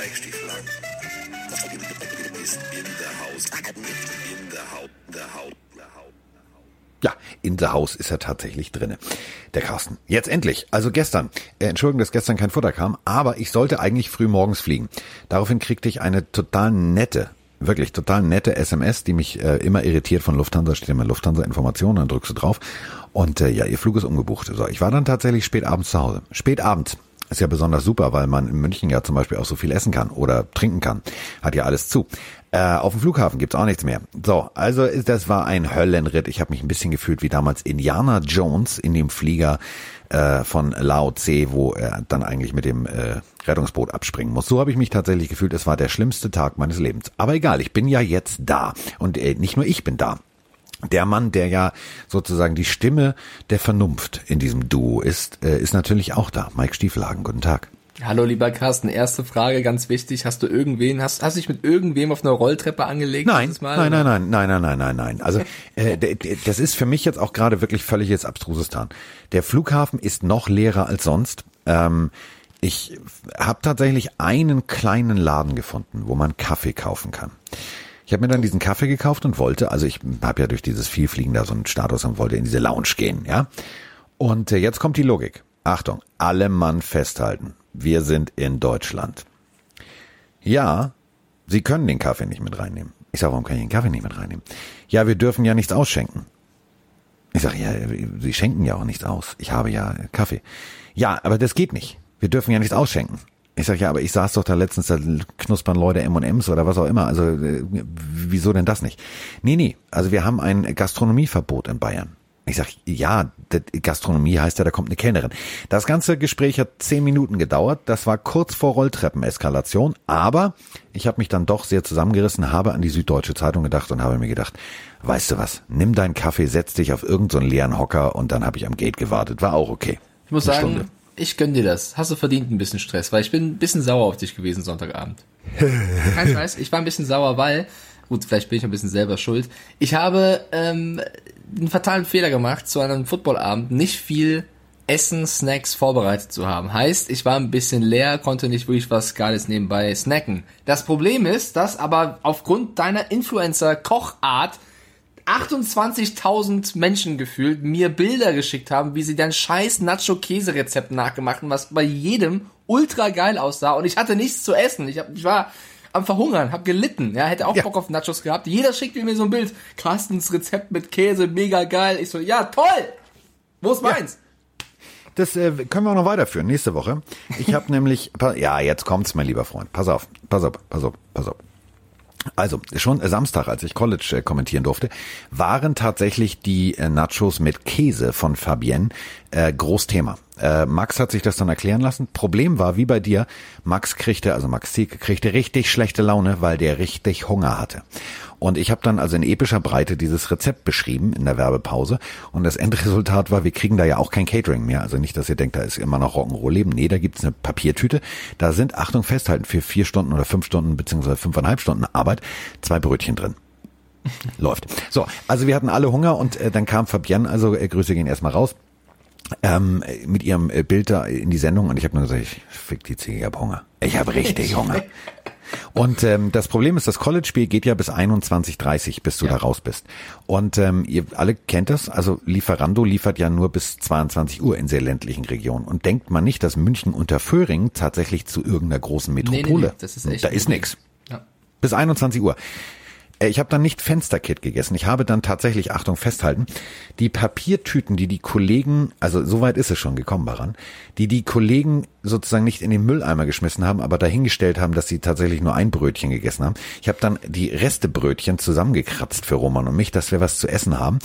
Mike Stiefel ist in der Haus. Ja, ist er tatsächlich drinne. Der Carsten. Jetzt endlich. Also gestern. Äh, Entschuldigung, dass gestern kein Futter kam, aber ich sollte eigentlich früh morgens fliegen. Daraufhin kriegte ich eine total nette, wirklich total nette SMS, die mich äh, immer irritiert von Lufthansa. Steht immer Lufthansa Informationen, dann drückst du drauf. Und äh, ja, ihr Flug ist umgebucht. So, ich war dann tatsächlich spät abends zu Hause. Spät abends. Ist ja besonders super, weil man in München ja zum Beispiel auch so viel essen kann oder trinken kann. Hat ja alles zu. Äh, auf dem Flughafen gibt's auch nichts mehr. So, also das war ein Höllenritt. Ich habe mich ein bisschen gefühlt wie damals Indiana Jones in dem Flieger äh, von Lao Tse, wo er dann eigentlich mit dem äh, Rettungsboot abspringen muss. So habe ich mich tatsächlich gefühlt. Es war der schlimmste Tag meines Lebens. Aber egal, ich bin ja jetzt da. Und äh, nicht nur ich bin da. Der Mann, der ja sozusagen die Stimme der Vernunft in diesem Duo ist, äh, ist natürlich auch da. Mike Stiefelhagen, guten Tag. Hallo lieber Carsten, erste Frage, ganz wichtig. Hast du irgendwen, hast, hast du dich mit irgendwem auf einer Rolltreppe angelegt? Nein, Mal, nein, nein, nein, nein, nein, nein, nein, nein. Also äh, das ist für mich jetzt auch gerade wirklich völliges Abstrusestan. Der Flughafen ist noch leerer als sonst. Ähm, ich habe tatsächlich einen kleinen Laden gefunden, wo man Kaffee kaufen kann. Ich habe mir dann diesen Kaffee gekauft und wollte, also ich habe ja durch dieses Vielfliegen da so einen Status und wollte in diese Lounge gehen, ja. Und äh, jetzt kommt die Logik. Achtung, alle Mann festhalten. Wir sind in Deutschland. Ja, Sie können den Kaffee nicht mit reinnehmen. Ich sage, warum kann ich den Kaffee nicht mit reinnehmen? Ja, wir dürfen ja nichts ausschenken. Ich sage, ja, Sie schenken ja auch nichts aus. Ich habe ja Kaffee. Ja, aber das geht nicht. Wir dürfen ja nichts ausschenken. Ich sag ja, aber ich saß doch da letztens, da knuspern Leute M&M's oder was auch immer. Also äh, wieso denn das nicht? Nee, nee, also wir haben ein Gastronomieverbot in Bayern. Ich sag, ja, Gastronomie heißt ja, da kommt eine Kellnerin. Das ganze Gespräch hat zehn Minuten gedauert. Das war kurz vor Rolltreppeneskalation. Aber ich habe mich dann doch sehr zusammengerissen, habe an die Süddeutsche Zeitung gedacht und habe mir gedacht, weißt du was, nimm deinen Kaffee, setz dich auf irgendeinen so leeren Hocker und dann habe ich am Gate gewartet. War auch okay. Ich muss Eine sagen, Stunde ich gönn dir das. Hast du verdient ein bisschen Stress, weil ich bin ein bisschen sauer auf dich gewesen Sonntagabend. Kein Scheiß, ich war ein bisschen sauer, weil, gut, vielleicht bin ich ein bisschen selber schuld. Ich habe ähm, einen fatalen Fehler gemacht, zu einem Footballabend nicht viel Essen, Snacks vorbereitet zu haben. Heißt, ich war ein bisschen leer, konnte nicht wirklich was Geiles nebenbei snacken. Das Problem ist, dass aber aufgrund deiner Influencer-Kochart 28.000 Menschen gefühlt mir Bilder geschickt haben, wie sie dann scheiß Nacho-Käse-Rezept nachgemacht haben, was bei jedem ultra geil aussah und ich hatte nichts zu essen. Ich, hab, ich war am Verhungern, hab gelitten, ja, hätte auch ja. Bock auf Nachos gehabt. Jeder schickt mir so ein Bild. Carstens Rezept mit Käse, mega geil. Ich so, ja, toll! Wo ist meins? Ja. Das äh, können wir auch noch weiterführen nächste Woche. Ich habe nämlich, ja, jetzt kommt's, mein lieber Freund. Pass auf, pass auf, pass auf, pass auf. Also schon Samstag, als ich College äh, kommentieren durfte, waren tatsächlich die äh, Nachos mit Käse von Fabienne äh, Großthema. Äh, Max hat sich das dann erklären lassen. Problem war, wie bei dir, Max kriegte, also Max Zieke kriegte richtig schlechte Laune, weil der richtig Hunger hatte. Und ich habe dann also in epischer Breite dieses Rezept beschrieben in der Werbepause. Und das Endresultat war, wir kriegen da ja auch kein Catering mehr. Also nicht, dass ihr denkt, da ist immer noch Rock'n'Roll-Leben. Nee, da gibt's eine Papiertüte. Da sind, Achtung, festhalten, für vier Stunden oder fünf Stunden beziehungsweise fünfeinhalb Stunden Arbeit zwei Brötchen drin. Läuft. So, also wir hatten alle Hunger und äh, dann kam Fabienne, also äh, Grüße gehen erstmal raus ähm, mit ihrem äh, Bild da in die Sendung und ich habe nur gesagt, ich fick die Ziege, ich hab Hunger. Ich habe richtig Hunger. Und ähm, das Problem ist, das College-Spiel geht ja bis 21.30 bis du ja. da raus bist. Und ähm, ihr alle kennt das, also Lieferando liefert ja nur bis 22 Uhr in sehr ländlichen Regionen. Und denkt man nicht, dass München unter Föhring tatsächlich zu irgendeiner großen Metropole, nee, nee, nee. Das ist echt da ist nix. Ja. Bis 21 Uhr. Äh, ich habe dann nicht Fensterkit gegessen. Ich habe dann tatsächlich, Achtung, festhalten, die Papiertüten, die die Kollegen, also soweit ist es schon gekommen daran, die die Kollegen sozusagen nicht in den Mülleimer geschmissen haben, aber dahingestellt haben, dass sie tatsächlich nur ein Brötchen gegessen haben. Ich habe dann die Restebrötchen zusammengekratzt für Roman und mich, dass wir was zu essen haben.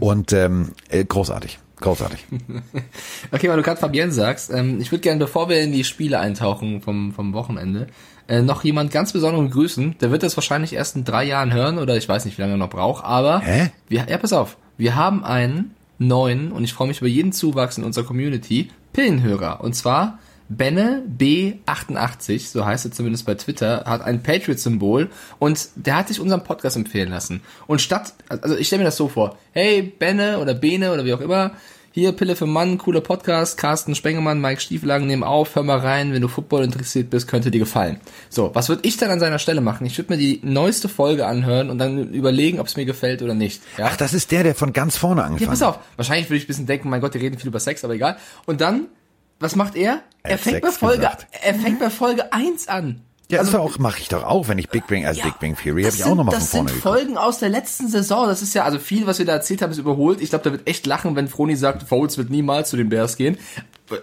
Und ähm, äh, großartig. Großartig. okay, weil du gerade Fabienne sagst, ähm, ich würde gerne, bevor wir in die Spiele eintauchen vom, vom Wochenende, äh, noch jemand ganz besonderen grüßen. Der wird das wahrscheinlich erst in drei Jahren hören oder ich weiß nicht, wie lange er noch braucht, aber Hä? Wir, ja, pass auf. Wir haben einen neuen, und ich freue mich über jeden Zuwachs in unserer Community, Pillenhörer. Und zwar Benne B88, so heißt er zumindest bei Twitter, hat ein Patriot-Symbol und der hat sich unseren Podcast empfehlen lassen. Und statt, also ich stelle mir das so vor, hey Benne oder Bene oder wie auch immer, hier Pille für Mann, cooler Podcast, Carsten Spengemann, Mike Stieflagen, nehmen auf, hör mal rein, wenn du Football interessiert bist, könnte dir gefallen. So, was würde ich dann an seiner Stelle machen? Ich würde mir die neueste Folge anhören und dann überlegen, ob es mir gefällt oder nicht. Ja? Ach, das ist der, der von ganz vorne Ja, angefangen pass auf. Wahrscheinlich würde ich ein bisschen denken, mein Gott, die reden viel über Sex, aber egal. Und dann, was macht er? Er Er hat fängt bei Folge, gesagt. er fängt bei Folge 1 an. Ja, das auch mache ich doch auch, wenn ich Big Bang als Also Ja, Big Bang Theory habe das ich auch nochmal von Das vorne sind geguckt. Folgen aus der letzten Saison. Das ist ja, also viel, was wir da erzählt haben, ist überholt. Ich glaube, da wird echt lachen, wenn Froni sagt, Foles wird niemals zu den Bears gehen.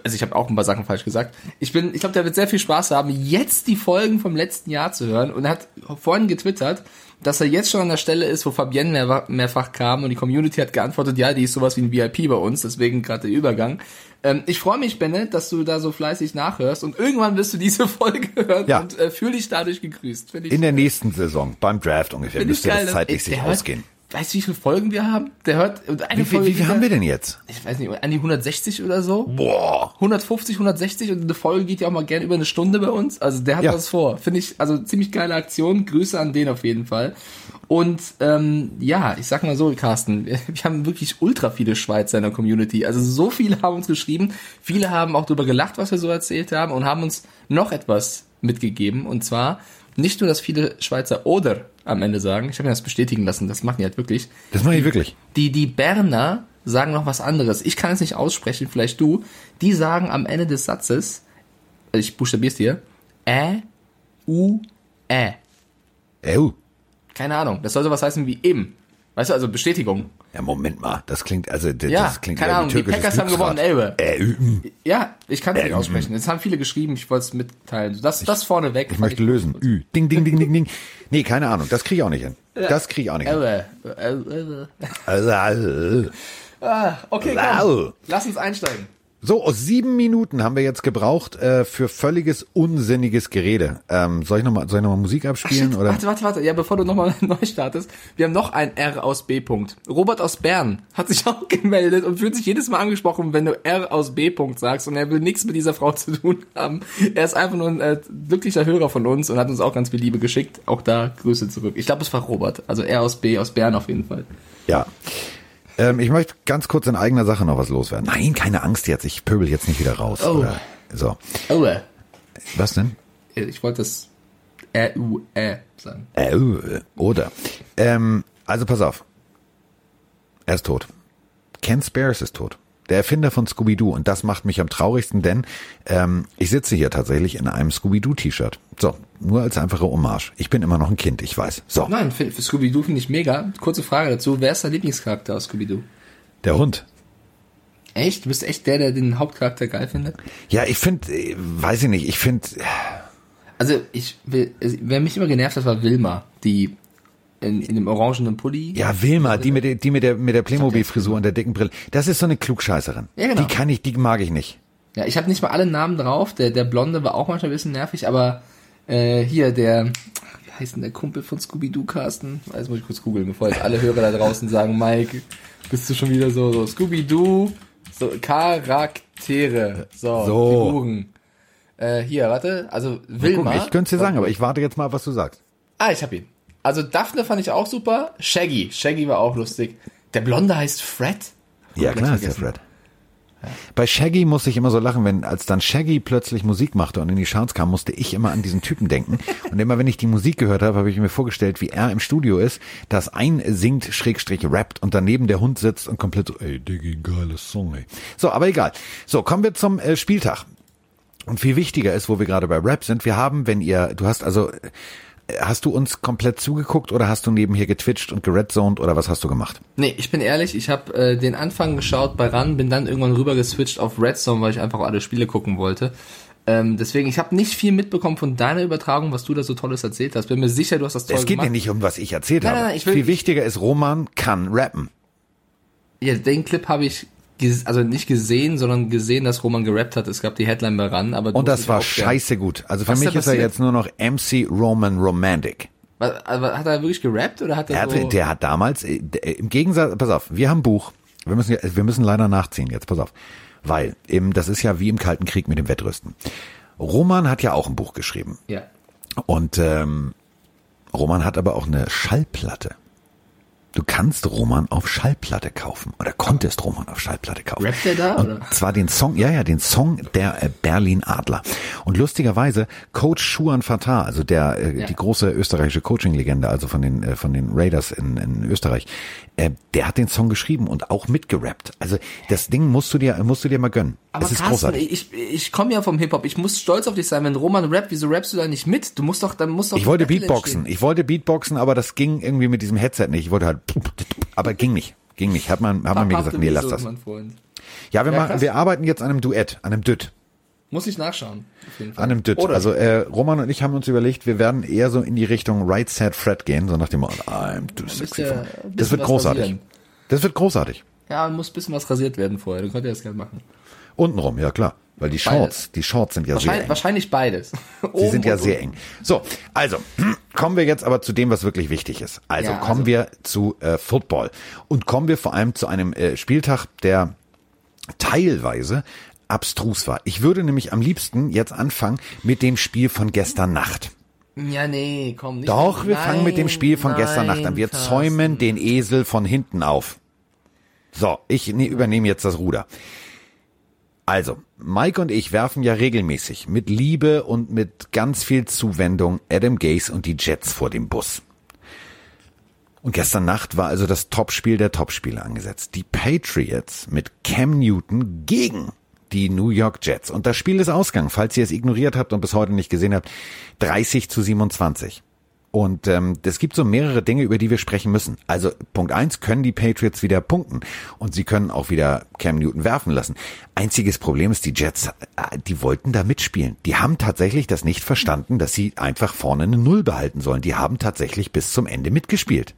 Also ich habe auch ein paar Sachen falsch gesagt. Ich bin, ich glaube, der wird sehr viel Spaß haben, jetzt die Folgen vom letzten Jahr zu hören. Und er hat vorhin getwittert, dass er jetzt schon an der Stelle ist, wo Fabienne mehr, mehrfach kam und die Community hat geantwortet, ja, die ist sowas wie ein VIP bei uns, deswegen gerade der Übergang. Ähm, ich freue mich, Benne, dass du da so fleißig nachhörst und irgendwann wirst du diese Folge hören Ja. und äh, fühl dich dadurch gegrüßt. Ich In der nächsten Saison, beim Draft ungefähr, müsste das zeitlich sich ausgehen. Weißt du, wie viele Folgen wir haben? Der hört und eine Wie viel, Folge wie viel haben wir denn jetzt? Ich weiß nicht, an die 160 oder so. Boah. 150, 160 und eine Folge geht ja auch mal gern über eine Stunde bei uns. Also der hat Ja. was vor. Finde ich, also ziemlich geile Aktion. Grüße an den auf jeden Fall. Und ähm, ja, ich sag mal so, Carsten, wir, wir haben wirklich ultra viele Schweizer in der Community. Also so viele haben uns geschrieben. Viele haben auch darüber gelacht, was wir so erzählt haben und haben uns noch etwas mitgegeben. Und zwar nicht nur, dass viele Schweizer oder am Ende sagen, ich habe mir das bestätigen lassen, das machen die halt wirklich. Das mache ich wirklich. Die, die Berner sagen noch was anderes. Ich kann es nicht aussprechen, vielleicht du. Die sagen am Ende des Satzes, also ich buchstabiere es dir, Ä, U, Ä. Oh. Keine Ahnung, das soll sowas heißen wie im. Weißt du, also Bestätigung. Ja, Moment mal, das klingt, also, das, Ja, das klingt keine Ahnung, die Packers haben gewonnen, Elbe. Äh, ü- Ja, ich kann es nicht aussprechen. Jetzt haben viele geschrieben, ich wollte es mitteilen. Das, das vorneweg. ich möchte lösen. Ü. Ding, ding, ding, ding, ding. Nee, keine Ahnung, das kriege ich auch nicht hin. Das kriege ich auch nicht hin. Elbe. Elbe. Ah, okay, komm. Lass uns einsteigen. So, aus sieben Minuten haben wir jetzt gebraucht äh, für völliges unsinniges Gerede. Ähm, soll ich nochmal soll ich noch mal Musik abspielen? Shit, oder? Warte, warte, warte. Ja, bevor du nochmal neu startest. Wir haben noch ein R aus B. Punkt. Robert aus Bern hat sich auch gemeldet und fühlt sich jedes Mal angesprochen, wenn du R aus B. Punkt sagst und er will nichts mit dieser Frau zu tun haben. Er ist einfach nur ein äh, glücklicher Hörer von uns und hat uns auch ganz viel Liebe geschickt. Auch da Grüße zurück. Ich glaube, es war Robert. Also R aus B. aus Bern auf jeden Fall. Ja. Ähm, ich möchte ganz kurz in eigener Sache noch was loswerden. Nein, keine Angst jetzt. Ich pöbel jetzt nicht wieder raus. Oh. Oder, so. Oh, äh, Was denn? ich wollte das R-U-Ä sagen. Äh, äh, oder. Ähm, also pass auf. Er ist tot. Ken Spears ist tot. Der Erfinder von Scooby-Doo. Und das macht mich am traurigsten, denn ähm, ich sitze hier tatsächlich in einem Scooby-Doo-T-Shirt. So, nur als einfache Hommage. Ich bin immer noch ein Kind, ich weiß. So, Nein, für, für Scooby-Doo finde ich mega. Kurze Frage dazu. Wer ist dein Lieblingscharakter aus Scooby-Doo? der Hund. Echt? Du bist echt der, der den Hauptcharakter geil findet? Ja, ich finde, weiß ich nicht, ich finde, Also ich will, also, wer mich immer genervt hat, war Wilma, die in, in dem orangenen Pulli. ja, Wilma, die mit der, die mit der, mit der Playmobil-Frisur und der dicken Brille. Das ist so eine Klugscheißerin. Ja, genau. Die kann ich, die mag ich nicht. Ja, ich habe nicht mal alle Namen drauf. Der, der Blonde war auch manchmal ein bisschen nervig, aber äh, hier der, wie heißt denn der Kumpel von Scooby-Doo, Carsten? Jetzt muss ich kurz googeln, bevor jetzt alle Hörer da draußen sagen, Mike, bist du schon wieder so, so Scooby-Doo, so Charaktere, so, So. Figuren. Äh, hier, warte, also Wilma. Ich könnte es dir sagen, aber ich warte jetzt mal, was du sagst. Ah, ich hab ihn. Also Daphne fand ich auch super. Shaggy. Shaggy war auch lustig. Der Blonde heißt Fred. Ja, Komplett klar ist der. Fred. Bei Shaggy musste ich immer so lachen, wenn als dann Shaggy plötzlich Musik machte und in die Charts kam, musste ich immer an diesen Typen denken. Und immer wenn ich die Musik gehört habe, habe ich mir vorgestellt, wie er im Studio ist, das ein singt, schrägstrich rappt und daneben der Hund sitzt und komplett so, ey, Diggi, geiles Song, ey. So, aber egal. So, kommen wir zum äh, Spieltag. Und viel wichtiger ist, wo wir gerade bei Rap sind, wir haben, wenn ihr, du hast also, hast du uns komplett zugeguckt oder hast du nebenher getwitcht und geredzoned oder was hast du gemacht? Nee, ich bin ehrlich, ich habe äh, den Anfang geschaut bei RAN, bin dann irgendwann rüber geswitcht auf Redstone, weil ich einfach alle Spiele gucken wollte. Ähm, deswegen, ich habe nicht viel mitbekommen von deiner Übertragung, was du da so Tolles erzählt hast. Bin mir sicher, du hast das toll Es geht gemacht. ja nicht um, was ich erzählt Nein, habe. nein, nein, ich will- viel wichtiger ist, Roman kann rappen. Ja, den Clip habe ich also nicht gesehen, sondern gesehen, dass Roman gerappt hat. Es gab die Headline bei RAN, aber Und das war scheiße gut. Also für Was mich ist er jetzt nur noch MC Roman Romantic. Was, aber hat er wirklich gerappt oder hat er, Er hat, so... Der hat damals, äh, der- im Gegensatz, pass auf, wir haben ein Buch. Wir müssen, wir müssen leider nachziehen jetzt, pass auf. Weil, eben, das ist ja wie im Kalten Krieg mit dem Wettrüsten. Roman hat ja auch ein Buch geschrieben. ja. Und ähm, Roman hat aber auch eine Schallplatte. Du kannst Roman auf Schallplatte kaufen oder konntest Roman auf Schallplatte kaufen. Rappt der da, Und oder? zwar den Song, ja, ja, den Song der äh, Berlin Adler. Und lustigerweise Coach Schuan Fatah, also der äh, Ja. die große österreichische Coaching-Legende, also von den äh, von den Raiders in, in Österreich, äh, der hat den Song geschrieben und auch mitgerappt. Also das Ding musst du dir musst du dir mal gönnen. Aber es ist Carsten, großartig. ich, ich komme ja vom Hip-Hop. Ich muss stolz auf dich sein, wenn Roman rappt. Wieso rappst du da nicht mit? Du musst doch, dann musst doch. Ich wollte Battle Beatboxen. entstehen. Ich wollte Beatboxen, aber das ging irgendwie mit diesem Headset nicht. Ich wollte halt, aber ging nicht. Ging nicht. Hat man, hat man mir gesagt, nee, lass so, das. Ja, wir Ja, machen, wir arbeiten jetzt an einem Duett, an einem Dütt. Muss ich nachschauen. Auf jeden Fall. An einem Dütt. Oder Also äh, Roman und ich haben uns überlegt, wir werden eher so in die Richtung Right Set Fred gehen, so nach dem Motto, I'm too sexy ja Das wird großartig. rasieren. Das wird großartig. Ja, muss ein bisschen was rasiert werden vorher. Du könntest das gerne machen. Untenrum, ja klar. Weil die Shorts, die Shorts sind ja sehr Wahrscheinlich, eng. wahrscheinlich beides. Sie sind ja sehr eng. So, also kommen wir jetzt aber zu dem, was wirklich wichtig ist. Also Ja, kommen also- wir zu äh, Football und kommen wir vor allem zu einem äh, Spieltag, der teilweise abstrus war. Ich würde nämlich am liebsten jetzt anfangen mit dem Spiel von gestern Nacht. Ja, nee, komm nicht. Doch, wir Nein, fangen mit dem Spiel von gestern Nacht an. Wir Carsten. zäumen den Esel von hinten auf. So, ich ne, übernehme jetzt das Ruder. Also, Mike und ich werfen ja regelmäßig mit Liebe und mit ganz viel Zuwendung Adam Gase und die Jets vor dem Bus. Und gestern Nacht war also das Topspiel der Topspiele angesetzt. Die Patriots mit Cam Newton gegen die New York Jets. Und das Spiel ist Ausgang, falls ihr es ignoriert habt und bis heute nicht gesehen habt, 30 zu 27. Und ähm, es gibt so mehrere Dinge, über die wir sprechen müssen. Also Punkt eins können die Patriots wieder punkten und sie können auch wieder Cam Newton werfen lassen. Einziges Problem ist, die Jets, äh, die wollten da mitspielen. Die haben tatsächlich das nicht verstanden, dass sie einfach vorne eine Null behalten sollen. Die haben tatsächlich bis zum Ende mitgespielt.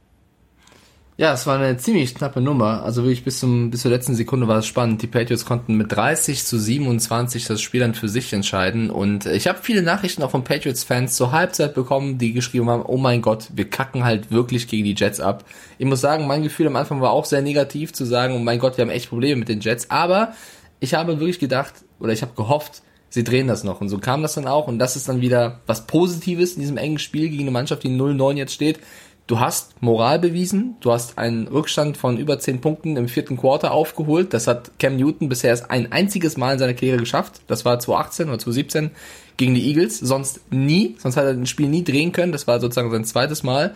Ja, es war eine ziemlich knappe Nummer. Also wirklich bis zum bis zur letzten Sekunde war es spannend. Die Patriots konnten mit 30 zu 27 das Spiel dann für sich entscheiden. Und äh, ich habe viele Nachrichten auch von Patriots-Fans zur Halbzeit bekommen, die geschrieben haben, oh mein Gott, wir kacken halt wirklich gegen die Jets ab. Ich muss sagen, mein Gefühl am Anfang war auch sehr negativ zu sagen, oh mein Gott, wir haben echt Probleme mit den Jets. Aber ich habe wirklich gedacht, oder ich habe gehofft, sie drehen das noch. Und so kam das dann auch. Und das ist dann wieder was Positives in diesem engen Spiel gegen eine Mannschaft, die 0-9 jetzt steht. Du hast Moral bewiesen, du hast einen Rückstand von über 10 Punkten im vierten Quarter aufgeholt. Das hat Cam Newton bisher erst ein einziges Mal in seiner Karriere geschafft. Das war 2018 oder 2017 gegen die Eagles. Sonst nie, sonst hat er das Spiel nie drehen können. Das war sozusagen sein zweites Mal.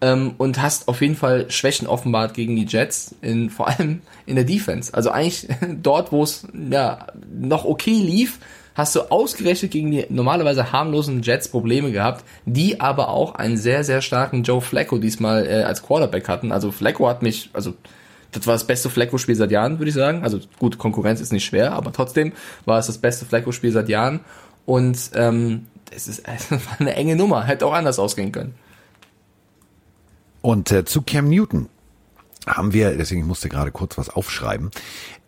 Ähm, und hast auf jeden Fall Schwächen offenbart gegen die Jets, in, vor allem in der Defense. Also eigentlich dort, wo es ja, noch okay lief, hast du ausgerechnet gegen die normalerweise harmlosen Jets Probleme gehabt, die aber auch einen sehr, sehr starken Joe Flacco diesmal äh, als Quarterback hatten. Also Flacco hat mich, also das war das beste Flacco-Spiel seit Jahren, würde ich sagen. Also gut, Konkurrenz ist nicht schwer, aber trotzdem war es das beste Flacco-Spiel seit Jahren. Und ähm, es ist es war eine enge Nummer, hätte auch anders ausgehen können. Und äh, zu Cam Newton haben wir, deswegen ich musste gerade kurz was aufschreiben,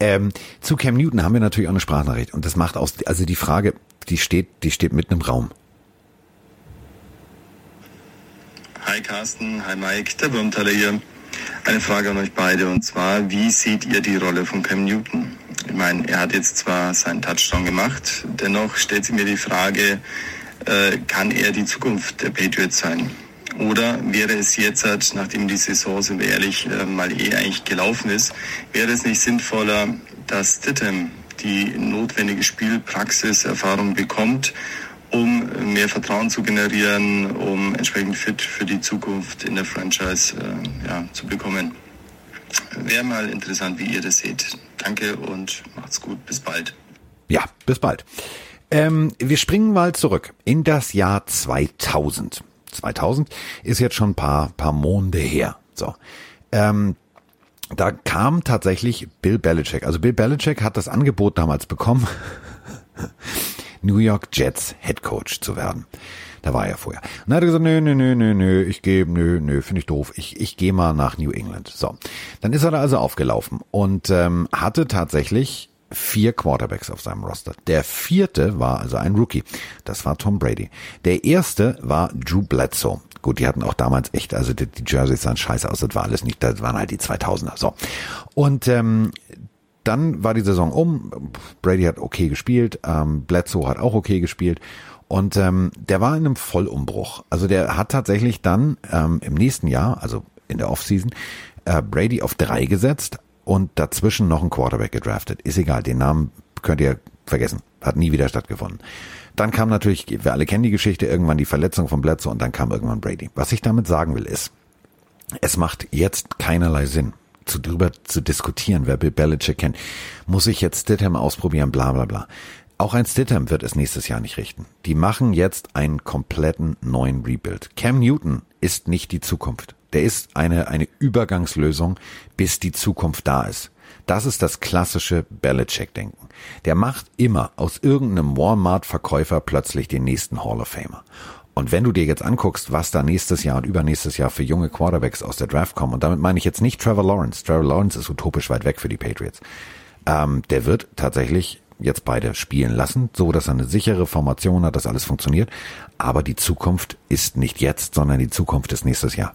ähm, zu Cam Newton haben wir natürlich auch eine Sprachnachricht und das macht aus, also die Frage, die steht, die steht mitten im Raum. Hi Carsten, hi Mike, der Wurmtaler hier. Eine Frage an euch beide und zwar, wie seht ihr die Rolle von Cam Newton? Ich meine, er hat jetzt zwar seinen Touchdown gemacht, dennoch stellt sich mir die Frage, äh, kann er die Zukunft der Patriots sein? Oder wäre es jetzt, halt, nachdem die Saison, sind wir ehrlich, äh, mal eh eigentlich gelaufen ist, wäre es nicht sinnvoller, dass Stidham die notwendige Spielpraxiserfahrung bekommt, um mehr Vertrauen zu generieren, um entsprechend fit für die Zukunft in der Franchise äh, ja, zu bekommen. Wäre mal interessant, wie ihr das seht. Danke und macht's gut. Bis bald. Ja, bis bald. Ähm, wir springen mal zurück in das Jahr 2000. 2000 ist jetzt schon ein paar, paar Monde her. So. Ähm, da kam tatsächlich Bill Belichick. Also Bill Belichick hat das Angebot damals bekommen, New York Jets Head Coach zu werden. Da war er vorher. Und dann hat er gesagt, nö, nö, nö, nö, nö, ich gehe, nö, nö, finde ich doof. Ich, ich gehe mal nach New England. So. Dann ist er da also aufgelaufen und ähm, hatte tatsächlich vier Quarterbacks auf seinem Roster. Der vierte war also ein Rookie. Das war Tom Brady. Der erste war Drew Bledsoe. Gut, die hatten auch damals echt, also die, die Jerseys sahen scheiße aus, das war alles nicht, das waren halt die 2000er. So. Und ähm, dann war die Saison um. Brady hat okay gespielt, ähm, Bledsoe hat auch okay gespielt. Und ähm, der war in einem Vollumbruch. Also der hat tatsächlich dann ähm, im nächsten Jahr, also in der Offseason, äh, Brady auf drei gesetzt und dazwischen noch ein Quarterback gedraftet. Ist egal, den Namen könnt ihr vergessen. Hat nie wieder stattgefunden. Dann kam natürlich, wir alle kennen die Geschichte, irgendwann die Verletzung von Bledsoe und dann kam irgendwann Brady. Was ich damit sagen will ist, es macht jetzt keinerlei Sinn, zu drüber zu diskutieren, wer Bill Belichick kennt. Muss ich jetzt Stidham ausprobieren, bla bla bla. Auch ein Stidham wird es nächstes Jahr nicht richten. Die machen jetzt einen kompletten neuen Rebuild. Cam Newton ist nicht die Zukunft. Der ist eine, eine Übergangslösung, bis die Zukunft da ist. Das ist das klassische Belichick-Denken. Der macht immer aus irgendeinem Walmart-Verkäufer plötzlich den nächsten Hall of Famer. Und wenn du dir jetzt anguckst, was da nächstes Jahr und übernächstes Jahr für junge Quarterbacks aus der Draft kommen, und damit meine ich jetzt nicht Trevor Lawrence. Trevor Lawrence ist utopisch weit weg für die Patriots. Ähm, der wird tatsächlich jetzt beide spielen lassen, so dass er eine sichere Formation hat, dass alles funktioniert. Aber die Zukunft ist nicht jetzt, sondern die Zukunft ist nächstes Jahr.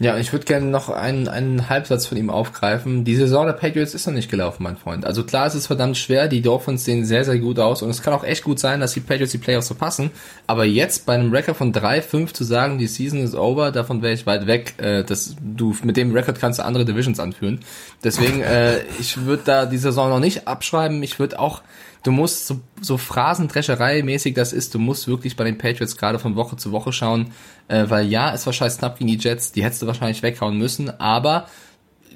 Ja, ich würde gerne noch einen, einen Halbsatz von ihm aufgreifen. Die Saison der Patriots ist noch nicht gelaufen, mein Freund. Also klar, es ist verdammt schwer. Die Dolphins sehen sehr, sehr gut aus. Und es kann auch echt gut sein, dass die Patriots die Playoffs verpassen. Aber jetzt bei einem Rekord von 3-5 zu sagen, die Season is over, davon wäre ich weit weg. Äh, dass du mit dem Rekord kannst du andere Divisions anführen. Deswegen, äh, ich würde da die Saison noch nicht abschreiben. Ich würde auch du musst so, so Phrasendrescherei-mäßig das ist, du musst wirklich bei den Patriots gerade von Woche zu Woche schauen, äh, weil ja, es war scheiß knapp gegen die Jets, die hättest du wahrscheinlich weghauen müssen, aber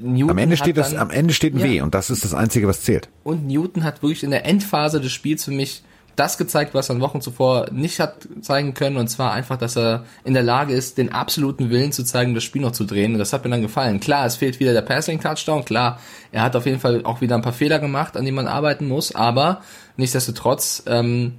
Newton am Ende steht dann, das, am Ende steht ein ja. W und das ist das Einzige, was zählt. Und Newton hat wirklich in der Endphase des Spiels für mich das gezeigt, was er in Wochen zuvor nicht hat zeigen können, und zwar einfach, dass er in der Lage ist, den absoluten Willen zu zeigen, das Spiel noch zu drehen. Und das hat mir dann gefallen. Klar, es fehlt wieder der Passing-Touchdown, klar, er hat auf jeden Fall auch wieder ein paar Fehler gemacht, an denen man arbeiten muss, aber nichtsdestotrotz ähm,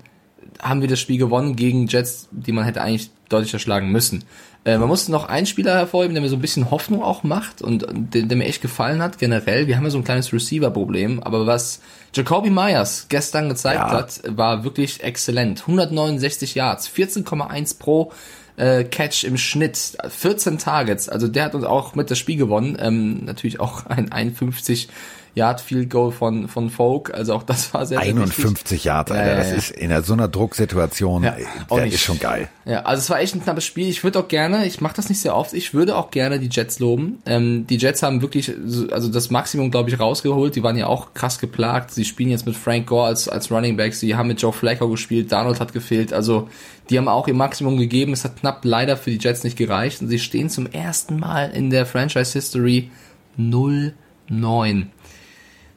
haben wir das Spiel gewonnen gegen Jets, die man hätte eigentlich deutlich erschlagen müssen. Äh, man muss noch einen Spieler hervorheben, der mir so ein bisschen Hoffnung auch macht und der, der mir echt gefallen hat generell. Wir haben ja so ein kleines Receiver-Problem, aber was Jacoby Myers gestern gezeigt ja. hat, war wirklich exzellent. 169 Yards, 14,1 pro äh, Catch im Schnitt, 14 Targets. Also der hat uns auch mit das Spiel gewonnen. Ähm, natürlich auch ein 51 Yard Field Goal von von Folk, also auch das war sehr 51 Yard, Alter, ja, das ist in so einer Drucksituation, ja, der ist schon geil. Ja, also es war echt ein knappes Spiel. Ich würde auch gerne, ich mache das nicht sehr oft, ich würde auch gerne die Jets loben. Ähm, die Jets haben wirklich also das Maximum, glaube ich, rausgeholt. Die waren ja auch krass geplagt. Sie spielen jetzt mit Frank Gore als als Running Back. Sie haben mit Joe Flacco gespielt. Donald hat gefehlt. Also die haben auch ihr Maximum gegeben. Es hat knapp leider für die Jets nicht gereicht und sie stehen zum ersten Mal in der Franchise History 0-9.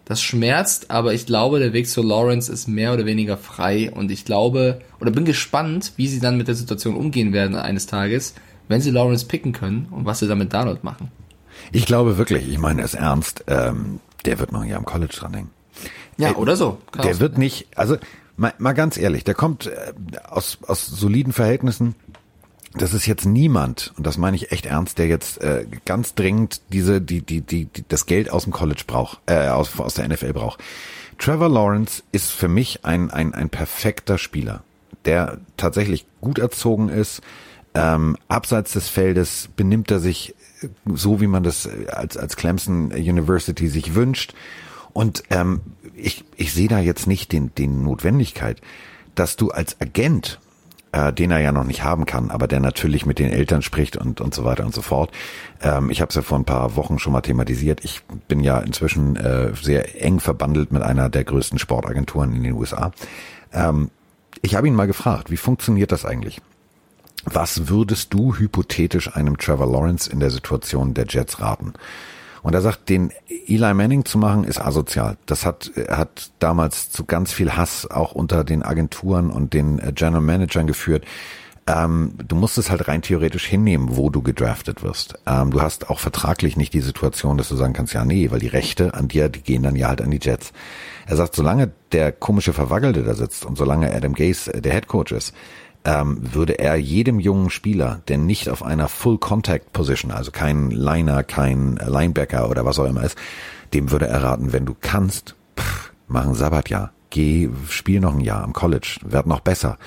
Das schmerzt, aber ich glaube, der Weg zu Lawrence ist mehr oder weniger frei und ich glaube oder bin gespannt, wie sie dann mit der Situation umgehen werden eines Tages, wenn sie Lawrence picken können und was sie dann mit Donald machen. Ich glaube wirklich, ich meine es ernst, ähm, der wird noch Jahr am College dranhängen. Ja, äh, oder so. Kann der wird nicht, also mal, mal ganz ehrlich, der kommt äh, aus, aus soliden Verhältnissen das ist jetzt niemand, und das meine ich echt ernst, der jetzt äh, ganz dringend diese, die, die, die, die, das Geld aus dem College braucht, äh, aus, aus der NFL braucht. Trevor Lawrence ist für mich ein, ein, ein perfekter Spieler, der tatsächlich gut erzogen ist. Ähm, abseits des Feldes benimmt er sich so, wie man das als, als Clemson University sich wünscht. Und ähm, ich, ich sehe da jetzt nicht den, den Notwendigkeit, dass du als Agent äh, den er ja noch nicht haben kann, aber der natürlich mit den Eltern spricht und, und so weiter und so fort. Ähm, ich habe es ja vor ein paar Wochen schon mal thematisiert. Ich bin ja inzwischen äh, sehr eng verbandelt mit einer der größten Sportagenturen in den USA. Ähm, ich habe ihn mal gefragt, wie funktioniert das eigentlich? Was würdest du hypothetisch einem Trevor Lawrence in der Situation der Jets raten? Und er sagt, den Eli Manning zu machen, ist asozial. Das hat, hat damals zu ganz viel Hass auch unter den Agenturen und den äh, General Managern geführt. Ähm, du musst es halt rein theoretisch hinnehmen, wo du gedraftet wirst. Ähm, du hast auch vertraglich nicht die Situation, dass du sagen kannst, ja, nee, weil die Rechte an dir, die gehen dann ja halt an die Jets. Er sagt, solange der komische Verwaggelte da sitzt und solange Adam Gase äh, der Head Coach ist, ähm, würde er jedem jungen Spieler, der nicht auf einer Full Contact Position, also kein Liner, kein Linebacker oder was auch immer ist, dem würde er raten, wenn du kannst, pff, mach ein Sabbatjahr, geh, spiel noch ein Jahr am College, werd noch besser.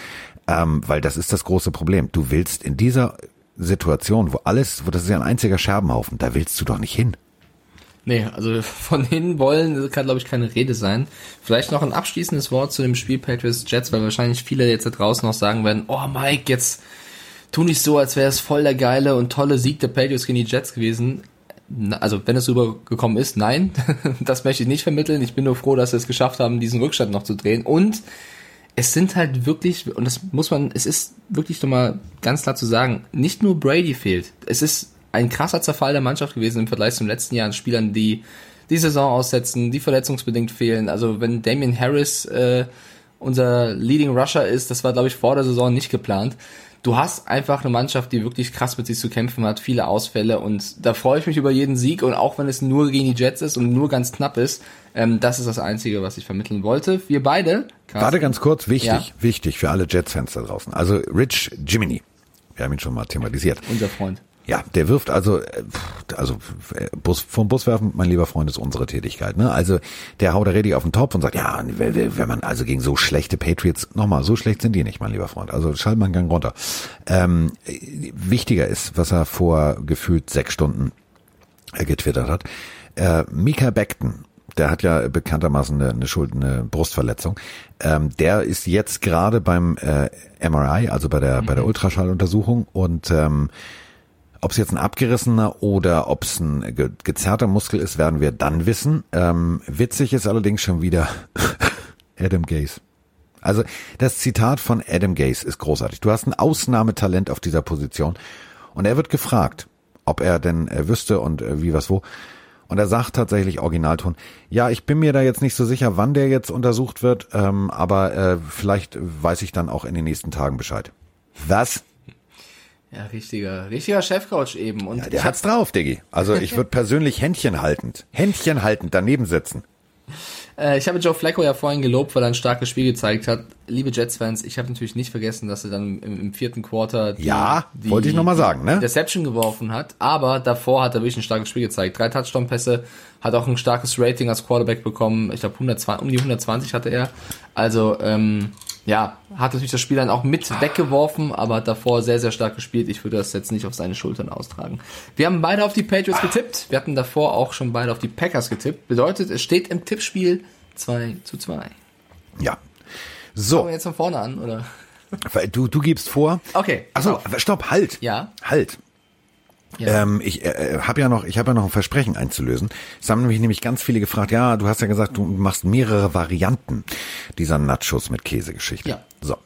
Ähm, weil das ist das große Problem. Du willst in dieser Situation, wo alles, wo das ist ja ein einziger Scherbenhaufen, da willst du doch nicht hin. Nee, also von hin wollen kann, glaube ich, keine Rede sein. Vielleicht noch ein abschließendes Wort zu dem Spiel Patriots Jets, weil wahrscheinlich viele jetzt da draußen noch sagen werden, oh Mike, jetzt tu nicht so, als wäre es voll der geile und tolle Sieg der Patriots gegen die Jets gewesen. Also, wenn es rübergekommen ist, nein, das möchte ich nicht vermitteln. Ich bin nur froh, dass wir es geschafft haben, diesen Rückstand noch zu drehen. Und es sind halt wirklich, und das muss man, es ist wirklich nochmal ganz klar zu sagen, nicht nur Brady fehlt. Es ist ein krasser Zerfall der Mannschaft gewesen im Vergleich zum letzten Jahr an Spielern, die die Saison aussetzen, die verletzungsbedingt fehlen. Also wenn Damian Harris äh, unser Leading Rusher ist, das war glaube ich vor der Saison nicht geplant. Du hast einfach eine Mannschaft, die wirklich krass mit sich zu kämpfen hat, viele Ausfälle und da freue ich mich über jeden Sieg und auch wenn es nur gegen die Jets ist und nur ganz knapp ist, ähm, das ist das Einzige, was ich vermitteln wollte. Wir beide, Carsten, Warte ganz kurz, wichtig, Ja. wichtig für alle Jets-Fans da draußen. Also Rich Jiminy, wir haben ihn schon mal thematisiert. unser Freund. Ja, der wirft also, äh, also äh, Bus, vom Bus werfen, mein lieber Freund, ist unsere Tätigkeit. Ne? Also der haut da richtig auf den Topf und sagt, ja, wenn man also gegen so schlechte Patriots, nochmal, so schlecht sind die nicht, mein lieber Freund. Also schalt mal einen Gang runter. Ähm, äh, wichtiger ist, was er vor gefühlt sechs Stunden getwittert hat. Äh, Mika Beckton, der hat ja bekanntermaßen eine, eine Schuld, eine Brustverletzung. Ähm, der ist jetzt gerade beim äh, MRI, also bei der bei der Ultraschalluntersuchung und ähm, ob es jetzt ein abgerissener oder ob es ein ge gezerrter Muskel ist, werden wir dann wissen. Ähm, witzig ist allerdings schon wieder Adam Gaze. Also das Zitat von Adam Gaze ist großartig. Du hast ein Ausnahmetalent auf dieser Position und er wird gefragt, ob er denn äh, wüsste und äh, wie was wo. Und er sagt tatsächlich Originalton, ja, ich bin mir da jetzt nicht so sicher, wann der jetzt untersucht wird, ähm, aber äh, vielleicht weiß ich dann auch in den nächsten Tagen Bescheid. Was? Ja, richtiger, richtiger Chefcoach eben. Und Ja, der hat's drauf, Diggi. Also ich würde persönlich Händchen haltend, Händchen haltend daneben sitzen. Äh, ich habe Joe Flacco ja vorhin gelobt, weil er ein starkes Spiel gezeigt hat. Liebe Jets-Fans, ich habe natürlich nicht vergessen, dass er dann im, im vierten Quarter die, Ja, wollte ich noch mal sagen, ne? die Interception geworfen hat. Aber davor hat er wirklich ein starkes Spiel gezeigt. Drei Touchdown-Pässe, hat auch ein starkes Rating als Quarterback bekommen. Ich glaube, 120, um die 120 hatte er. Also, ähm, ja, hat natürlich das Spiel dann auch mit weggeworfen, aber hat davor sehr, sehr stark gespielt. Ich würde das jetzt nicht auf seine Schultern austragen. Wir haben beide auf die Patriots getippt. Wir hatten davor auch schon beide auf die Packers getippt. Bedeutet, es steht im Tippspiel 2 zu 2. Fangen Ja. wir So, jetzt von vorne an, oder? du, du gibst vor. Okay, Achso, stopp, halt. Ja. Halt. Ja. Ähm, ich äh, habe ja noch, ich habe ja noch ein Versprechen einzulösen. Es haben nämlich nämlich ganz viele gefragt. Ja, du hast ja gesagt, du machst mehrere Varianten dieser Nachos mit Käsegeschichte. Ja. So,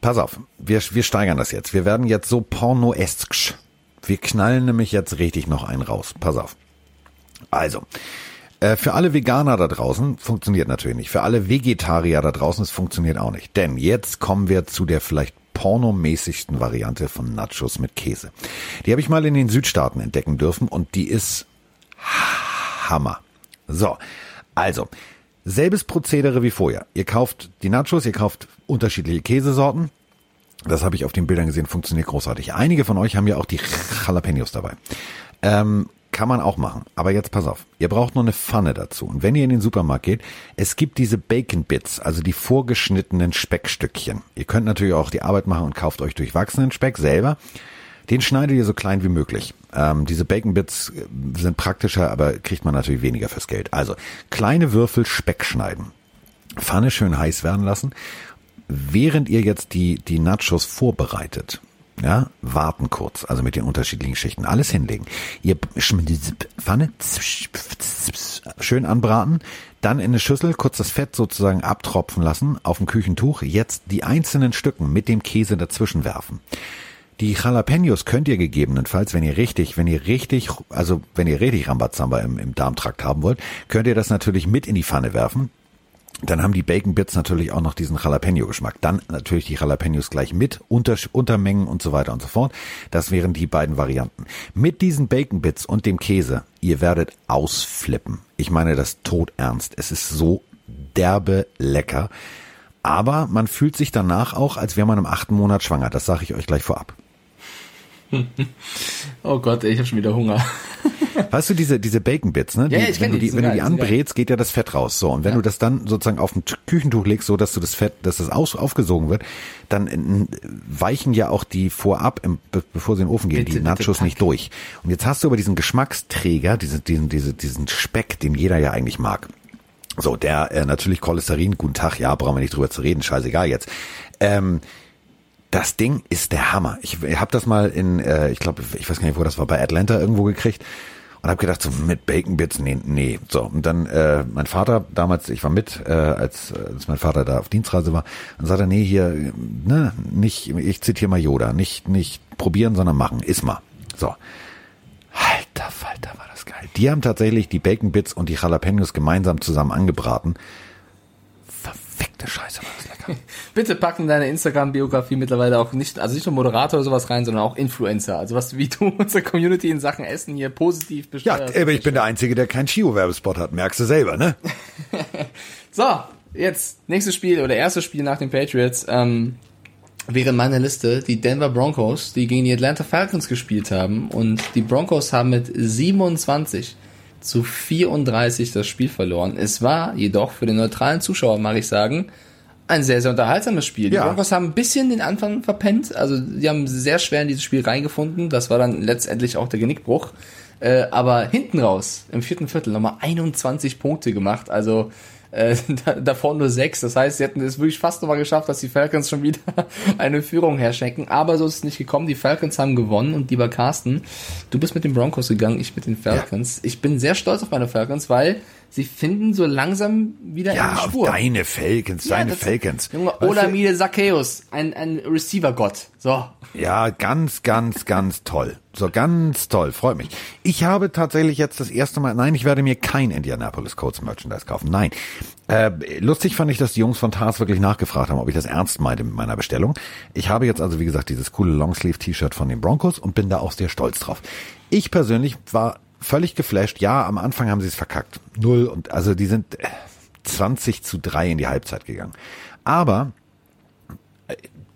pass auf, wir wir steigern das jetzt. Wir werden jetzt so pornoesk. Wir knallen nämlich jetzt richtig noch einen raus. Pass auf. Also, äh, für alle Veganer da draußen funktioniert natürlich nicht. Für alle Vegetarier da draußen, es funktioniert auch nicht. Denn jetzt kommen wir zu der vielleicht pornomäßigsten Variante von Nachos mit Käse. Die habe ich mal in den Südstaaten entdecken dürfen und die ist Hammer. So, also, selbes Prozedere wie vorher. Ihr kauft die Nachos, ihr kauft unterschiedliche Käsesorten. Das habe ich auf den Bildern gesehen, funktioniert großartig. Einige von euch haben ja auch die Jalapenos dabei. Ähm, kann man auch machen. Aber jetzt pass auf. Ihr braucht noch eine Pfanne dazu. Und wenn ihr in den Supermarkt geht, es gibt diese Bacon Bits, also die vorgeschnittenen Speckstückchen. Ihr könnt natürlich auch die Arbeit machen und kauft euch durchwachsenen Speck selber. Den schneidet ihr so klein wie möglich. Ähm, diese Bacon Bits äh, sind praktischer, aber kriegt man natürlich weniger fürs Geld. Also kleine Würfel Speck schneiden. Pfanne schön heiß werden lassen. Während ihr jetzt die, die Nachos vorbereitet, ja, warten kurz, also mit den unterschiedlichen Schichten, alles hinlegen. Ihr Pfanne schön anbraten, dann in eine Schüssel kurz das Fett sozusagen abtropfen lassen auf dem Küchentuch, jetzt die einzelnen Stücken mit dem Käse dazwischen werfen. Die Jalapenos könnt ihr gegebenenfalls, wenn ihr richtig, wenn ihr richtig, also wenn ihr richtig Rambazamba im, im Darmtrakt haben wollt, könnt ihr das natürlich mit in die Pfanne werfen. Dann haben die Bacon Bits natürlich auch noch diesen Jalapeno-Geschmack. Dann natürlich die Jalapenos gleich mit, unter, Untermengen und so weiter und so fort. Das wären die beiden Varianten. Mit diesen Bacon Bits und dem Käse, ihr werdet ausflippen. Ich meine das tot ernst. Es ist so derbe lecker. Aber man fühlt sich danach auch, als wäre man im achten Monat schwanger. Das sage ich euch gleich vorab. Oh Gott, ich habe schon wieder Hunger. Weißt du, diese, diese Bacon Bits, ne? Die, Ja, ich wenn du die, die, die wenn du die geil, die sind geil. anbrätst, geht ja das Fett raus. So. Und wenn Ja. du das dann sozusagen auf ein Küchentuch legst, so dass du das Fett, dass das aus, aufgesogen wird, dann äh, weichen ja auch die vorab, im, be- bevor sie in den Ofen gehen, Bitte, die Nachos nicht durch. Und jetzt hast du aber diesen Geschmacksträger, diesen, diesen, diesen, diesen Speck, den jeder ja eigentlich mag. So, der äh, natürlich Cholesterin, guten Tag, ja, brauchen wir nicht drüber zu reden, scheißegal jetzt. Ähm, Das Ding ist der Hammer. Ich, ich habe das mal in, äh, ich glaube, ich weiß gar nicht, wo das war, bei Atlanta irgendwo gekriegt und habe gedacht, so mit Bacon Bits, nee, nee. So, und dann äh, mein Vater, damals, ich war mit, äh, als, als mein Vater da auf Dienstreise war, dann sagte er, nee, hier, ne, nicht, ich zitiere mal Yoda, nicht, nicht probieren, sondern machen, iss mal. So. Alter Falter, war das geil. Die haben tatsächlich die Bacon Bits und die Jalapenos gemeinsam zusammen angebraten. Verfickte Scheiße, war das lecker. Bitte packen deine Instagram-Biografie mittlerweile auch nicht, also nicht nur Moderator oder sowas rein, sondern auch Influencer. Also was, wie du unsere Community in Sachen Essen hier positiv Ja, besteuerst. aber ich bin der Einzige, der keinen Chio-Werbespot hat. Merkst du selber, ne? So, jetzt nächstes Spiel oder erstes Spiel nach den Patriots. Ähm, wäre meine Liste die Denver Broncos, die gegen die Atlanta Falcons gespielt haben. Und die Broncos haben mit 27 zu 34 das Spiel verloren. Es war jedoch für den neutralen Zuschauer, mag ich sagen, ein sehr, sehr unterhaltsames Spiel. Die Ja. Broncos haben ein bisschen den Anfang verpennt. Also die haben sehr schwer in dieses Spiel reingefunden. Das war dann letztendlich auch der Genickbruch. Äh, aber hinten raus, im vierten Viertel, nochmal 21 Punkte gemacht. Also äh, da, davor nur sechs. Das heißt, sie hätten es wirklich fast nochmal geschafft, dass die Falcons schon wieder eine Führung herschenken. Aber so ist es nicht gekommen. Die Falcons haben gewonnen und lieber Carsten, du bist mit den Broncos gegangen, ich mit den Falcons. Ich bin sehr stolz auf meine Falcons, weil sie finden so langsam wieder Ja, auf Spur. deine Falcons, Ja, deine Falcons. Junge, Olamide Zacchaeus, ein, ein Receiver-Gott. So. Ja, ganz, ganz, ganz toll. So ganz toll, freut mich. Ich habe tatsächlich jetzt das erste Mal, nein, ich werde mir kein Indianapolis Colts Merchandise kaufen. Nein. Äh, lustig fand ich, dass die Jungs von Tars wirklich nachgefragt haben, ob ich das ernst meinte mit meiner Bestellung. Ich habe jetzt also, wie gesagt, dieses coole Longsleeve-T-Shirt von den Broncos und bin da auch sehr stolz drauf. Ich persönlich war völlig geflasht. Ja, am Anfang haben sie es verkackt. Null und, also die sind äh, 20 zu 3 in die Halbzeit gegangen. Aber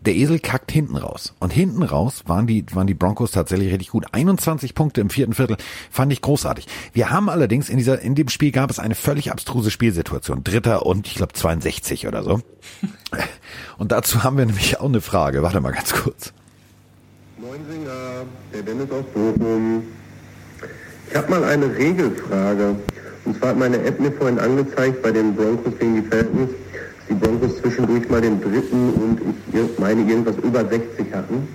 der Esel kackt hinten raus. Und hinten raus waren die, waren die Broncos tatsächlich richtig gut. 21 Punkte im vierten Viertel fand ich großartig. Wir haben allerdings in dieser, in dem Spiel gab es eine völlig abstruse Spielsituation. Dritter und ich glaube 62 oder so. Und dazu haben wir nämlich auch eine Frage. Warte mal ganz kurz. Moinsinger, der Dennis aus Bochum. Ich habe mal eine Regelfrage. Und zwar hat meine App mir vorhin angezeigt, bei den Broncos gegen die Falcons, dass die Broncos zwischendurch mal den dritten und ich meine irgendwas über 60 hatten.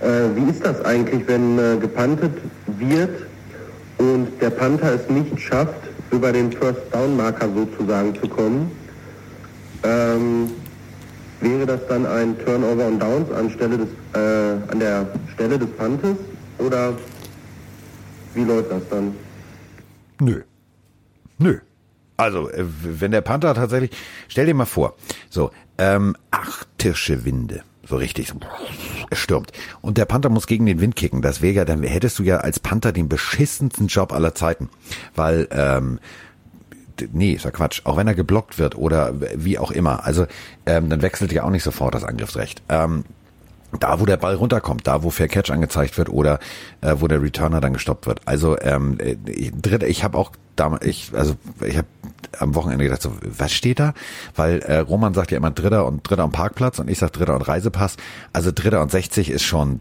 Äh, wie ist das eigentlich, wenn äh, gepantet wird und der Panther es nicht schafft, über den First Down Marker sozusagen zu kommen? Ähm, Wäre das dann ein Turnover und Downs anstelle des, äh, an der Stelle des Pantes? Oder wie läuft das dann? Nö. Nö. Also, äh, wenn der Panther tatsächlich, stell dir mal vor, so, ähm, arktische Winde, so richtig, so, es stürmt. Und der Panther muss gegen den Wind kicken. Das wäre ja, dann hättest du ja als Panther den beschissensten Job aller Zeiten. Weil, ähm, nee, ist ja Quatsch. Auch wenn er geblockt wird oder wie auch immer. Also, ähm, dann wechselt ja auch nicht sofort das Angriffsrecht. Ähm, da, wo der Ball runterkommt, da, wo Fair Catch angezeigt wird oder äh, wo der Returner dann gestoppt wird. Also ähm, äh, ich, dritte, ich habe auch damals, ich, also ich habe am Wochenende gedacht, so, was steht da? Weil äh, Roman sagt ja immer Dritter und Dritter und Parkplatz und ich sag Dritter und Reisepass. Also Dritter und 60 ist schon,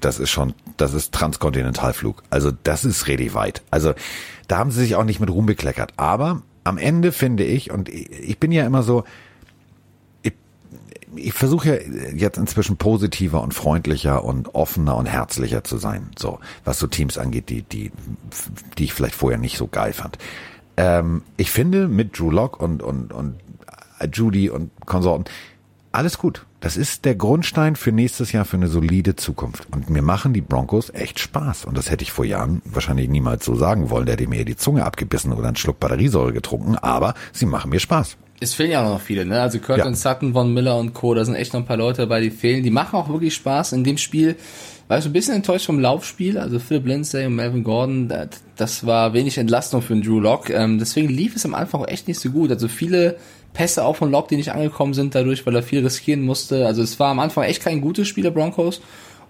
das ist schon, das ist Transkontinentalflug. Also das ist richtig weit. Also da haben sie sich auch nicht mit Ruhm bekleckert. Aber am Ende finde ich, und ich bin ja immer so, ich versuche ja jetzt inzwischen positiver und freundlicher und offener und herzlicher zu sein, so was so Teams angeht, die die die ich vielleicht vorher nicht so geil fand. Ähm, ich finde mit Drew Lock und und und Judy und Konsorten alles gut. Das ist der Grundstein für nächstes Jahr für eine solide Zukunft. Und mir machen die Broncos echt Spaß. Und das hätte ich vor Jahren wahrscheinlich niemals so sagen wollen. Der hätte mir die Zunge abgebissen oder einen Schluck Batteriesäure getrunken. Aber sie machen mir Spaß. Es fehlen ja auch noch viele, ne? Also Kurt Ja. und Sutton, Von Miller und Co., da sind echt noch ein paar Leute dabei, die fehlen. Die machen auch wirklich Spaß. In dem Spiel war ich so ein bisschen enttäuscht vom Laufspiel. Also Philip Lindsay und Melvin Gordon, das, das war wenig Entlastung für den Drew Lock. Ähm, deswegen lief es am Anfang auch echt nicht so gut. Also viele Pässe auch von Lock, die nicht angekommen sind dadurch, weil er viel riskieren musste. Also es war am Anfang echt kein gutes Spiel der Broncos.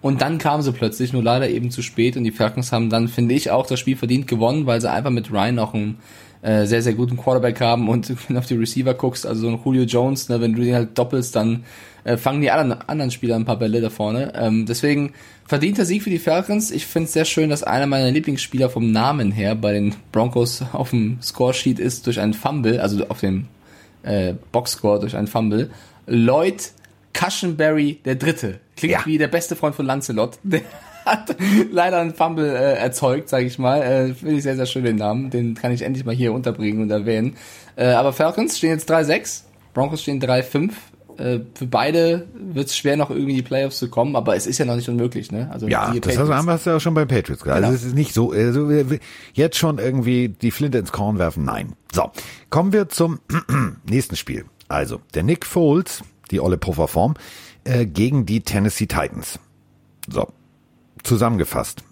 Und dann kamen sie plötzlich, nur leider eben zu spät. Und die Falcons haben dann, finde ich, auch das Spiel verdient gewonnen, weil sie einfach mit Ryan auch einen äh, sehr, sehr guten Quarterback haben. Und wenn du auf die Receiver guckst, also so ein Julio Jones, ne, wenn du den halt doppelst, dann äh, fangen die anderen, anderen Spieler ein paar Bälle da vorne. Ähm, deswegen verdienter Sieg für die Falcons. Ich finde es sehr schön, dass einer meiner Lieblingsspieler vom Namen her bei den Broncos auf dem Scoresheet ist durch einen Fumble, also auf dem äh, Boxscore durch einen Fumble. Lloyd Cushenberry der Dritte. Klingt Ja. wie der beste Freund von Lancelot. Der hat leider einen Fumble äh, erzeugt, sage ich mal. Äh, Finde ich sehr, sehr schön den Namen. Den kann ich endlich mal hier unterbringen und erwähnen. Äh, aber Falcons stehen jetzt 3-6. Broncos stehen 3-5. Äh, für beide wird es schwer, noch irgendwie in die Playoffs zu kommen, aber es ist ja noch nicht unmöglich, ne? Also Ja, das hast, hast du ja auch schon bei Patriots gesagt. Genau. Also es ist nicht so, also wir- wir- jetzt schon irgendwie die Flinte ins Korn werfen. Nein. So, kommen wir zum nächsten Spiel. Also, der Nick Foles, die olle Pufferform, äh, gegen die Tennessee Titans. So, zusammengefasst.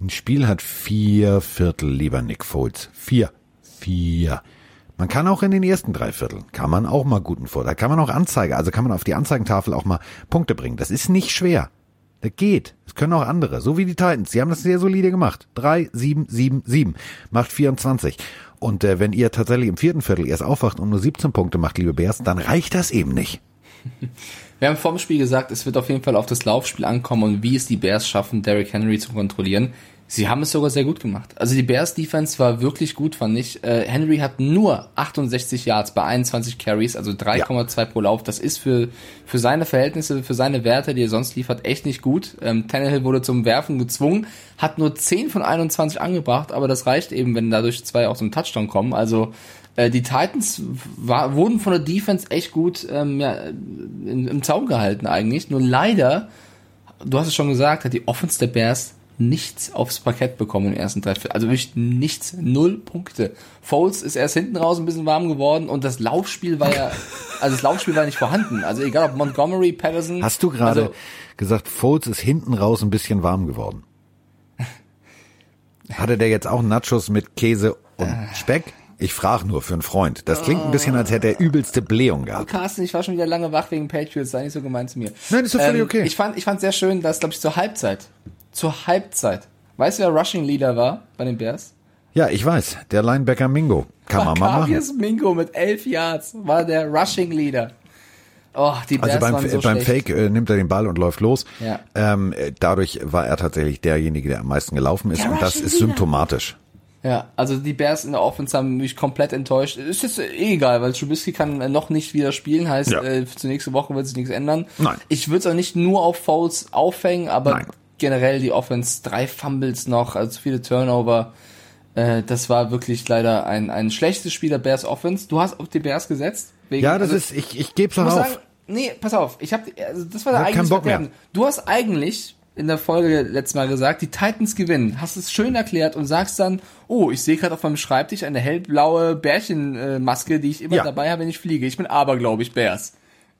Ein Spiel hat vier Viertel, lieber Nick Foles. Vier. Vier. Man kann auch in den ersten drei Vierteln, kann man auch mal guten Vorteil, kann man auch Anzeige, also kann man auf die Anzeigentafel auch mal Punkte bringen. Das ist nicht schwer. Das geht. Das können auch andere. So wie die Titans. Die haben das sehr solide gemacht. 3, 7, 7, 7. Macht 24. Und äh, wenn ihr tatsächlich im vierten Viertel erst aufwacht und nur 17 Punkte macht, liebe Bears, dann reicht das eben nicht. Wir haben vorm Spiel gesagt, es wird auf jeden Fall auf das Laufspiel ankommen und wie es die Bears schaffen, Derrick Henry zu kontrollieren. Sie haben es sogar sehr gut gemacht. Also die Bears Defense war wirklich gut, fand ich. Äh, Henry hat nur 68 Yards bei 21 Carries, also 3,2 pro Lauf. Das ist für, für seine Verhältnisse, für seine Werte, die er sonst liefert, echt nicht gut. Ähm, Tannehill wurde zum Werfen gezwungen, hat nur 10 von 21 angebracht, aber das reicht eben, wenn dadurch zwei auch zum Touchdown kommen. Also äh, die Titans war, wurden von der Defense echt gut ähm, ja, in, im Zaum gehalten eigentlich. Nur leider, du hast es schon gesagt, hat die Offense der Bears nichts aufs Parkett bekommen im ersten drei Viertel. Also wirklich nichts, null Punkte. Foles ist erst hinten raus ein bisschen warm geworden und das Laufspiel war ja, also das Laufspiel war nicht vorhanden. Also egal ob Montgomery, Patterson. Hast du gerade Also, gesagt, Foles ist hinten raus ein bisschen warm geworden? Hatte der jetzt auch Nachos mit Käse und Speck? Ich frage nur für einen Freund. Das klingt ein bisschen, als hätte er übelste Blähung gehabt. Carsten, ich war schon wieder lange wach wegen Patriots, sei nicht so gemein zu mir. Nein, ist doch völlig okay. Ich fand, ich fand sehr schön, dass, glaube ich, zur Halbzeit, zur Halbzeit, weißt du, wer Rushing Leader war bei den Bears? Ja, ich weiß. Der Linebacker Mingo. Kann man mal machen. Mingo mit elf Yards war der Rushing Leader. Oh, die Bears Also beim, so beim schlecht. Fake äh, nimmt er den Ball und läuft los. Ja. Ähm, äh, dadurch war er tatsächlich derjenige, der am meisten gelaufen ist. Der und das Rushing ist Leader. symptomatisch. Ja, also die Bears in der Offense haben mich komplett enttäuscht. Ist jetzt eh egal, weil Trubisky kann noch nicht wieder spielen, heißt, Ja. äh, zur nächsten Woche wird sich nichts ändern. Nein. Ich würde es auch nicht nur auf Fouls aufhängen, aber Nein. Generell die Offense, drei Fumbles noch, also zu viele Turnover. Äh, das war wirklich leider ein, ein schlechtes Spiel der Bears Offense. Du hast auf die Bears gesetzt? Wegen, Ja, das also, ist, ich, ich doch muss auf. sagen, nee, pass auf, ich hab, also das war der eigentliche Bock mehr. Verderben. Du hast eigentlich in der Folge letztes Mal gesagt, die Titans gewinnen. Hast es schön erklärt und sagst dann, oh, ich sehe gerade auf meinem Schreibtisch eine hellblaue Bärchenmaske, die ich immer Ja. dabei habe, wenn ich fliege. Ich bin abergläubig Bears.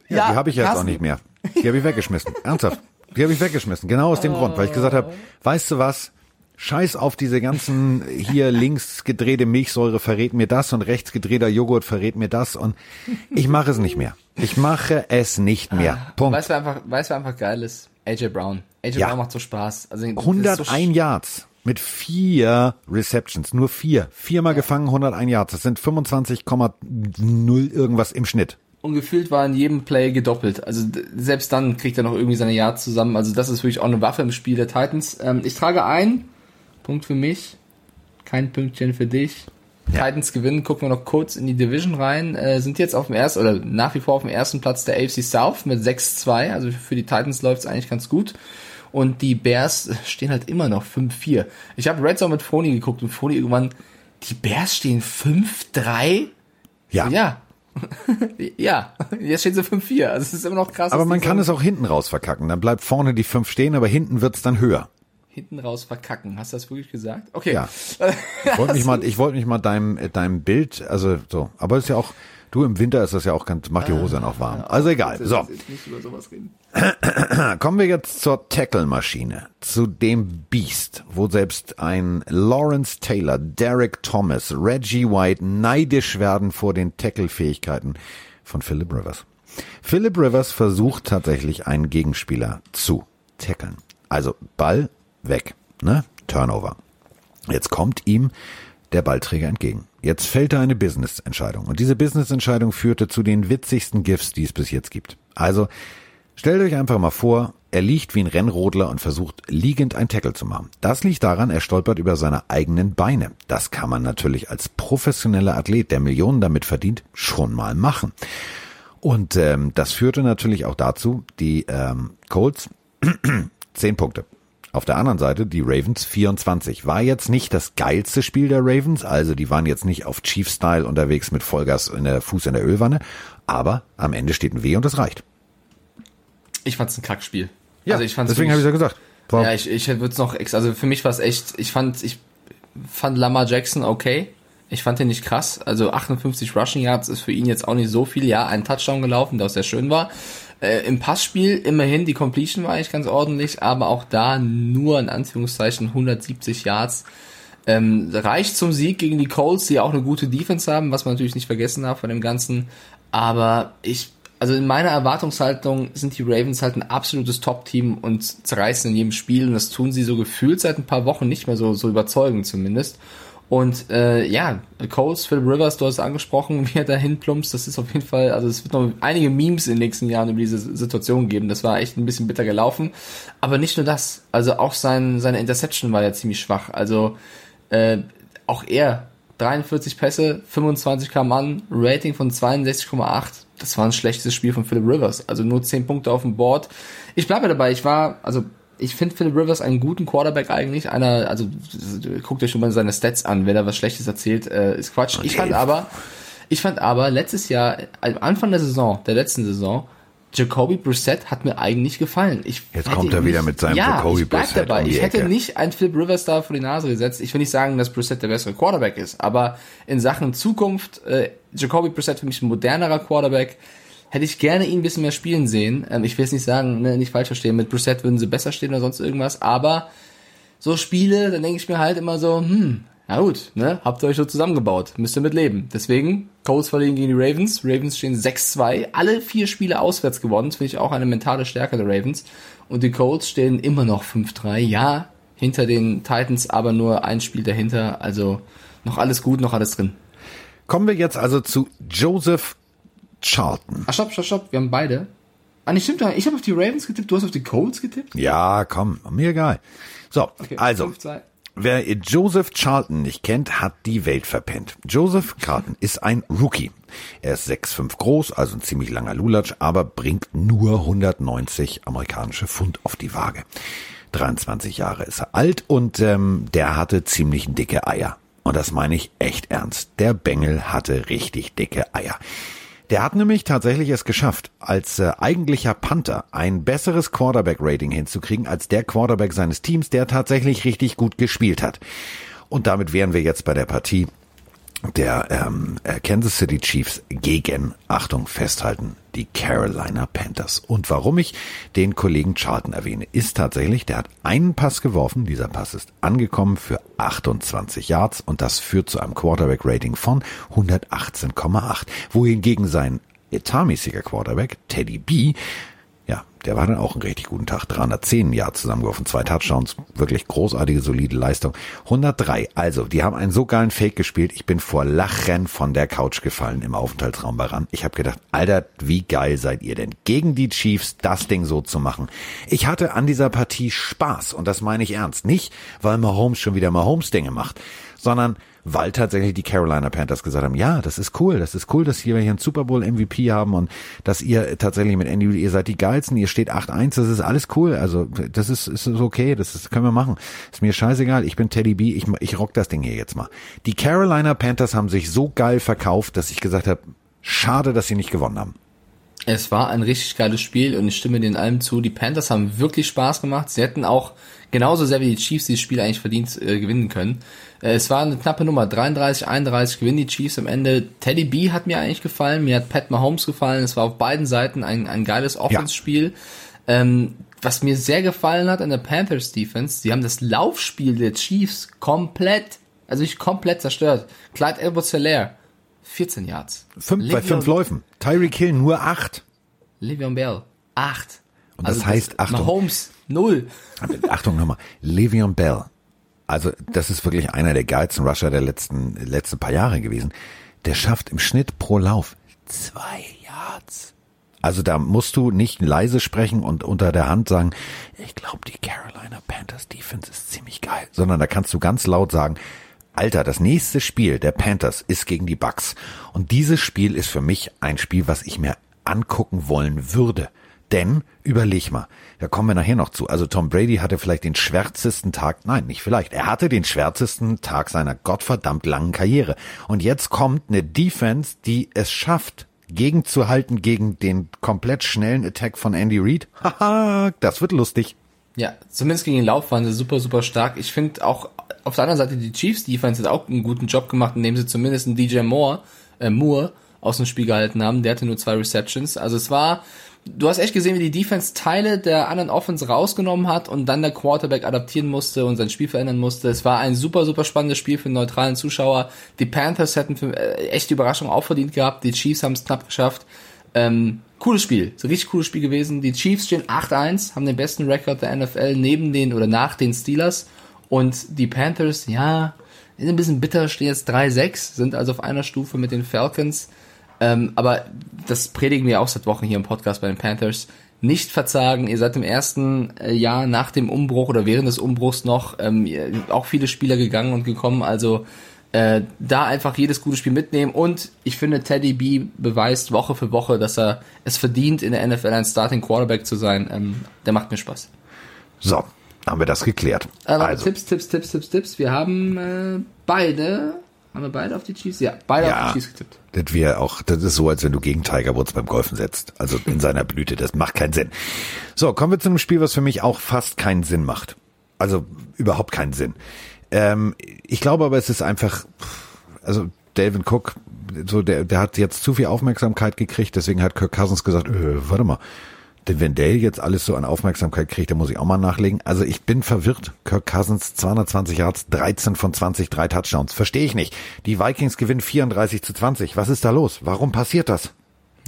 Ja, die habe ich jetzt auch nicht mehr. Die habe ich weggeschmissen. Ernsthaft. Die habe ich weggeschmissen. Genau aus dem Grund, weil ich gesagt habe, weißt du was? Scheiß auf diese ganzen hier links gedrehte Milchsäure verrät mir das und rechts gedrehter Joghurt verrät mir das und ich mache es nicht mehr. Ich mache es nicht mehr. Punkt. Weißt du, wer einfach, weißt du, einfach geil ist? AJ Brown. AJ Ja. Brown macht so Spaß. Also, das ist 101 so Yards mit vier Receptions, nur vier. Viermal gefangen, 101 Yards. Das sind 25,0 irgendwas im Schnitt. Und gefühlt war in jedem Play gedoppelt. Also selbst dann kriegt er noch irgendwie seine Yards zusammen. Also das ist wirklich auch eine Waffe im Spiel der Titans. Ähm, ich trage ein. Punkt für mich. Kein Pünktchen für dich. Ja. Titans gewinnen. Gucken wir noch kurz in die Division rein. Äh, sind jetzt auf dem ersten oder nach wie vor auf dem ersten Platz der AFC South mit 6-2. Also für die Titans läuft es eigentlich ganz gut. Und die Bears stehen halt immer noch 5-4. Ich habe Red Zone mit Froni geguckt und Froni irgendwann, die Bears stehen 5-3? Ja. Ja. ja, jetzt stehen sie 5-4. Also es ist immer noch krass. Aber man kann so es auch hinten raus verkacken. Dann bleibt vorne die fünf stehen, aber hinten wird's dann höher. hinten raus verkacken. Hast du das wirklich gesagt? Okay. Ja. Ich wollte mich mal, ich wollte mich mal deinem, äh, deinem Bild, also so, aber ist ja auch, du im Winter ist das ja auch ganz, macht die Hose dann auch warm. Also egal. So, Jetzt nicht über sowas reden. kommen wir jetzt zur Tackle-Maschine, zu dem Beast, wo selbst ein Lawrence Taylor, Derek Thomas, Reggie White neidisch werden vor den Tackle-Fähigkeiten von Philip Rivers. Philip Rivers versucht tatsächlich einen Gegenspieler zu tackeln. Also Ball weg, ne? Turnover. Jetzt kommt ihm der Ballträger entgegen. Jetzt fällt da eine Business-Entscheidung. Und diese Business-Entscheidung führte zu den witzigsten GIFs, die es bis jetzt gibt. Also, stellt euch einfach mal vor, er liegt wie ein Rennrodler und versucht liegend ein Tackle zu machen. Das liegt daran, er stolpert über seine eigenen Beine. Das kann man natürlich als professioneller Athlet, der Millionen damit verdient, schon mal machen. Und ähm, das führte natürlich auch dazu, die ähm, Colts 10 Punkte. Auf der anderen Seite die Ravens 24. War jetzt nicht das geilste Spiel der Ravens, also die waren jetzt nicht auf Chief-Style unterwegs mit Vollgas in der Fuß in der Ölwanne, aber am Ende steht ein W und es reicht. Ich fand's ein Kackspiel. Ja, also ich fand's deswegen habe ich ja gesagt. War, Ja, ich, ich würde es noch, also für mich war es echt, ich fand, ich fand Lamar Jackson okay. Ich fand den nicht krass. Also 58 Rushing Yards ist für ihn jetzt auch nicht so viel. Ja, ein Touchdown gelaufen, der auch sehr schön war. Äh, Im Passspiel immerhin, die Completion war eigentlich ganz ordentlich, aber auch da nur in Anführungszeichen 170 Yards. Ähm, reicht zum Sieg gegen die Colts, die auch eine gute Defense haben, was man natürlich nicht vergessen darf von dem Ganzen. Aber ich, also in meiner Erwartungshaltung sind die Ravens halt ein absolutes Top-Team und zerreißen in jedem Spiel und das tun sie so gefühlt seit ein paar Wochen nicht mehr so, so überzeugend zumindest. Und äh, ja, Colts, Phil Rivers, du hast es angesprochen, wie er da hinplumpst, das ist auf jeden Fall, also es wird noch einige Memes in den nächsten Jahren über diese Situation geben. Das war echt ein bisschen bitter gelaufen. Aber nicht nur das, also auch sein, seine Interception war ja ziemlich schwach. Also äh, auch er, 43 Pässe, 25 kam an, Rating von 62,8. Das war ein schlechtes Spiel von Philip Rivers. Also nur 10 Punkte auf dem Board. Ich bleibe dabei, ich war, also ich finde Philip Rivers einen guten Quarterback eigentlich. Einer, also guckt euch schon mal seine Stats an, wenn er was Schlechtes erzählt, äh, ist Quatsch. Ich fand aber, ich fand aber letztes Jahr, am Anfang der Saison, der letzten Saison, Jacoby Brissett hat mir eigentlich gefallen. Ich Jetzt kommt er ihn wieder nicht- mit seinem ja, Jacoby ich bleib Brissett dabei. um ich hätte Ecke. nicht einen Philip Rivers da vor die Nase gesetzt. Ich will nicht sagen, dass Brissett der bessere Quarterback ist, aber in Sachen Zukunft, äh, Jacoby Brissett für mich ein modernerer Quarterback, hätte ich gerne ihn ein bisschen mehr spielen sehen. Ähm, ich will jetzt nicht sagen, ne, nicht falsch verstehen, mit Brissett würden sie besser stehen oder sonst irgendwas, aber so Spiele, dann denke ich mir halt immer so, hm, na gut, ne, habt ihr euch so zusammengebaut, müsst ihr mit leben. Deswegen, Colts verlieren gegen die Ravens, Ravens stehen 6-2, alle vier Spiele auswärts gewonnen, das finde ich auch eine mentale Stärke der Ravens. Und die Colts stehen immer noch 5-3, ja, hinter den Titans, aber nur ein Spiel dahinter, also noch alles gut, noch alles drin. Kommen wir jetzt also zu Joseph Charlton. Ach, stopp, stopp, stopp, wir haben beide. Ah, nicht stimmt, ich habe auf die Ravens getippt, du hast auf die Colts getippt? Ja, komm, mir egal. So, Okay, also, 5-2. wer Joseph Charlton nicht kennt, hat die Welt verpennt. Joseph Charlton ist ein Rookie. Er ist 6'5 groß, also ein ziemlich langer Lulatsch, aber bringt nur 190 amerikanische Pfund auf die Waage. 23 Jahre ist er alt und ähm, der hatte ziemlich dicke Eier. Und das meine ich echt ernst. Der Bengel hatte richtig dicke Eier. Der hat nämlich tatsächlich es geschafft, als äh, eigentlicher Panther ein besseres Quarterback-Rating hinzukriegen als der Quarterback seines Teams, der tatsächlich richtig gut gespielt hat. Und damit wären wir jetzt bei der Partie der ähm, äh, Kansas City Chiefs gegen, Achtung, festhalten, die Carolina Panthers. Und warum ich den Kollegen Charlton erwähne, ist tatsächlich, der hat einen Pass geworfen, dieser Pass ist angekommen für 28 Yards und das führt zu einem Quarterback-Rating von 118,8. Wohingegen sein etatmäßiger Quarterback, Teddy B, ja, der war dann auch einen richtig guten Tag. 310 Yards zusammengeworfen, zwei Touchdowns, wirklich großartige, solide Leistung. 103, also, die haben einen so geilen Fake gespielt. Ich bin vor Lachen von der Couch gefallen im Aufenthaltsraum bei RAN. Ich habe gedacht, Alter, wie geil seid ihr denn? Gegen die Chiefs das Ding so zu machen. Ich hatte an dieser Partie Spaß und das meine ich ernst. Nicht, weil Mahomes schon wieder Mahomes-Dinge macht, sondern weil tatsächlich die Carolina Panthers gesagt haben, ja, das ist cool, das ist cool, dass wir hier einen Super Bowl MVP haben und dass ihr tatsächlich mit Andy, ihr seid die geilsten, ihr steht 8-1, das ist alles cool, also das ist, ist okay, das ist, können wir machen. Ist mir scheißegal, ich bin Teddy B, ich, ich rock das Ding hier jetzt mal. Die Carolina Panthers haben sich so geil verkauft, dass ich gesagt habe, schade, dass sie nicht gewonnen haben. Es war ein richtig geiles Spiel und ich stimme den allem zu. Die Panthers haben wirklich Spaß gemacht. Sie hätten auch genauso sehr wie die Chiefs dieses Spiel eigentlich verdient äh, gewinnen können. Äh, es war eine knappe Nummer. 33, 31 gewinnen die Chiefs am Ende. Teddy B hat mir eigentlich gefallen. Mir hat Pat Mahomes gefallen. Es war auf beiden Seiten ein, ein geiles Offense-Spiel. Ähm, was mir sehr gefallen hat an der Panthers Defense, sie haben das Laufspiel der Chiefs komplett, also ich komplett zerstört. Clyde Edwards-Helaire, 14 Yards. Fünf, bei fünf Läufen. Tyreek Hill nur acht. Le'Veon Bell, 8. Und das heißt, Achtung. Mahomes, 0. Achtung nochmal, Le'Veon Bell. Also das ist wirklich einer der geilsten Rusher der letzten letzten paar Jahre gewesen. Der schafft im Schnitt pro Lauf zwei Yards. Also da musst du nicht leise sprechen und unter der Hand sagen, ich glaube, die Carolina Panthers Defense ist ziemlich geil, sondern da kannst du ganz laut sagen, Alter, das nächste Spiel der Panthers ist gegen die Bucks und dieses Spiel ist für mich ein Spiel, was ich mir angucken wollen würde. Denn, überleg mal, da kommen wir nachher noch zu. Also Tom Brady hatte vielleicht den schwärzesten Tag, nein, nicht vielleicht, er hatte den schwärzesten Tag seiner gottverdammt langen Karriere. Und jetzt kommt eine Defense, die es schafft, gegenzuhalten gegen den komplett schnellen Attack von Andy Reid. Haha, das wird lustig. Ja, zumindest gegen den Lauf waren sie super, super stark. Ich finde auch auf der anderen Seite die Chiefs Defense hat auch einen guten Job gemacht, indem sie zumindest einen DJ Moore, äh, Moore aus dem Spiel gehalten haben. Der hatte nur zwei Receptions. Also es war, du hast echt gesehen, wie die Defense Teile der anderen Offense rausgenommen hat und dann der Quarterback adaptieren musste und sein Spiel verändern musste. Es war ein super, super spannendes Spiel für einen neutralen Zuschauer. Die Panthers hätten für, äh, echt die Überraschung auch verdient gehabt. Die Chiefs haben es knapp geschafft. Ähm, cooles Spiel, so richtig cooles Spiel gewesen. Die Chiefs stehen 8-1, haben den besten Rekord der NFL neben den oder nach den Steelers. Und die Panthers, ja, sind ein bisschen bitter, stehen jetzt 3-6, sind also auf einer Stufe mit den Falcons. Ähm, aber das predigen wir auch seit Wochen hier im Podcast bei den Panthers. Nicht verzagen, ihr seid im ersten äh, Jahr nach dem Umbruch oder während des Umbruchs noch ähm, auch viele Spieler gegangen und gekommen. Also äh, da einfach jedes gute Spiel mitnehmen. Und ich finde, Teddy B beweist Woche für Woche, dass er es verdient, in der NFL ein Starting Quarterback zu sein. Ähm, der macht mir Spaß. So, haben wir das geklärt. Aber also. Tipps, Tipps, Tipps, Tipps, Tipps. Wir haben äh, beide. Haben wir beide auf die Chiefs? Ja, beide ja, auf die Chiefs getippt. Das wäre auch, das ist so, als wenn du gegen Tiger Woods beim Golfen setzt. Also in seiner Blüte. Das macht keinen Sinn. So, kommen wir zu einem Spiel, was für mich auch fast keinen Sinn macht. Also überhaupt keinen Sinn. Ähm, ich glaube aber, es ist einfach, also Delvin Cook, so der, der hat jetzt zu viel Aufmerksamkeit gekriegt, deswegen hat Kirk Cousins gesagt, äh, warte mal, denn wenn Dale jetzt alles so an Aufmerksamkeit kriegt, dann muss ich auch mal nachlegen. Also ich bin verwirrt. Kirk Cousins 220 Yards, 13 von 20, drei Touchdowns. Verstehe ich nicht. Die Vikings gewinnen 34 zu 20. Was ist da los? Warum passiert das?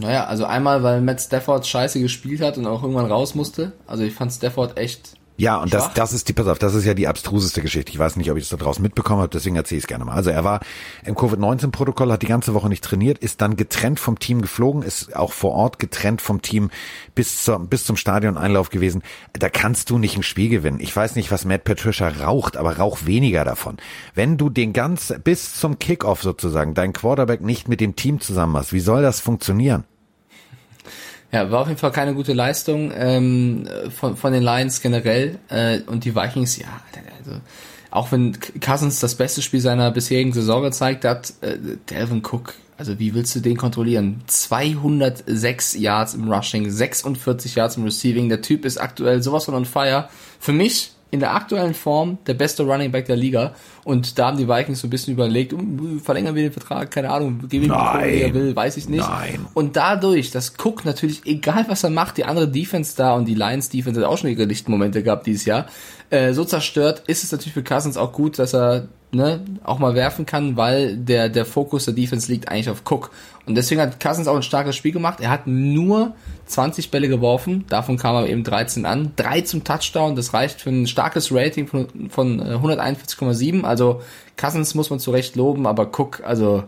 Naja, also einmal, weil Matt Stafford scheiße gespielt hat und auch irgendwann raus musste. Also ich fand Stafford echt ja, und das, das ist die, pass auf, das ist ja die abstruseste Geschichte. Ich weiß nicht, ob ich es da draußen mitbekommen habe, deswegen erzähle ich es gerne mal. Also er war im Covid-19-Protokoll, hat die ganze Woche nicht trainiert, ist dann getrennt vom Team geflogen, ist auch vor Ort getrennt vom Team bis, zur, bis zum Stadion-Einlauf gewesen. Da kannst du nicht ein Spiel gewinnen. Ich weiß nicht, was Matt Patricia raucht, aber rauch weniger davon. Wenn du den ganz, bis zum Kickoff sozusagen, dein Quarterback nicht mit dem Team zusammen hast, wie soll das funktionieren? Ja, war auf jeden Fall keine gute Leistung ähm, von, von den Lions generell. Äh, und die Vikings, ja, also, auch wenn Cousins das beste Spiel seiner bisherigen Saison gezeigt hat, äh, Delvin Cook, also wie willst du den kontrollieren? 206 Yards im Rushing, 46 Yards im Receiving. Der Typ ist aktuell sowas von on fire. Für mich in der aktuellen Form der beste Running Back der Liga. Und da haben die Vikings so ein bisschen überlegt, verlängern wir den Vertrag, keine Ahnung, geben ihm Nein. wie er will, weiß ich nicht. Nein. Und dadurch, dass Cook natürlich, egal was er macht, die andere Defense da und die Lions Defense hat auch schon ihre lichten Momente gehabt dieses Jahr, äh, so zerstört, ist es natürlich für Cousins auch gut, dass er ne, auch mal werfen kann, weil der, der Fokus der Defense liegt eigentlich auf Cook. Und deswegen hat Cousins auch ein starkes Spiel gemacht. Er hat nur 20 Bälle geworfen, davon kam er eben 13 an. Drei zum Touchdown, das reicht für ein starkes Rating von, von 141,7. Äh, also Cousins muss man zu Recht loben, aber Cook, also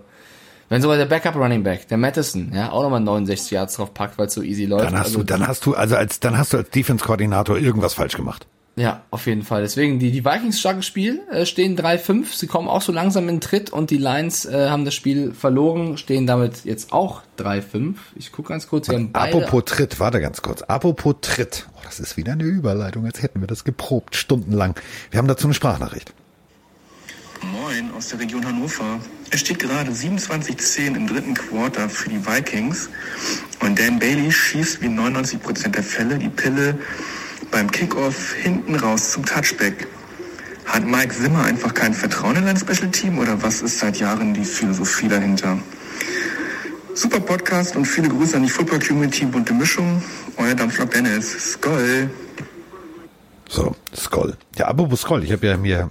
wenn sogar der Backup Running Back, der Madison, ja, auch nochmal 69 Yards drauf packt, weil es so easy läuft. Dann hast also, du, dann hast du, also als, dann hast du als Defense-Koordinator irgendwas falsch gemacht. Ja, auf jeden Fall. Deswegen, die, die Vikings starkes Spiel, äh, stehen 3-5, sie kommen auch so langsam in Tritt und die Lions äh, haben das Spiel verloren, stehen damit jetzt auch 3-5. Ich gucke ganz kurz, wir haben beide Apropos Tritt, warte ganz kurz. Apropos Tritt. Oh, das ist wieder eine Überleitung, als hätten wir das geprobt, stundenlang. Wir haben dazu eine Sprachnachricht. Moin aus der Region Hannover. Es steht gerade 27-10 im dritten Quarter für die Vikings und Dan Bailey schießt wie 99% der Fälle die Pille beim Kickoff hinten raus zum Touchback. Hat Mike Zimmer einfach kein Vertrauen in ein Special Team oder was ist seit Jahren die Philosophie dahinter? Super Podcast und viele Grüße an die Football Community Bunte Mischung. Euer Dampfler Dennis. Skoll. So, Skoll. Ja, apropos Skoll. Ich habe ja mir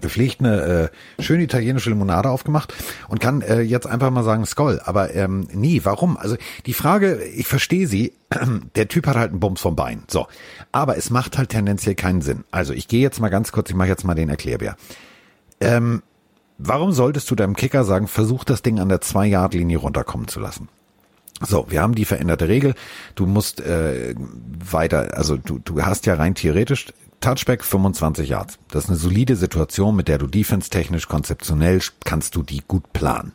gepflegt eine äh, schöne italienische Limonade aufgemacht und kann äh, jetzt einfach mal sagen Skoll. Aber ähm, nee, warum? Also die Frage, ich verstehe sie, der Typ hat halt einen Bums vom Bein. So, aber es macht halt tendenziell keinen Sinn. Also ich gehe jetzt mal ganz kurz, ich mache jetzt mal den Erklärbär. Ähm, warum solltest du deinem Kicker sagen, versuch das Ding an der Zwei-Yard-Linie runterkommen zu lassen? So, wir haben die veränderte Regel. Du musst äh, weiter, also du, du hast ja rein theoretisch Touchback 25 Yards. Das ist eine solide Situation, mit der du defense-technisch, konzeptionell kannst du die gut planen.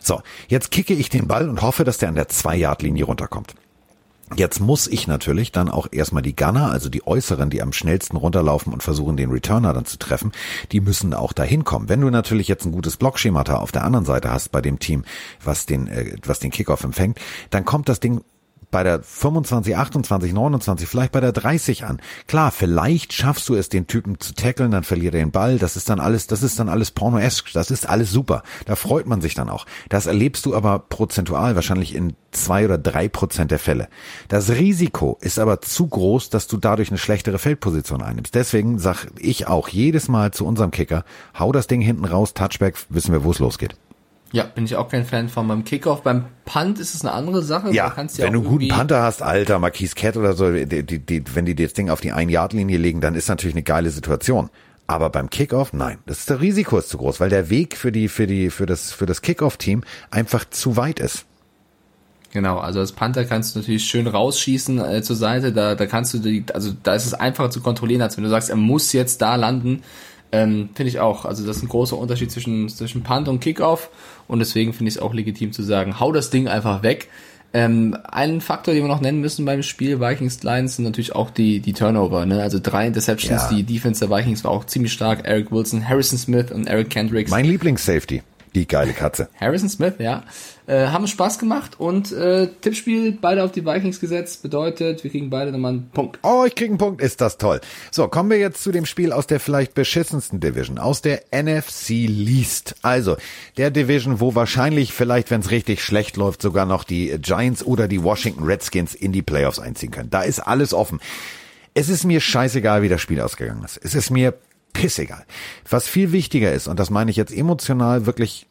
So, jetzt kicke ich den Ball und hoffe, dass der an der 2-Yard-Linie runterkommt. Jetzt muss ich natürlich dann auch erstmal die Gunner, also die Äußeren, die am schnellsten runterlaufen und versuchen, den Returner dann zu treffen, die müssen auch dahin kommen. Wenn du natürlich jetzt ein gutes Blockschemata auf der anderen Seite hast bei dem Team, was den, äh, was den Kickoff empfängt, dann kommt das Ding bei der 25, 28, 29, vielleicht bei der 30 an. Klar, vielleicht schaffst du es, den Typen zu tackeln, dann verliert er den Ball. Das ist dann alles, das ist dann alles pornoesk. Das ist alles super. Da freut man sich dann auch. Das erlebst du aber prozentual wahrscheinlich in zwei oder drei Prozent der Fälle. Das Risiko ist aber zu groß, dass du dadurch eine schlechtere Feldposition einnimmst. Deswegen sag ich auch jedes Mal zu unserem Kicker, hau das Ding hinten raus, Touchback, wissen wir, wo es losgeht. Ja, bin ich auch kein Fan von. Beim Kickoff, beim Punt ist es eine andere Sache. Ja, wenn auch du einen guten Panther hast, alter Marquise Cat oder so, die, die, die, wenn die das Ding auf die Ein-Yard-Linie legen, dann ist natürlich eine geile Situation. Aber beim Kickoff, nein, das ist der Risiko ist zu groß, weil der Weg für die, für die, für das, für das Kickoff-Team einfach zu weit ist. Genau, also als Panther kannst du natürlich schön rausschießen äh, zur Seite, da, da kannst du die, also da ist es einfacher zu kontrollieren, als wenn du sagst, er muss jetzt da landen. Ähm, finde ich auch. Also das ist ein großer Unterschied zwischen, zwischen Punt und Kickoff und deswegen finde ich es auch legitim zu sagen, hau das Ding einfach weg. Ähm, einen Faktor, den wir noch nennen müssen beim Spiel Vikings Lions sind natürlich auch die, die Turnover, ne? Also drei Interceptions, Ja. die Defense der Vikings war auch ziemlich stark. Eric Wilson, Harrison Smith und Eric Kendricks. Mein Lieblings-Safety, die geile Katze. Harrison Smith, ja. Äh, haben Spaß gemacht und äh, Tippspiel, beide auf die Vikings gesetzt, bedeutet, wir kriegen beide nochmal einen Punkt. Oh, ich krieg einen Punkt, ist das toll. So, kommen wir jetzt zu dem Spiel aus der vielleicht beschissensten Division, aus der NFC Least. Also, der Division, wo wahrscheinlich vielleicht, wenn es richtig schlecht läuft, sogar noch die Giants oder die Washington Redskins in die Playoffs einziehen können. Da ist alles offen. Es ist mir scheißegal, wie das Spiel ausgegangen ist. Es ist mir pissegal. Was viel wichtiger ist, und das meine ich jetzt emotional wirklich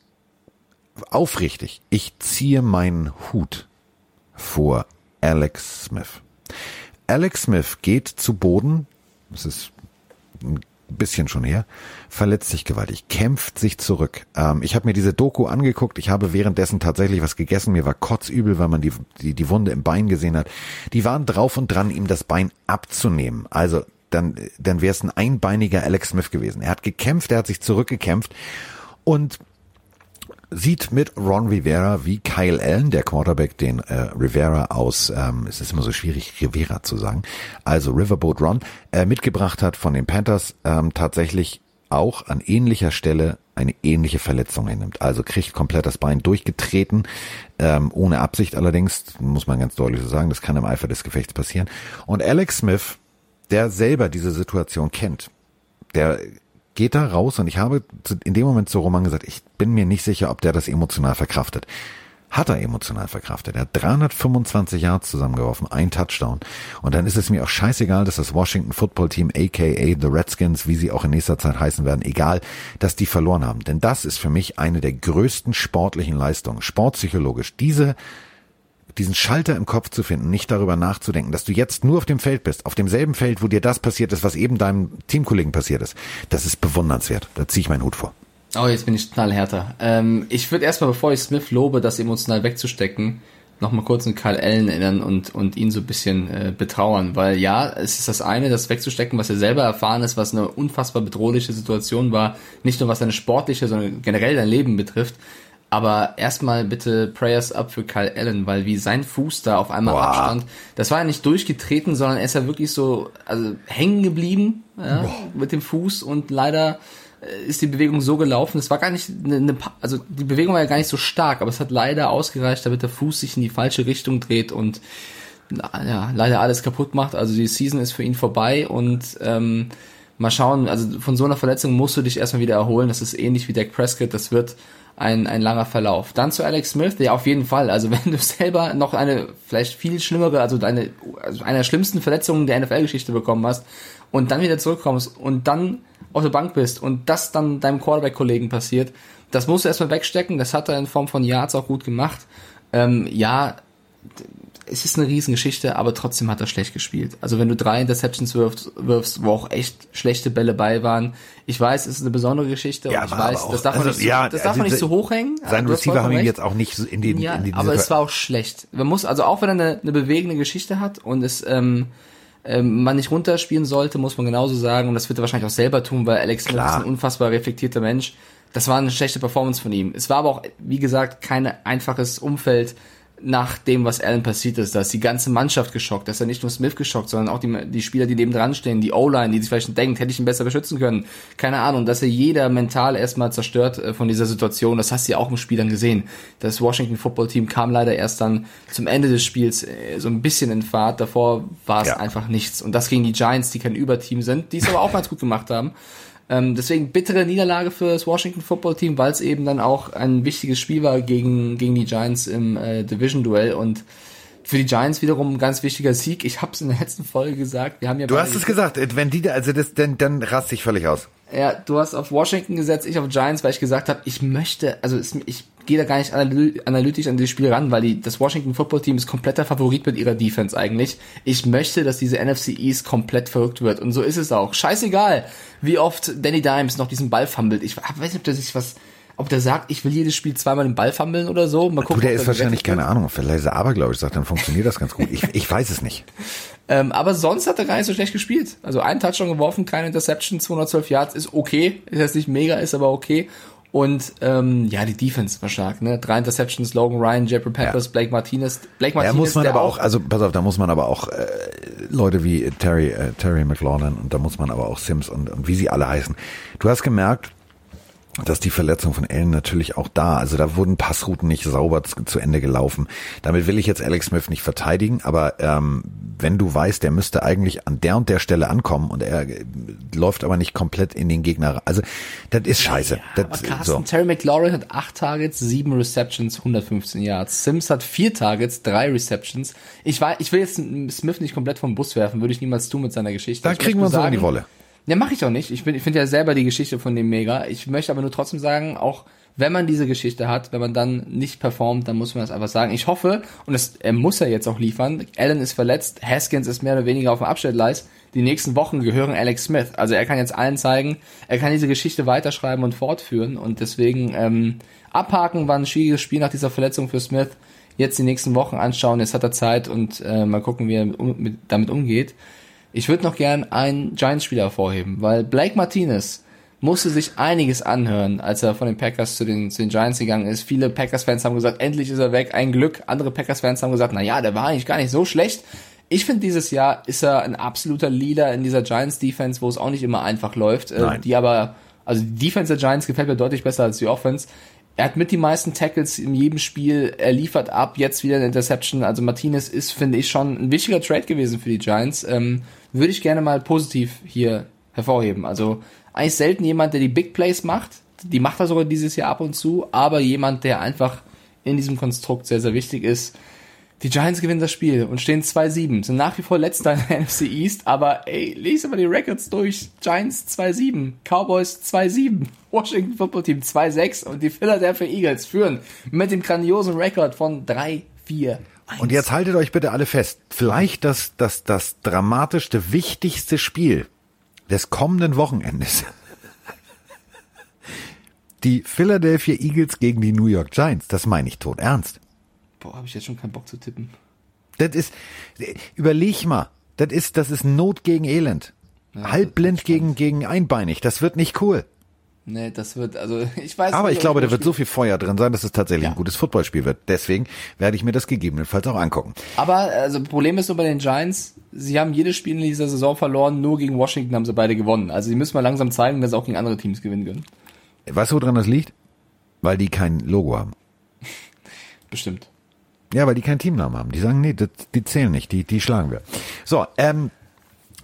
aufrichtig, ich ziehe meinen Hut vor Alex Smith. Alex Smith geht zu Boden, das ist ein bisschen schon her, verletzt sich gewaltig, kämpft sich zurück. Ähm, ich habe mir diese Doku angeguckt, ich habe währenddessen tatsächlich was gegessen, mir war kotzübel, weil man die, die, die Wunde im Bein gesehen hat. Die waren drauf und dran, ihm das Bein abzunehmen. Also dann, dann wäre es ein einbeiniger Alex Smith gewesen. Er hat gekämpft, er hat sich zurückgekämpft und sieht mit Ron Rivera wie Kyle Allen, der Quarterback, den äh, Rivera aus, ähm, es ist immer so schwierig, Rivera zu sagen, also Riverboat Ron, äh, mitgebracht hat von den Panthers, ähm, tatsächlich auch an ähnlicher Stelle eine ähnliche Verletzung hinnimmt. Also kriegt komplett das Bein durchgetreten, ähm, ohne Absicht allerdings, muss man ganz deutlich so sagen, das kann im Eifer des Gefechts passieren. Und Alex Smith, der selber diese Situation kennt, der geht da raus und ich habe in dem Moment zu Roman gesagt, ich bin mir nicht sicher, ob der das emotional verkraftet. Hat er emotional verkraftet. Er hat 325 Yards zusammengeworfen, ein Touchdown. Und dann ist es mir auch scheißegal, dass das Washington Football Team, aka The Redskins, wie sie auch in nächster Zeit heißen werden, egal, dass die verloren haben. Denn das ist für mich eine der größten sportlichen Leistungen, sportpsychologisch. Diese diesen Schalter im Kopf zu finden, nicht darüber nachzudenken, dass du jetzt nur auf dem Feld bist, auf demselben Feld, wo dir das passiert ist, was eben deinem Teamkollegen passiert ist. Das ist bewundernswert. Da ziehe ich meinen Hut vor. Oh, jetzt bin ich total härter. Ähm, ich würde erstmal, bevor ich Smith lobe, das emotional wegzustecken, nochmal kurz an Kyle Allen erinnern und, und ihn so ein bisschen äh, betrauern, weil ja, es ist das eine, das wegzustecken, was er selber erfahren ist, was eine unfassbar bedrohliche Situation war, nicht nur was seine sportliche, sondern generell sein Leben betrifft. Aber erstmal bitte Prayers up für Kyle Allen, weil wie sein Fuß da auf einmal Boah. abstand, das war ja nicht durchgetreten, sondern er ist ja wirklich so also hängen geblieben ja, mit dem Fuß und leider äh, ist die Bewegung so gelaufen. Es war gar nicht eine, eine, also die Bewegung war ja gar nicht so stark, aber es hat leider ausgereicht, damit der Fuß sich in die falsche Richtung dreht und ja, leider alles kaputt macht. Also die Season ist für ihn vorbei und ähm, mal schauen, also von so einer Verletzung musst du dich erstmal wieder erholen. Das ist ähnlich wie Dak Prescott, das wird ein, ein langer Verlauf. Dann zu Alex Smith, ja auf jeden Fall. Also wenn du selber noch eine vielleicht viel schlimmere, also deine also eine der schlimmsten Verletzungen der NFL-Geschichte bekommen hast und dann wieder zurückkommst und dann auf der Bank bist und das dann deinem Quarterback-Kollegen passiert, das musst du erstmal wegstecken. Das hat er in Form von Yards auch gut gemacht. Ähm, ja, es ist eine Riesengeschichte, aber trotzdem hat er schlecht gespielt. Also wenn du drei Interceptions wirfst, wirfst wo auch echt schlechte Bälle bei waren. Ich weiß, es ist eine besondere Geschichte und ich weiß, auch- das darf man also, nicht, ja, so, das darf also man nicht so hochhängen. Hast Receiver haben ihn jetzt auch nicht in den, Ja, in die aber es war auch schlecht. Man muss, also auch wenn er eine, eine bewegende Geschichte hat und es, ähm, ähm, man nicht runterspielen sollte, muss man genauso sagen. Und das wird er wahrscheinlich auch selber tun, weil Alex Smith ist ein unfassbar reflektierter Mensch. Das war eine schlechte Performance von ihm. Es war aber auch, wie gesagt, kein einfaches Umfeld nach dem, was Allen passiert ist. Da ist die ganze Mannschaft geschockt. Da ist ja nicht nur Smith geschockt, sondern auch die, die Spieler, die neben dran stehen, die O-Line, die sich vielleicht denkt, hätte ich ihn besser beschützen können. Keine Ahnung, dass er jeder mental erstmal zerstört äh, von dieser Situation. Das hast du ja auch im Spiel dann gesehen. Das Washington Football Team kam leider erst dann zum Ende des Spiels äh, so ein bisschen in Fahrt. Davor war es Ja. einfach nichts. Und das gegen die Giants, die kein Überteam sind, die es aber auch ganz gut gemacht haben. Ähm, deswegen bittere Niederlage für das Washington Football Team, weil es eben dann auch ein wichtiges Spiel war gegen, gegen die Giants im äh, Division-Duell und für die Giants wiederum ein ganz wichtiger Sieg. Ich habe es in der letzten Folge gesagt. Wir haben ja Du hast es gesagt, wenn die da, also das, dann, dann raste ich völlig aus. Ja, du hast auf Washington gesetzt, ich auf Giants, weil ich gesagt habe, ich möchte, also es, ich gehe da gar nicht analy- analytisch an dieses Spiel ran, weil die, das Washington Football Team ist kompletter Favorit mit ihrer Defense eigentlich. Ich möchte, dass diese NFC East komplett verrückt wird und so ist es auch. Scheißegal, wie oft Danny Dimes noch diesen Ball fummelt. Ich weiß nicht, ob der sich was, ob der sagt, ich will jedes Spiel zweimal den Ball fummeln oder so. Mal Du, gucken, der ob ist wahrscheinlich, keine Ahnung, vielleicht ist er abergläubisch, sagt, dann funktioniert das ganz gut. Ich, ich weiß es nicht. Ähm, aber sonst hat er gar nicht so schlecht gespielt. Also ein Touchdown geworfen, keine Interception, 212 Yards ist okay. Ist jetzt nicht mega, ist aber okay. Und ähm, ja, die Defense war stark, ne? Drei Interceptions, Logan Ryan, Jeffrey Peppers, Blake Martinez. Blake Da Martinez, muss man aber auch, also pass auf, da muss man aber auch äh, Leute wie Terry, äh, Terry McLaurin und da muss man aber auch Sims und, und wie sie alle heißen. Du hast gemerkt, dass die Verletzung von Allen natürlich auch da, also da wurden Passrouten nicht sauber zu, Ende gelaufen. Damit will ich jetzt Alex Smith nicht verteidigen, aber ähm, wenn du weißt, der müsste eigentlich an der und der Stelle ankommen und er äh, läuft aber nicht komplett in den Gegner, also das ist scheiße. aber das, Carsten, so. Terry McLaurin hat acht Targets, sieben Receptions, 115 Yards. Sims hat vier Targets, drei Receptions. Ich war, ich will jetzt Smith nicht komplett vom Bus werfen, würde ich niemals tun mit seiner Geschichte. Da kriegen wir uns aber in die Wolle. Ja, mache ich auch nicht. Ich, ich finde ja selber die Geschichte von dem mega. Ich möchte aber nur trotzdem sagen, auch wenn man diese Geschichte hat, wenn man dann nicht performt, dann muss man das einfach sagen. Ich hoffe, und das er muss er jetzt auch liefern, Allen ist verletzt, Haskins ist mehr oder weniger auf dem Abstellgleis. Die nächsten Wochen gehören Alex Smith. Also er kann jetzt allen zeigen, er kann diese Geschichte weiterschreiben und fortführen. Und deswegen ähm, abhaken war ein schwieriges Spiel nach dieser Verletzung für Smith. Jetzt die nächsten Wochen anschauen, jetzt hat er Zeit und äh, mal gucken, wie er um, mit, damit umgeht. Ich würde noch gern einen Giants-Spieler hervorheben, weil Blake Martinez musste sich einiges anhören, als er von den Packers zu den, zu den Giants gegangen ist. Viele Packers-Fans haben gesagt, endlich ist er weg, ein Glück. Andere Packers-Fans haben gesagt, na ja, der war eigentlich gar nicht so schlecht. Ich finde, dieses Jahr ist er ein absoluter Leader in dieser Giants-Defense, wo es auch nicht immer einfach läuft. Äh, Nein. die aber, also die Defense der Giants gefällt mir deutlich besser als die Offense. Er hat mit die meisten Tackles in jedem Spiel, er liefert ab, jetzt wieder eine Interception. Also Martinez ist, finde ich, schon ein wichtiger Trade gewesen für die Giants. Ähm, würde ich gerne mal positiv hier hervorheben. Also eigentlich selten jemand, der die Big Plays macht. Die macht er sogar dieses Jahr ab und zu, aber jemand, der einfach in diesem Konstrukt sehr, sehr wichtig ist. Die Giants gewinnen das Spiel und stehen 2-7, sind nach wie vor letzter in der NFC East, aber ey, lese mal die Records durch. Giants 2-7, Cowboys 2-7, Washington Football Team 2-6 und die Philadelphia Eagles führen mit dem grandiosen Rekord von 3-4. Und jetzt haltet euch bitte alle fest. Vielleicht das, das, das dramatischste, wichtigste Spiel des kommenden Wochenendes. Die Philadelphia Eagles gegen die New York Giants. Das meine ich tot ernst. Boah, habe ich jetzt schon keinen Bock zu tippen. Das ist, überleg mal. Das ist, das ist Not gegen Elend. Halbblind gegen, gegen einbeinig. Das wird nicht cool. Nee, das wird, also ich weiß Aber nicht, ich glaube, da wird so viel Feuer drin sein, dass es tatsächlich Ja. ein gutes Footballspiel wird. Deswegen werde ich mir das gegebenenfalls auch angucken. Aber also Problem ist so bei den Giants, sie haben jedes Spiel in dieser Saison verloren, nur gegen Washington haben sie beide gewonnen. Also sie müssen mal langsam zeigen, dass sie auch gegen andere Teams gewinnen können. Weißt du, woran das liegt? Weil die kein Logo haben. Bestimmt. Ja, weil die keinen Teamnamen haben. Die sagen, nee, das, die zählen nicht, die, die schlagen wir. So, ähm,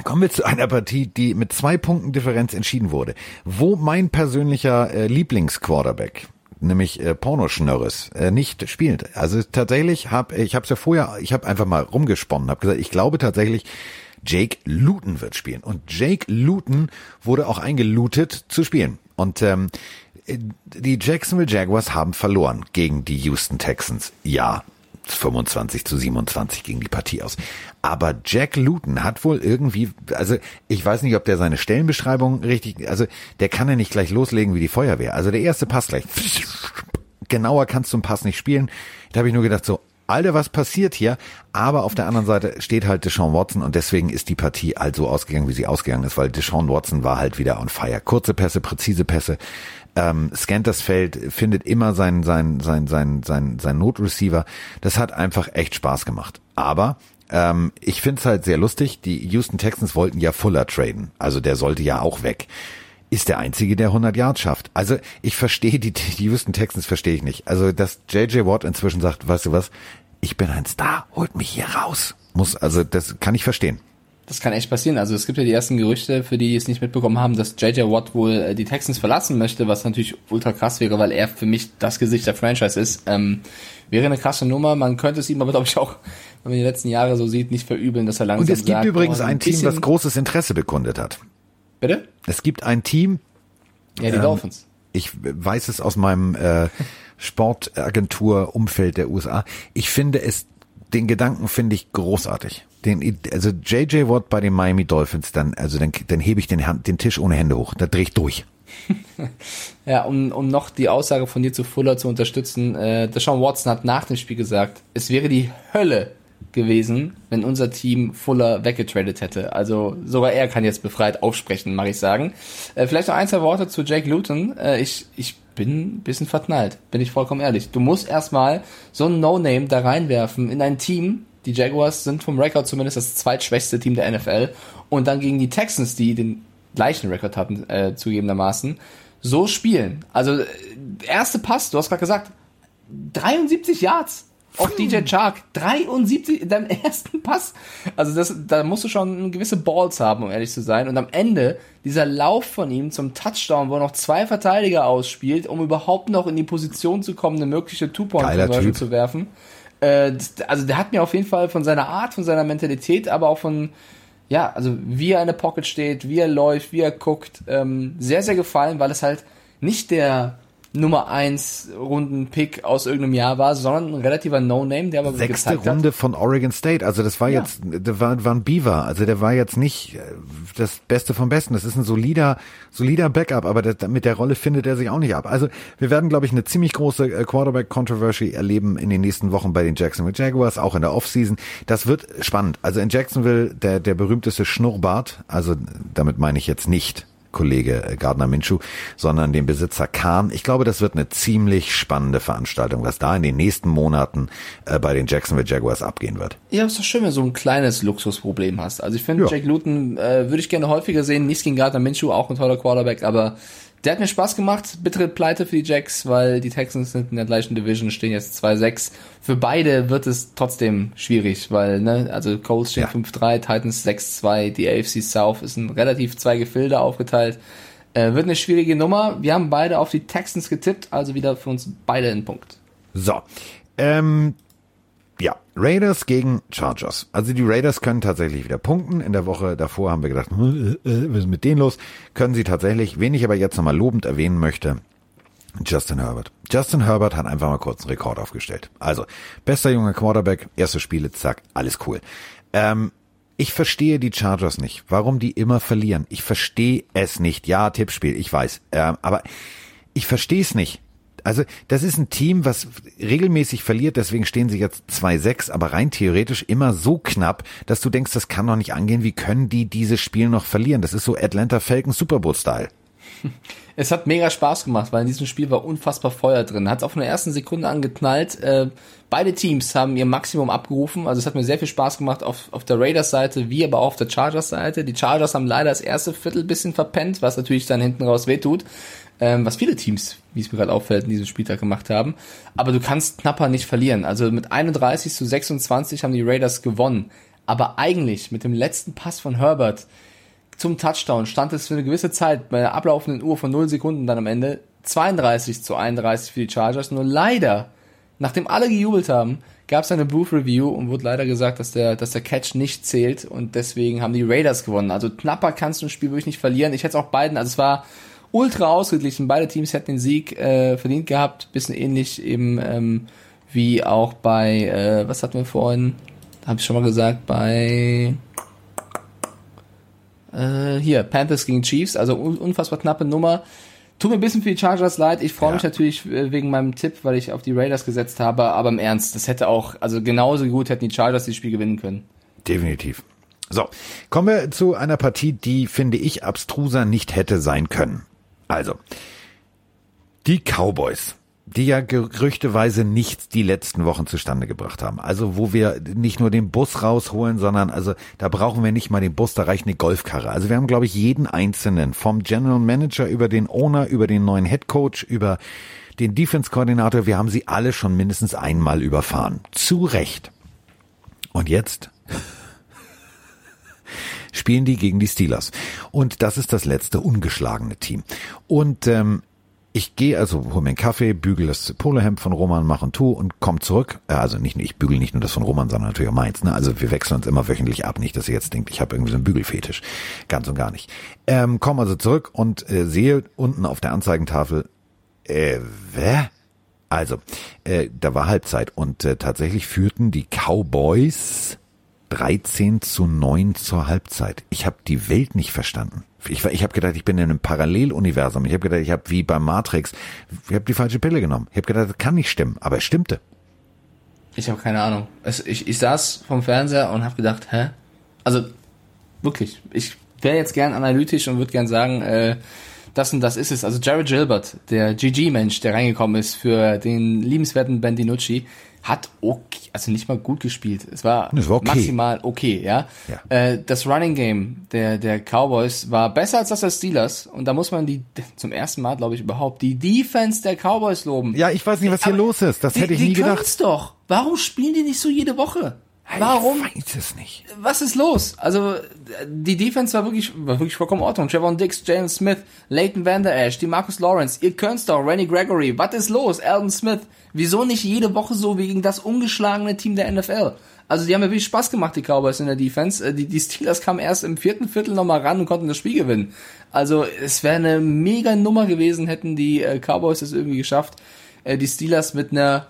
kommen wir zu einer Partie, die mit zwei Punkten Differenz entschieden wurde. Wo mein persönlicher äh, Lieblingsquarterback, nämlich äh, Pornoschnörres, äh, nicht spielt. Also tatsächlich habe ich habe es ja vorher, ich habe einfach mal rumgesponnen, habe gesagt, ich glaube tatsächlich, Jake Luton wird spielen. Und Jake Luton wurde auch eingelootet zu spielen. Und ähm, die Jacksonville Jaguars haben verloren gegen die Houston Texans. Ja, 25 zu 27 ging die Partie aus. Aber Jack Luton hat wohl irgendwie, also ich weiß nicht, ob der seine Stellenbeschreibung richtig, also der kann ja nicht gleich loslegen wie die Feuerwehr. Also der erste Pass gleich. Genauer kannst du einen Pass nicht spielen. Da habe ich nur gedacht so, Alter, was passiert hier? Aber auf der anderen Seite steht halt Deshaun Watson und deswegen ist die Partie halt so ausgegangen, wie sie ausgegangen ist, weil Deshaun Watson war halt wieder on fire. Kurze Pässe, präzise Pässe, ähm, scannt das Feld, findet immer seinen, seinen, seinen, seinen, seinen, seinen Notreceiver. Das hat einfach echt Spaß gemacht. Aber ähm, ich finde es halt sehr lustig. Die Houston Texans wollten ja Fuller traden. Also der sollte ja auch weg ist der einzige, der 100 Yards schafft. Also ich verstehe die, die Houston Texans verstehe ich nicht. Also dass JJ Watt inzwischen sagt, weißt du was, ich bin ein Star, holt mich hier raus. Muss also das kann ich verstehen. Das kann echt passieren. Also es gibt ja die ersten Gerüchte, für die, die es nicht mitbekommen haben, dass JJ Watt wohl äh, die Texans verlassen möchte, was natürlich ultra krass wäre, weil er für mich das Gesicht der Franchise ist. Ähm, wäre eine krasse Nummer. Man könnte es ihm aber, glaube ich, auch, wenn man die letzten Jahre so sieht, nicht verübeln, dass er langsam Und es gibt sagt, übrigens oh, ein Team, das großes Interesse bekundet hat. Bitte? Es gibt ein Team, Ja, die Ähm, Dolphins. ich weiß es aus meinem äh, Sportagentur-Umfeld der USA. Ich finde es, den Gedanken finde ich großartig. Den, also JJ Watt bei den Miami Dolphins, dann, also dann, dann hebe ich den, den Tisch ohne Hände hoch. Da drehe ich durch. Ja, um, um noch die Aussage von dir zu Fuller zu unterstützen, äh, Deshaun Watson hat nach dem Spiel gesagt, es wäre die Hölle gewesen, wenn unser Team Fuller weggetradet hätte. Also sogar er kann jetzt befreit aufsprechen, mag ich sagen. Äh, vielleicht noch ein, zwei Worte zu Jake Luton. Äh, ich, ich bin ein bisschen verknallt, bin ich vollkommen ehrlich. Du musst erstmal so ein No-Name da reinwerfen in ein Team. Die Jaguars sind vom Rekord zumindest das zweitschwächste Team der NFL. Und dann gegen die Texans, die den gleichen Rekord hatten, äh, zugegebenermaßen, so spielen. Also, äh, erste Pass, du hast gerade gesagt, 73 Yards auf DJ Chark. 73 in deinem ersten Pass. Also das, da musst du schon gewisse Balls haben, um ehrlich zu sein. Und am Ende dieser Lauf von ihm zum Touchdown, wo er noch zwei Verteidiger ausspielt, um überhaupt noch in die Position zu kommen, eine mögliche Two-Point-Conversion zu werfen. Äh, also der hat mir auf jeden Fall von seiner Art, von seiner Mentalität, aber auch von ja, also wie er in der Pocket steht, wie er läuft, wie er guckt, ähm, sehr, sehr gefallen, weil es halt nicht der Nummer 1 Runden-Pick aus irgendeinem Jahr war, sondern ein relativer No-Name, der aber Sechste Runde von Oregon State. Also das war Ja. jetzt, der war, war ein Beaver. Also der war jetzt nicht äh, das Beste vom Besten. Das ist ein solider, solider Backup, aber das, mit der Rolle findet er sich auch nicht ab. Also wir werden, glaube ich, eine ziemlich große äh, Quarterback-Controversy erleben in den nächsten Wochen bei den Jacksonville Jaguars, auch in der Offseason. Das wird spannend. Also in Jacksonville der, der berühmteste Schnurrbart, also damit meine ich jetzt nicht Kollege Gardner Minshew, sondern den Besitzer Kahn. Ich glaube, das wird eine ziemlich spannende Veranstaltung, was da in den nächsten Monaten äh, bei den Jacksonville Jaguars abgehen wird. Ja, ist doch schön, wenn du so ein kleines Luxusproblem hast. Also ich finde, Ja. Jake Luton äh, würde ich gerne häufiger sehen. Nichts gegen Gardner Minshew, auch ein toller Quarterback, aber der hat mir Spaß gemacht. Bittere Pleite für die Jacks, weil die Texans sind in der gleichen Division, stehen jetzt 2-6. Für beide wird es trotzdem schwierig, weil, ne, also Colts stehen Ja. 5-3, Titans 6-2, die AFC South ist in relativ zwei Gefilde aufgeteilt. Äh, wird eine schwierige Nummer. Wir haben beide auf die Texans getippt, also wieder für uns beide ein Punkt. So, ähm, ja, Raiders gegen Chargers. Also die Raiders können tatsächlich wieder punkten. In der Woche davor haben wir gedacht, hm, äh, äh, was ist mit denen los? Können sie tatsächlich. Wen ich aber jetzt nochmal lobend erwähnen möchte, Justin Herbert. Justin Herbert hat einfach mal kurz einen Rekord aufgestellt. Also, bester junger Quarterback, erste Spiele, zack, alles cool. Ähm, ich verstehe die Chargers nicht, warum die immer verlieren. Ich verstehe es nicht. Ja, Tippspiel, ich weiß. Ähm, aber ich verstehe es nicht. Also, das ist ein Team, was regelmäßig verliert, deswegen stehen sie jetzt 2-6, aber rein theoretisch immer so knapp, dass du denkst, das kann doch nicht angehen. Wie können die dieses Spiel noch verlieren? Das ist so Atlanta Falcons Super Bowl Style. Es hat mega Spaß gemacht, weil in diesem Spiel war unfassbar Feuer drin. Hat von der ersten Sekunde angeknallt. Äh, beide Teams haben ihr Maximum abgerufen. Also es hat mir sehr viel Spaß gemacht auf, auf der Raiders-Seite, wie aber auch auf der Chargers-Seite. Die Chargers haben leider das erste Viertel bisschen verpennt, was natürlich dann hinten raus wehtut. Ähm, was viele Teams, wie es mir gerade auffällt, in diesem Spieltag gemacht haben. Aber du kannst knapper nicht verlieren. Also mit 31 zu 26 haben die Raiders gewonnen. Aber eigentlich mit dem letzten Pass von Herbert zum Touchdown stand es für eine gewisse Zeit bei der ablaufenden Uhr von 0 Sekunden dann am Ende 32 zu 31 für die Chargers. Nur leider, nachdem alle gejubelt haben, gab es eine Booth Review und wurde leider gesagt, dass der, dass der Catch nicht zählt und deswegen haben die Raiders gewonnen. Also knapper kannst du ein Spiel wirklich nicht verlieren. Ich hätte es auch beiden, also es war ultra ausgeglichen. Beide Teams hätten den Sieg äh, verdient gehabt. Bisschen ähnlich eben ähm, wie auch bei, äh, was hatten wir vorhin? Habe ich schon mal gesagt, bei äh, hier, Panthers gegen Chiefs, also un unfassbar knappe Nummer. Tut mir ein bisschen für die Chargers leid. Ich freue Ja. mich natürlich äh, wegen meinem Tipp, weil ich auf die Raiders gesetzt habe. Aber im Ernst, das hätte auch, also genauso gut hätten die Chargers das Spiel gewinnen können. Definitiv. So, kommen wir zu einer Partie, die, finde ich, abstruser nicht hätte sein können. Also, die Cowboys, die ja gerüchteweise nichts die letzten Wochen zustande gebracht haben. Also, wo wir nicht nur den Bus rausholen, sondern, also, da brauchen wir nicht mal den Bus, da reicht eine Golfkarre. Also, wir haben, glaube ich, jeden einzelnen, vom General Manager über den Owner, über den neuen Head Coach, über den Defense-Koordinator, wir haben sie alle schon mindestens einmal überfahren. Zu Recht. Und jetzt spielen die gegen die Steelers. Und das ist das letzte ungeschlagene Team. Und ähm, ich gehe also, hol mir einen Kaffee, bügel das Polohemd von Roman, mach und tu und komm zurück. Äh, Also nicht, nur ich bügel nicht nur das von Roman, sondern natürlich auch meins. Ne? Also wir wechseln uns immer wöchentlich ab. Nicht, dass ihr jetzt denkt, ich habe irgendwie so einen Bügelfetisch. Ganz und gar nicht. Ähm, komm also zurück und äh, sehe unten auf der Anzeigentafel, äh, wer? Also, äh, da war Halbzeit und äh, tatsächlich führten die Cowboys 13 zu 9 zur Halbzeit. Ich habe die Welt nicht verstanden. Ich, ich habe gedacht, ich bin in einem Paralleluniversum. Ich habe gedacht, ich habe wie beim Matrix, ich habe die falsche Pille genommen. Ich habe gedacht, das kann nicht stimmen, aber es stimmte. Ich habe keine Ahnung. Es, ich, ich saß vom Fernseher und habe gedacht, hä? Also wirklich, ich wäre jetzt gern analytisch und würde gern sagen, äh, das und das ist es. Also Jared Gilbert, der GG-Mensch, der reingekommen ist für den liebenswerten Ben DiNucci, hat okay, also nicht mal gut gespielt. Es war, Es war okay. maximal okay, ja. Ja. Äh, das Running Game der, der Cowboys war besser als das der Steelers und da muss man die zum ersten Mal, glaube ich, überhaupt die Defense der Cowboys loben. Ja, ich weiß nicht, was hier Aber los ist. Das die, hätte ich die nie gedacht. können's doch. Warum spielen die nicht so jede Woche? Warum? Ich weiß es nicht. Was ist los? Also die Defense war wirklich, war wirklich vollkommen in Ordnung. Trevor Dix, Jalen Smith, Leighton Van Der Esch, die Marcus Lawrence, ihr könnt's doch, Randy Gregory. Was ist los? Alden Smith. Wieso nicht jede Woche so wie gegen das ungeschlagene Team der NFL? Also die haben mir wirklich Spaß gemacht, die Cowboys in der Defense. Äh, Die, die Steelers kamen erst im vierten Viertel nochmal ran und konnten das Spiel gewinnen. Also es wäre eine mega Nummer gewesen, hätten die äh, Cowboys es irgendwie geschafft, äh, die Steelers mit einer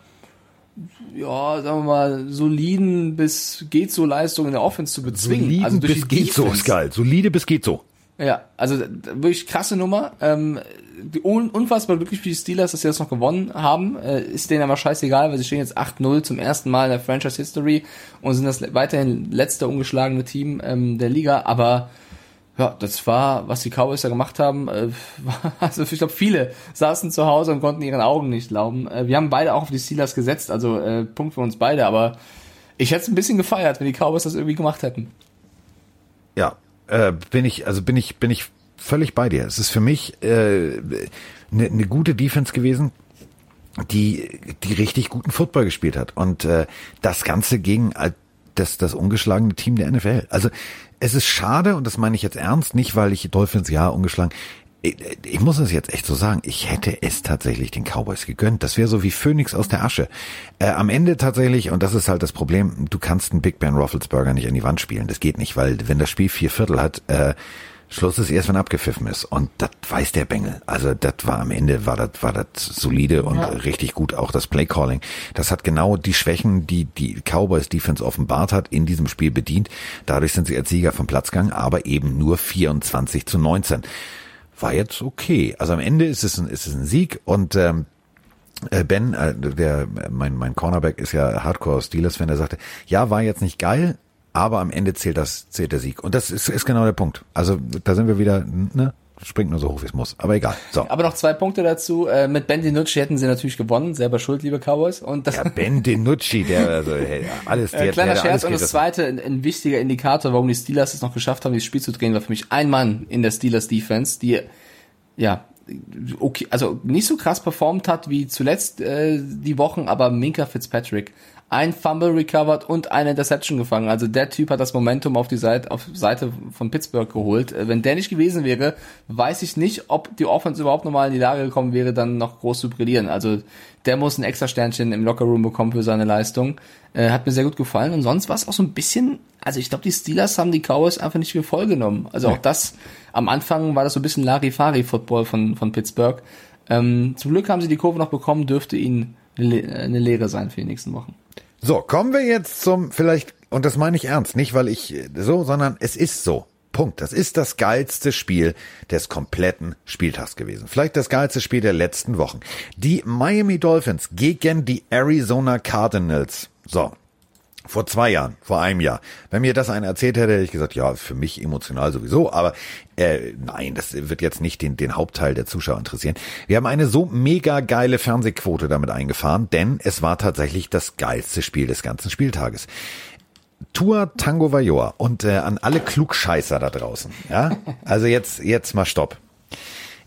ja, sagen wir mal, soliden bis geht so Leistung in der Offense zu bezwingen. Soliden also durch bis geht so ist geil. Solide bis geht so. Ja, also wirklich krasse Nummer. Ähm, die un unfassbar glücklich für die Steelers, dass sie das noch gewonnen haben. Äh, ist denen aber scheißegal, weil sie stehen jetzt 8-0 zum ersten Mal in der Franchise History und sind das weiterhin letzte ungeschlagene Team ähm, der Liga. Aber ja, das war, was die Cowboys da gemacht haben. Äh, also ich glaube, viele saßen zu Hause und konnten ihren Augen nicht glauben. Äh, wir haben beide auch auf die Steelers gesetzt, also äh, Punkt für uns beide. Aber ich hätte es ein bisschen gefeiert, wenn die Cowboys das irgendwie gemacht hätten. Ja, äh, bin ich, also bin ich, bin ich völlig bei dir. Es ist für mich eine äh, ne, ne gute Defense gewesen, die, die richtig guten Football gespielt hat. Und äh, das Ganze gegen äh, das, das ungeschlagene Team der NFL. Also es ist schade, und das meine ich jetzt ernst, nicht weil ich Dolphins ja ungeschlagen. Ich, ich muss es jetzt echt so sagen, ich hätte es tatsächlich den Cowboys gegönnt. Das wäre so wie Phönix aus der Asche. Äh, am Ende tatsächlich, und das ist halt das Problem, du kannst einen Big Ben Roethlisberger nicht an die Wand spielen. Das geht nicht, weil wenn das Spiel vier Viertel hat, äh, Schluss ist erst, wenn abgepfiffen ist. Und das weiß der Bengel. Also das war am Ende, war das, war das solide und richtig gut. Auch das Playcalling. Das hat genau die Schwächen, die die Cowboys Defense offenbart hat, in diesem Spiel bedient. Dadurch sind sie als Sieger vom Platz gegangen, aber eben nur 24 zu 19. War jetzt okay. Also am Ende ist es ein, ist es ein Sieg und ähm, äh, Ben, äh, der mein mein Cornerback ist ja Hardcore Steelers Fan, der sagte, ja, war jetzt nicht geil, aber am Ende zählt das zählt der Sieg und das ist ist genau der Punkt. Also da sind wir wieder, ne, springt nur so hoch wie es muss, aber egal. So. Aber noch zwei Punkte dazu. Äh, mit Ben DiNucci hätten sie natürlich gewonnen. Selber schuld, liebe Cowboys. Und das, Ja, Ben DiNucci, der also hey, alles der, äh, kleiner der, der Scherz. Und das zweite, ein, ein wichtiger Indikator, warum die Steelers es noch geschafft haben, dieses Spiel zu drehen, war für mich ein Mann in der Steelers Defense, die, ja, okay, also nicht so krass performt hat wie zuletzt äh, die Wochen, aber Minka Fitzpatrick. Ein Fumble recovered und eine Interception gefangen. Also der Typ hat das Momentum auf die Seite, auf Seite von Pittsburgh geholt. Äh, Wenn der nicht gewesen wäre, weiß ich nicht, ob die Offense überhaupt nochmal in die Lage gekommen wäre, dann noch groß zu brillieren. Also der muss ein extra Sternchen im Lockerroom bekommen für seine Leistung. Äh, hat mir sehr gut gefallen. Und sonst war es auch so ein bisschen, also ich glaube, die Steelers haben die Cowboys einfach nicht für voll genommen. Also auch das, am Anfang war das so ein bisschen Larifari-Football von, von Pittsburgh. Ähm, zum Glück haben sie die Kurve noch bekommen, dürfte ihnen eine Lehre sein für die nächsten Wochen. So, kommen wir jetzt zum vielleicht und das meine ich ernst, nicht weil ich äh, so, sondern es ist so. Punkt. Das ist das geilste Spiel des kompletten Spieltags gewesen. Vielleicht das geilste Spiel der letzten Wochen. Die Miami Dolphins gegen die Arizona Cardinals. So, vor zwei Jahren, vor einem Jahr. Wenn mir das einer erzählt hätte, hätte ich gesagt, ja, für mich emotional sowieso, aber äh, nein, das wird jetzt nicht den, den Hauptteil der Zuschauer interessieren. Wir haben eine so mega geile Fernsehquote damit eingefahren, denn es war tatsächlich das geilste Spiel des ganzen Spieltages. Tour Tango Vajor und äh, an alle Klugscheißer da draußen. Ja, also jetzt jetzt mal Stopp.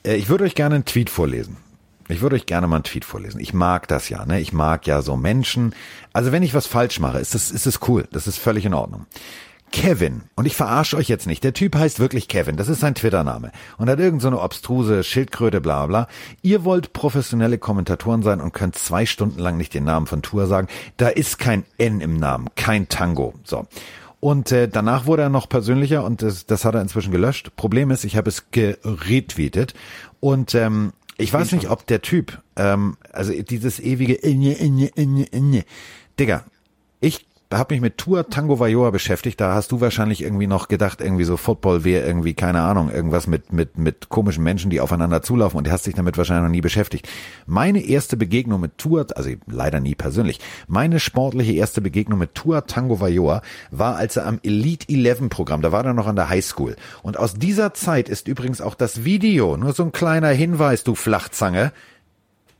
Äh, ich würde euch gerne einen Tweet vorlesen. Ich würde euch gerne mal einen Tweet vorlesen. Ich mag das ja, ne? Ich mag ja so Menschen. Also wenn ich was falsch mache, ist das, ist das cool. Das ist völlig in Ordnung. Kevin, und ich verarsche euch jetzt nicht, der Typ heißt wirklich Kevin, das ist sein Twitter-Name und hat irgend so obstruse Schildkröte, bla bla. Ihr wollt professionelle Kommentatoren sein und könnt zwei Stunden lang nicht den Namen von Tour sagen. Da ist kein N im Namen, kein Tango. So. Und äh, danach wurde er noch persönlicher und das, das hat er inzwischen gelöscht. Problem ist, ich habe es geretweetet und ähm, ich weiß nicht, ob der Typ, ähm, also dieses ewige Inje, Inje, Inje, Inje. Digga, ich habe mich mit Tour Tango Vajoa beschäftigt. Da hast du wahrscheinlich irgendwie noch gedacht, irgendwie so Football wäre irgendwie, keine Ahnung, irgendwas mit, mit, mit komischen Menschen, die aufeinander zulaufen und hast dich damit wahrscheinlich noch nie beschäftigt. Meine erste Begegnung mit Tour, also leider nie persönlich, meine sportliche erste Begegnung mit Tour Tango Vajoa war, als er am Elite 11 Programm, da war er noch an der Highschool. Und aus dieser Zeit ist übrigens auch das Video, nur so ein kleiner Hinweis, du Flachzange,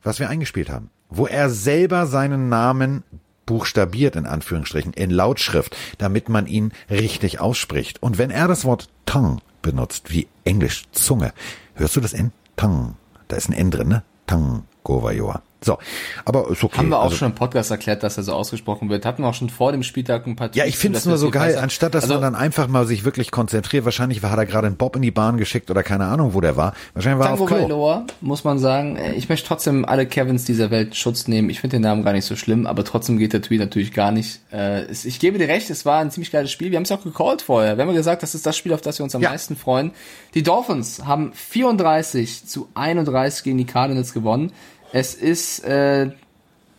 was wir eingespielt haben, wo er selber seinen Namen buchstabiert in Anführungsstrichen in Lautschrift, damit man ihn richtig ausspricht. Und wenn er das Wort tongue benutzt, wie Englisch Zunge, hörst du das N? Tongue. Da ist ein N drin, ne? Tongue. Govajoa. So, aber ist okay. Haben wir auch also, schon im Podcast erklärt, dass er so ausgesprochen wird. Hatten wir auch schon vor dem Spieltag ein paar Ja, ich finde es nur so geil, anstatt dass also, man dann einfach mal sich wirklich konzentriert. Wahrscheinlich hat er gerade einen Bob in die Bahn geschickt oder keine Ahnung, wo der war. Wahrscheinlich war er auf Klo. Valor, muss man sagen, ich möchte trotzdem alle Kevins dieser Welt Schutz nehmen. Ich finde den Namen gar nicht so schlimm, aber trotzdem geht der Tweet natürlich gar nicht. Äh, ich gebe dir recht, es war ein ziemlich geiles Spiel. Wir haben es auch gecallt vorher. Wir haben ja gesagt, das ist das Spiel, auf das wir uns am Ja. meisten freuen. Die Dolphins haben 34 zu 31 gegen die Cardinals gewonnen. Es ist äh,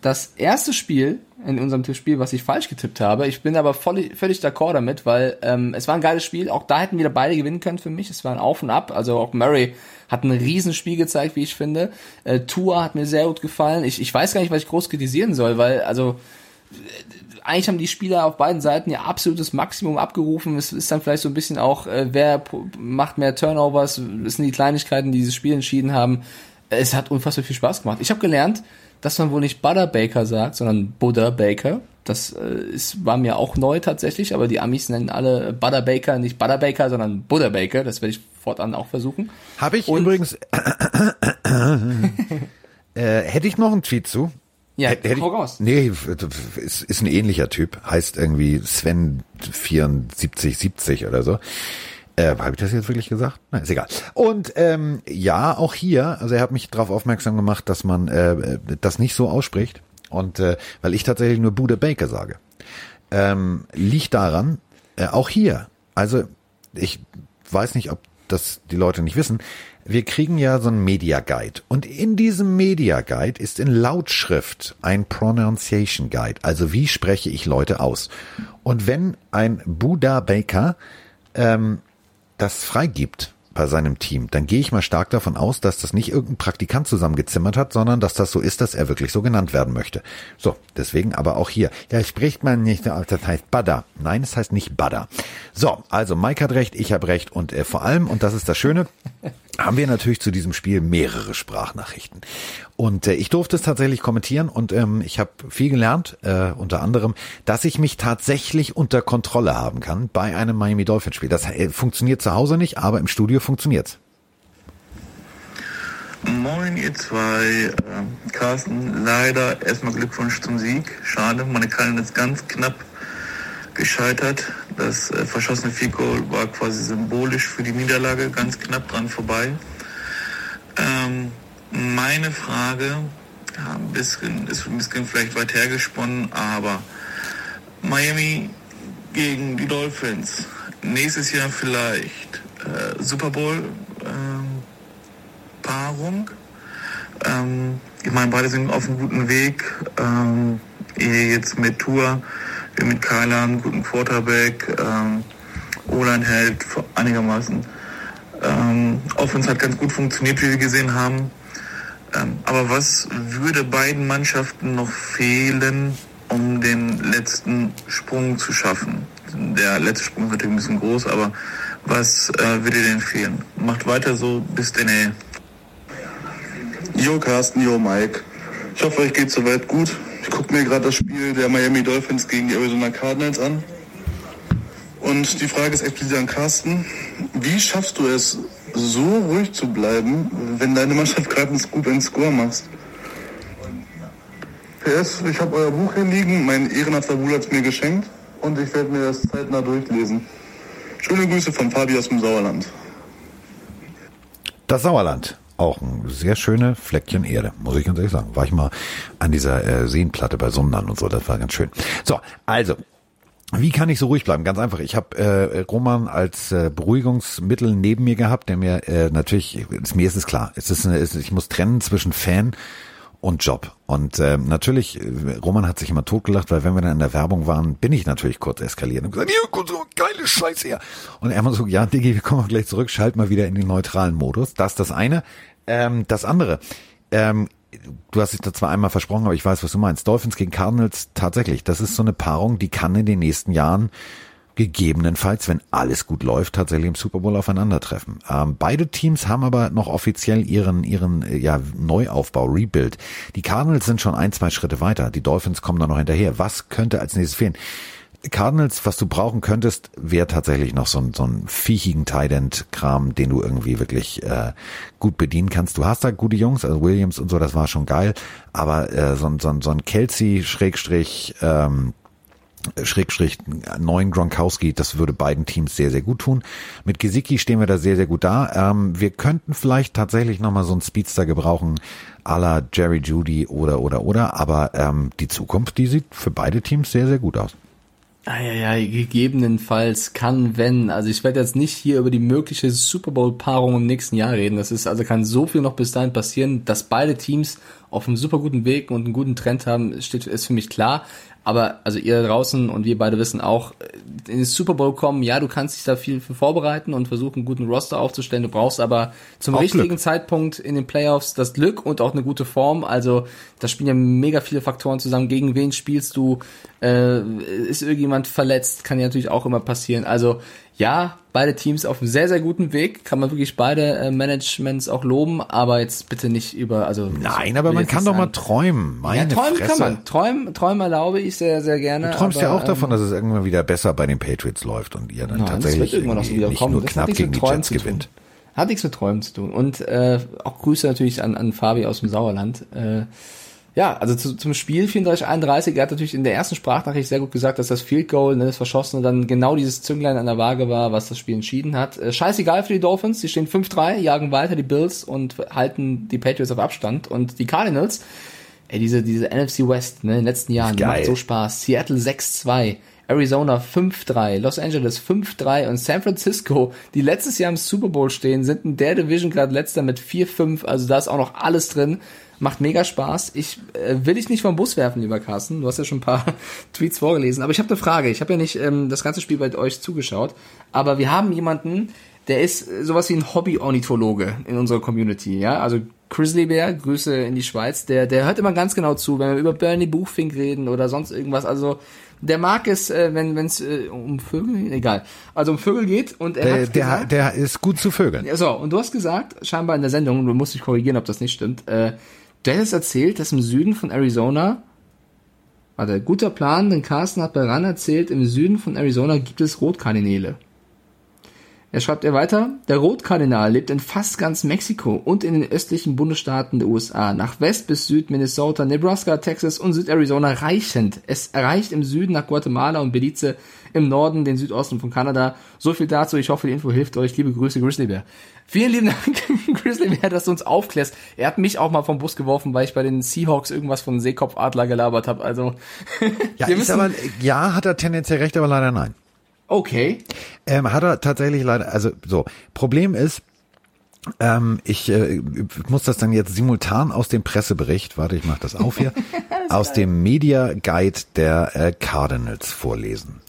das erste Spiel in unserem Tippspiel, was ich falsch getippt habe. Ich bin aber voll, völlig d'accord damit, weil ähm, es war ein geiles Spiel. Auch da hätten wieder beide gewinnen können für mich. Es war ein Auf und Ab. Also auch Murray hat ein Riesenspiel gezeigt, wie ich finde. Äh, Tua hat mir sehr gut gefallen. Ich, ich weiß gar nicht, was ich groß kritisieren soll, weil also eigentlich haben die Spieler auf beiden Seiten ihr absolutes Maximum abgerufen. Es ist dann vielleicht so ein bisschen auch, äh, wer macht mehr Turnovers, das sind die Kleinigkeiten, die dieses Spiel entschieden haben. Es hat unfassbar viel Spaß gemacht. Ich habe gelernt, dass man wohl nicht Butter Baker sagt, sondern Buddha Baker. Das äh, ist, war mir auch neu tatsächlich, aber die Amis nennen alle Butter Baker nicht Butter Baker, sondern Buddha Baker. Das werde ich fortan auch versuchen. Habe ich Und- übrigens, äh, hätte ich noch einen Tweet zu? Ja, Hätte- hätte ich- raus. Nee, ist, ist ein ähnlicher Typ. Heißt irgendwie Sven 7470 oder so. Äh, Habe ich das jetzt wirklich gesagt? Nein, ist egal. Und ähm, ja, auch hier, also er hat mich darauf aufmerksam gemacht, dass man äh, das nicht so ausspricht. Und äh, weil ich tatsächlich nur Bude Baker sage. Ähm, liegt daran, äh, auch hier, also ich weiß nicht, ob das die Leute nicht wissen, wir kriegen ja so einen Media Guide. Und in diesem Media Guide ist in Lautschrift ein Pronunciation Guide. Also wie spreche ich Leute aus? Und wenn ein Buddha Baker ähm, das freigibt bei seinem Team, dann gehe ich mal stark davon aus, dass das nicht irgendein Praktikant zusammengezimmert hat, sondern dass das so ist, dass er wirklich so genannt werden möchte. So, deswegen aber auch hier. Da spricht man nicht, das heißt Bada. Nein, es heißt nicht Bada. So, also Mike hat recht, ich habe recht und äh, vor allem, und das ist das Schöne, haben wir natürlich zu diesem Spiel mehrere Sprachnachrichten. Und äh, ich durfte es tatsächlich kommentieren und ähm, ich habe viel gelernt, äh, unter anderem, dass ich mich tatsächlich unter Kontrolle haben kann bei einem Miami Dolphins Spiel. Das äh, funktioniert zu Hause nicht, aber im Studio funktioniert's. Moin, ihr zwei. Ähm, Carsten, leider erstmal Glückwunsch zum Sieg. Schade, meine Kallen ist ganz knapp gescheitert. Das äh, verschossene Field war quasi symbolisch für die Niederlage, ganz knapp dran vorbei. Ähm, meine Frage, ja, ein bisschen, ist ein bisschen vielleicht weit hergesponnen, aber Miami gegen die Dolphins. Nächstes Jahr vielleicht äh, Super Bowl. Ähm, Paarung. Ähm, ich meine, beide sind auf einem guten Weg. Ähm, jetzt mit Tour, mit einen guten Quarterback. Ähm, O-Line hält einigermaßen. Ähm, Offense hat ganz gut funktioniert, wie wir gesehen haben. Ähm, aber was würde beiden Mannschaften noch fehlen, um den letzten Sprung zu schaffen? Der letzte Sprung ist natürlich ein bisschen groß, aber was äh, würde denen fehlen? Macht weiter so, bis denn ey. Jo Carsten, jo Mike. Ich hoffe, euch geht soweit gut. Ich gucke mir gerade das Spiel der Miami Dolphins gegen die Arizona Cardinals an. Und die Frage ist explizit an Carsten. Wie schaffst du es, so ruhig zu bleiben, wenn deine Mannschaft gerade einen Scoop and Score machst? PS, ich habe euer Buch hier liegen. Mein ehrenhafter Bruder hat es mir geschenkt. Und ich werde mir das zeitnah durchlesen. Schöne Grüße von Fabi aus dem Sauerland. Das Sauerland. Auch ein sehr schöne Fleckchen Erde, muss ich ganz ehrlich sagen. War ich mal an dieser äh, Seenplatte bei Sundern und so, das war ganz schön. So, also, wie kann ich so ruhig bleiben? Ganz einfach. Ich habe äh, Roman als äh, Beruhigungsmittel neben mir gehabt, der mir äh, natürlich, ist, mir ist es klar, es ist, eine, es, ich muss trennen zwischen Fan und Job. Und äh, natürlich, Roman hat sich immer totgelacht, weil wenn wir dann in der Werbung waren, bin ich natürlich kurz eskaliert und gesagt, ja, so geile Scheiße her. Und er immer so, ja, Diggi, wir kommen gleich zurück, schalt mal wieder in den neutralen Modus. Das ist das eine. Ähm, das andere, ähm, du hast dich da zwar einmal versprochen, aber ich weiß, was du meinst. Dolphins gegen Cardinals, tatsächlich, das ist so eine Paarung, die kann in den nächsten Jahren gegebenenfalls, wenn alles gut läuft, tatsächlich im Super Bowl aufeinandertreffen. Ähm, beide Teams haben aber noch offiziell ihren ihren äh, ja Neuaufbau, Rebuild. Die Cardinals sind schon ein, zwei Schritte weiter. Die Dolphins kommen da noch hinterher. Was könnte als nächstes fehlen? Cardinals, was du brauchen könntest, wäre tatsächlich noch so ein, so ein viechigen Tident-Kram, den du irgendwie wirklich äh, gut bedienen kannst. Du hast da gute Jungs, also Williams und so, das war schon geil, aber äh, so, so, so ein Kelsey Schrägstrich ähm, Schrägstrich neuen Gronkowski, das würde beiden Teams sehr, sehr gut tun. Mit Gesicki stehen wir da sehr, sehr gut da. Ähm, wir könnten vielleicht tatsächlich nochmal so einen Speedster gebrauchen, à la Jerry Judy oder, oder, oder, aber ähm, die Zukunft, die sieht für beide Teams sehr, sehr gut aus. Ah, ja, ja, gegebenenfalls kann, wenn. Also ich werde jetzt nicht hier über die mögliche Super Bowl-Paarung im nächsten Jahr reden. Das ist, also kann so viel noch bis dahin passieren, dass beide Teams auf einem super guten Weg und einen guten Trend haben, steht, ist für mich klar. Aber also ihr da draußen und wir beide wissen auch, in den Super Bowl kommen, ja, du kannst dich da viel für vorbereiten und versuchen, einen guten Roster aufzustellen. Du brauchst aber zum auch richtigen Glück. Zeitpunkt in den Playoffs das Glück und auch eine gute Form. Also da spielen ja mega viele Faktoren zusammen. Gegen wen spielst du? Äh, ist irgendjemand verletzt? Kann ja natürlich auch immer passieren. Also ja, beide Teams auf einem sehr, sehr guten Weg. Kann man wirklich beide äh, Managements auch loben, aber jetzt bitte nicht über, also. Nein, aber man kann doch mal träumen. Meine ja, träumen Fresse. kann man. Träumen, träumen erlaube ich sehr, sehr gerne. Du träumst aber, ja auch davon, ähm, dass es irgendwann wieder besser bei den Patriots läuft und ihr dann nein, tatsächlich irgendwann noch so wieder nicht kommen. nur knapp gegen die Jets gewinnt. Hat nichts mit Träumen zu tun. Und äh, auch Grüße natürlich an, an Fabi aus dem Sauerland. Äh, ja, also zu, zum Spiel 34-31, er hat natürlich in der ersten Sprachnachricht sehr gut gesagt, dass das Field Goal, ne, das Verschossene, dann genau dieses Zünglein an der Waage war, was das Spiel entschieden hat. Äh, scheißegal für die Dolphins, die stehen 5-3, jagen weiter die Bills und halten die Patriots auf Abstand. Und die Cardinals, ey, diese, diese NFC West, ne, in den letzten Jahren, die macht so Spaß. Seattle 6-2. Arizona 5-3, Los Angeles 5-3 und San Francisco, die letztes Jahr im Super Bowl stehen, sind in der Division gerade letzter mit 4-5, also da ist auch noch alles drin. Macht mega Spaß. Ich äh, will dich nicht vom Bus werfen, lieber Carsten. Du hast ja schon ein paar Tweets vorgelesen. Aber ich habe eine Frage. Ich habe ja nicht ähm, das ganze Spiel bei euch zugeschaut. Aber wir haben jemanden, der ist sowas wie ein Hobby-Ornithologe in unserer Community. Ja, also Grizzly Bear, Grüße in die Schweiz. Der, der hört immer ganz genau zu, wenn wir über Bernie Buchfink reden oder sonst irgendwas. Also der mag es, äh, wenn es äh, um Vögel, egal, also um Vögel geht und er der, hat gesagt, der, der ist gut zu Vögeln. Ja, so, und du hast gesagt, scheinbar in der Sendung, du musst dich korrigieren, ob das nicht stimmt, äh, Dennis erzählt, dass im Süden von Arizona, warte, guter Plan, denn Carsten hat bei RAN erzählt, im Süden von Arizona gibt es Rotkardinäle. Er schreibt er weiter, der Rotkardinal lebt in fast ganz Mexiko und in den östlichen Bundesstaaten der USA, nach West bis Süd Minnesota, Nebraska, Texas und Südarizona reichend. Es erreicht im Süden nach Guatemala und Belize, im Norden den Südosten von Kanada. So viel dazu, ich hoffe, die Info hilft euch. Liebe Grüße, Grizzlybear. Vielen lieben Dank, Grizzlybear, dass du uns aufklärst. Er hat mich auch mal vom Bus geworfen, weil ich bei den Seahawks irgendwas von Seekopfadler gelabert habe. Also ja, ist aber, ja, hat er tendenziell recht, aber leider nein. Okay. Ähm, hat er tatsächlich leider, also so, Problem ist, ähm, ich äh, muss das dann jetzt simultan aus dem Pressebericht, warte, ich mache das auf hier, aus geil. dem Media Guide der äh, Cardinals vorlesen.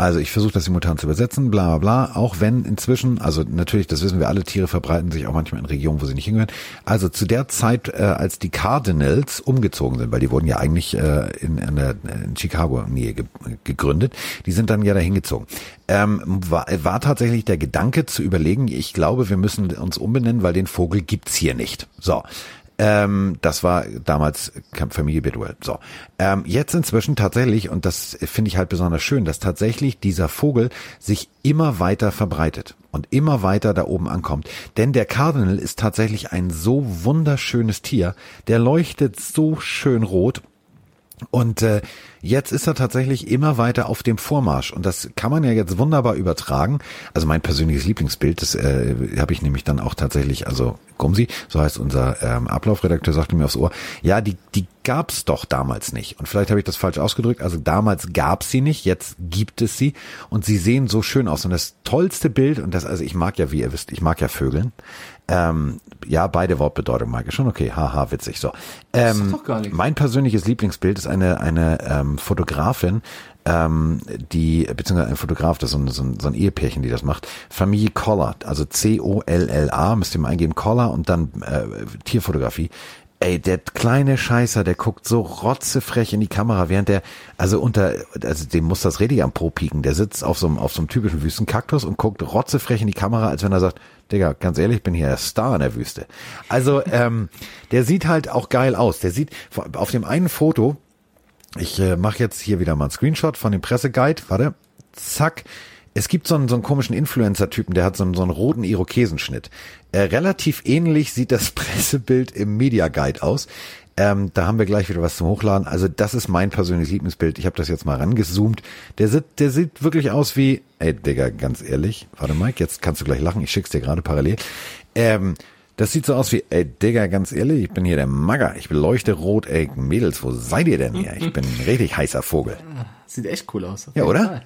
Also ich versuche das simultan zu übersetzen, bla bla bla. Auch wenn inzwischen, also natürlich, das wissen wir alle, Tiere verbreiten sich auch manchmal in Regionen, wo sie nicht hingehören. Also zu der Zeit, äh, als die Cardinals umgezogen sind, weil die wurden ja eigentlich äh, in, in, der, in Chicago Nähe ge gegründet, die sind dann ja dahin gezogen. Ähm, war, war tatsächlich der Gedanke zu überlegen, ich glaube, wir müssen uns umbenennen, weil den Vogel gibt's hier nicht. So. Ähm, das war damals Familie Bidwell. So. Ähm, jetzt inzwischen tatsächlich, und das finde ich halt besonders schön, dass tatsächlich dieser Vogel sich immer weiter verbreitet und immer weiter da oben ankommt. Denn der Cardinal ist tatsächlich ein so wunderschönes Tier. Der leuchtet so schön rot und äh, jetzt ist er tatsächlich immer weiter auf dem Vormarsch und das kann man ja jetzt wunderbar übertragen. Also mein persönliches Lieblingsbild, das äh, habe ich nämlich dann auch tatsächlich, also Gumsi, so heißt unser ähm, Ablaufredakteur, sagte mir aufs Ohr, ja, die, die gab's doch damals nicht. Und vielleicht habe ich das falsch ausgedrückt. Also damals gab's sie nicht, jetzt gibt es sie und sie sehen so schön aus. Und das tollste Bild, und das, also ich mag ja, wie ihr wisst, ich mag ja Vögeln. Ähm, ja, beide Wortbedeutungen mag ich schon. Okay, haha, witzig. So. Ähm, mein persönliches Lieblingsbild ist eine, eine ähm, Fotografin, ähm, die, beziehungsweise ein Fotograf, das ist so ein, so, ein, so ein Ehepärchen, die das macht. Familie Collar, also C-O-L-L-A, müsst ihr mal eingeben, Collar und dann äh, Tierfotografie. Ey, der kleine Scheißer, der guckt so rotzefrech in die Kamera, während der, also unter, also dem muss das richtig am Po pieken. Der sitzt auf so einem, auf so einem typischen Wüstenkaktus und guckt rotzefrech in die Kamera, als wenn er sagt, Digga, ganz ehrlich, ich bin hier der Star in der Wüste. Also, ähm, der sieht halt auch geil aus. Der sieht, auf dem einen Foto, ich äh, mache jetzt hier wieder mal einen Screenshot von dem Presseguide, warte, zack, es gibt so einen, so einen komischen Influencer-Typen, der hat so einen, so einen roten Irokesenschnitt. Äh, relativ ähnlich sieht das Pressebild im Media Guide aus. Ähm, da haben wir gleich wieder was zum Hochladen. Also das ist mein persönliches Lieblingsbild. Ich habe das jetzt mal rangezoomt. Der sieht, der sieht wirklich aus wie, ey Digga, ganz ehrlich. Warte Mike, jetzt kannst du gleich lachen. Ich schick's dir gerade parallel. Ähm, das sieht so aus wie, ey Digga, ganz ehrlich, ich bin hier der Magger. Ich beleuchte rot. Ey Mädels, wo seid ihr denn hier? Ich bin ein richtig heißer Vogel. Sieht echt cool aus. Ja, oder? Fall.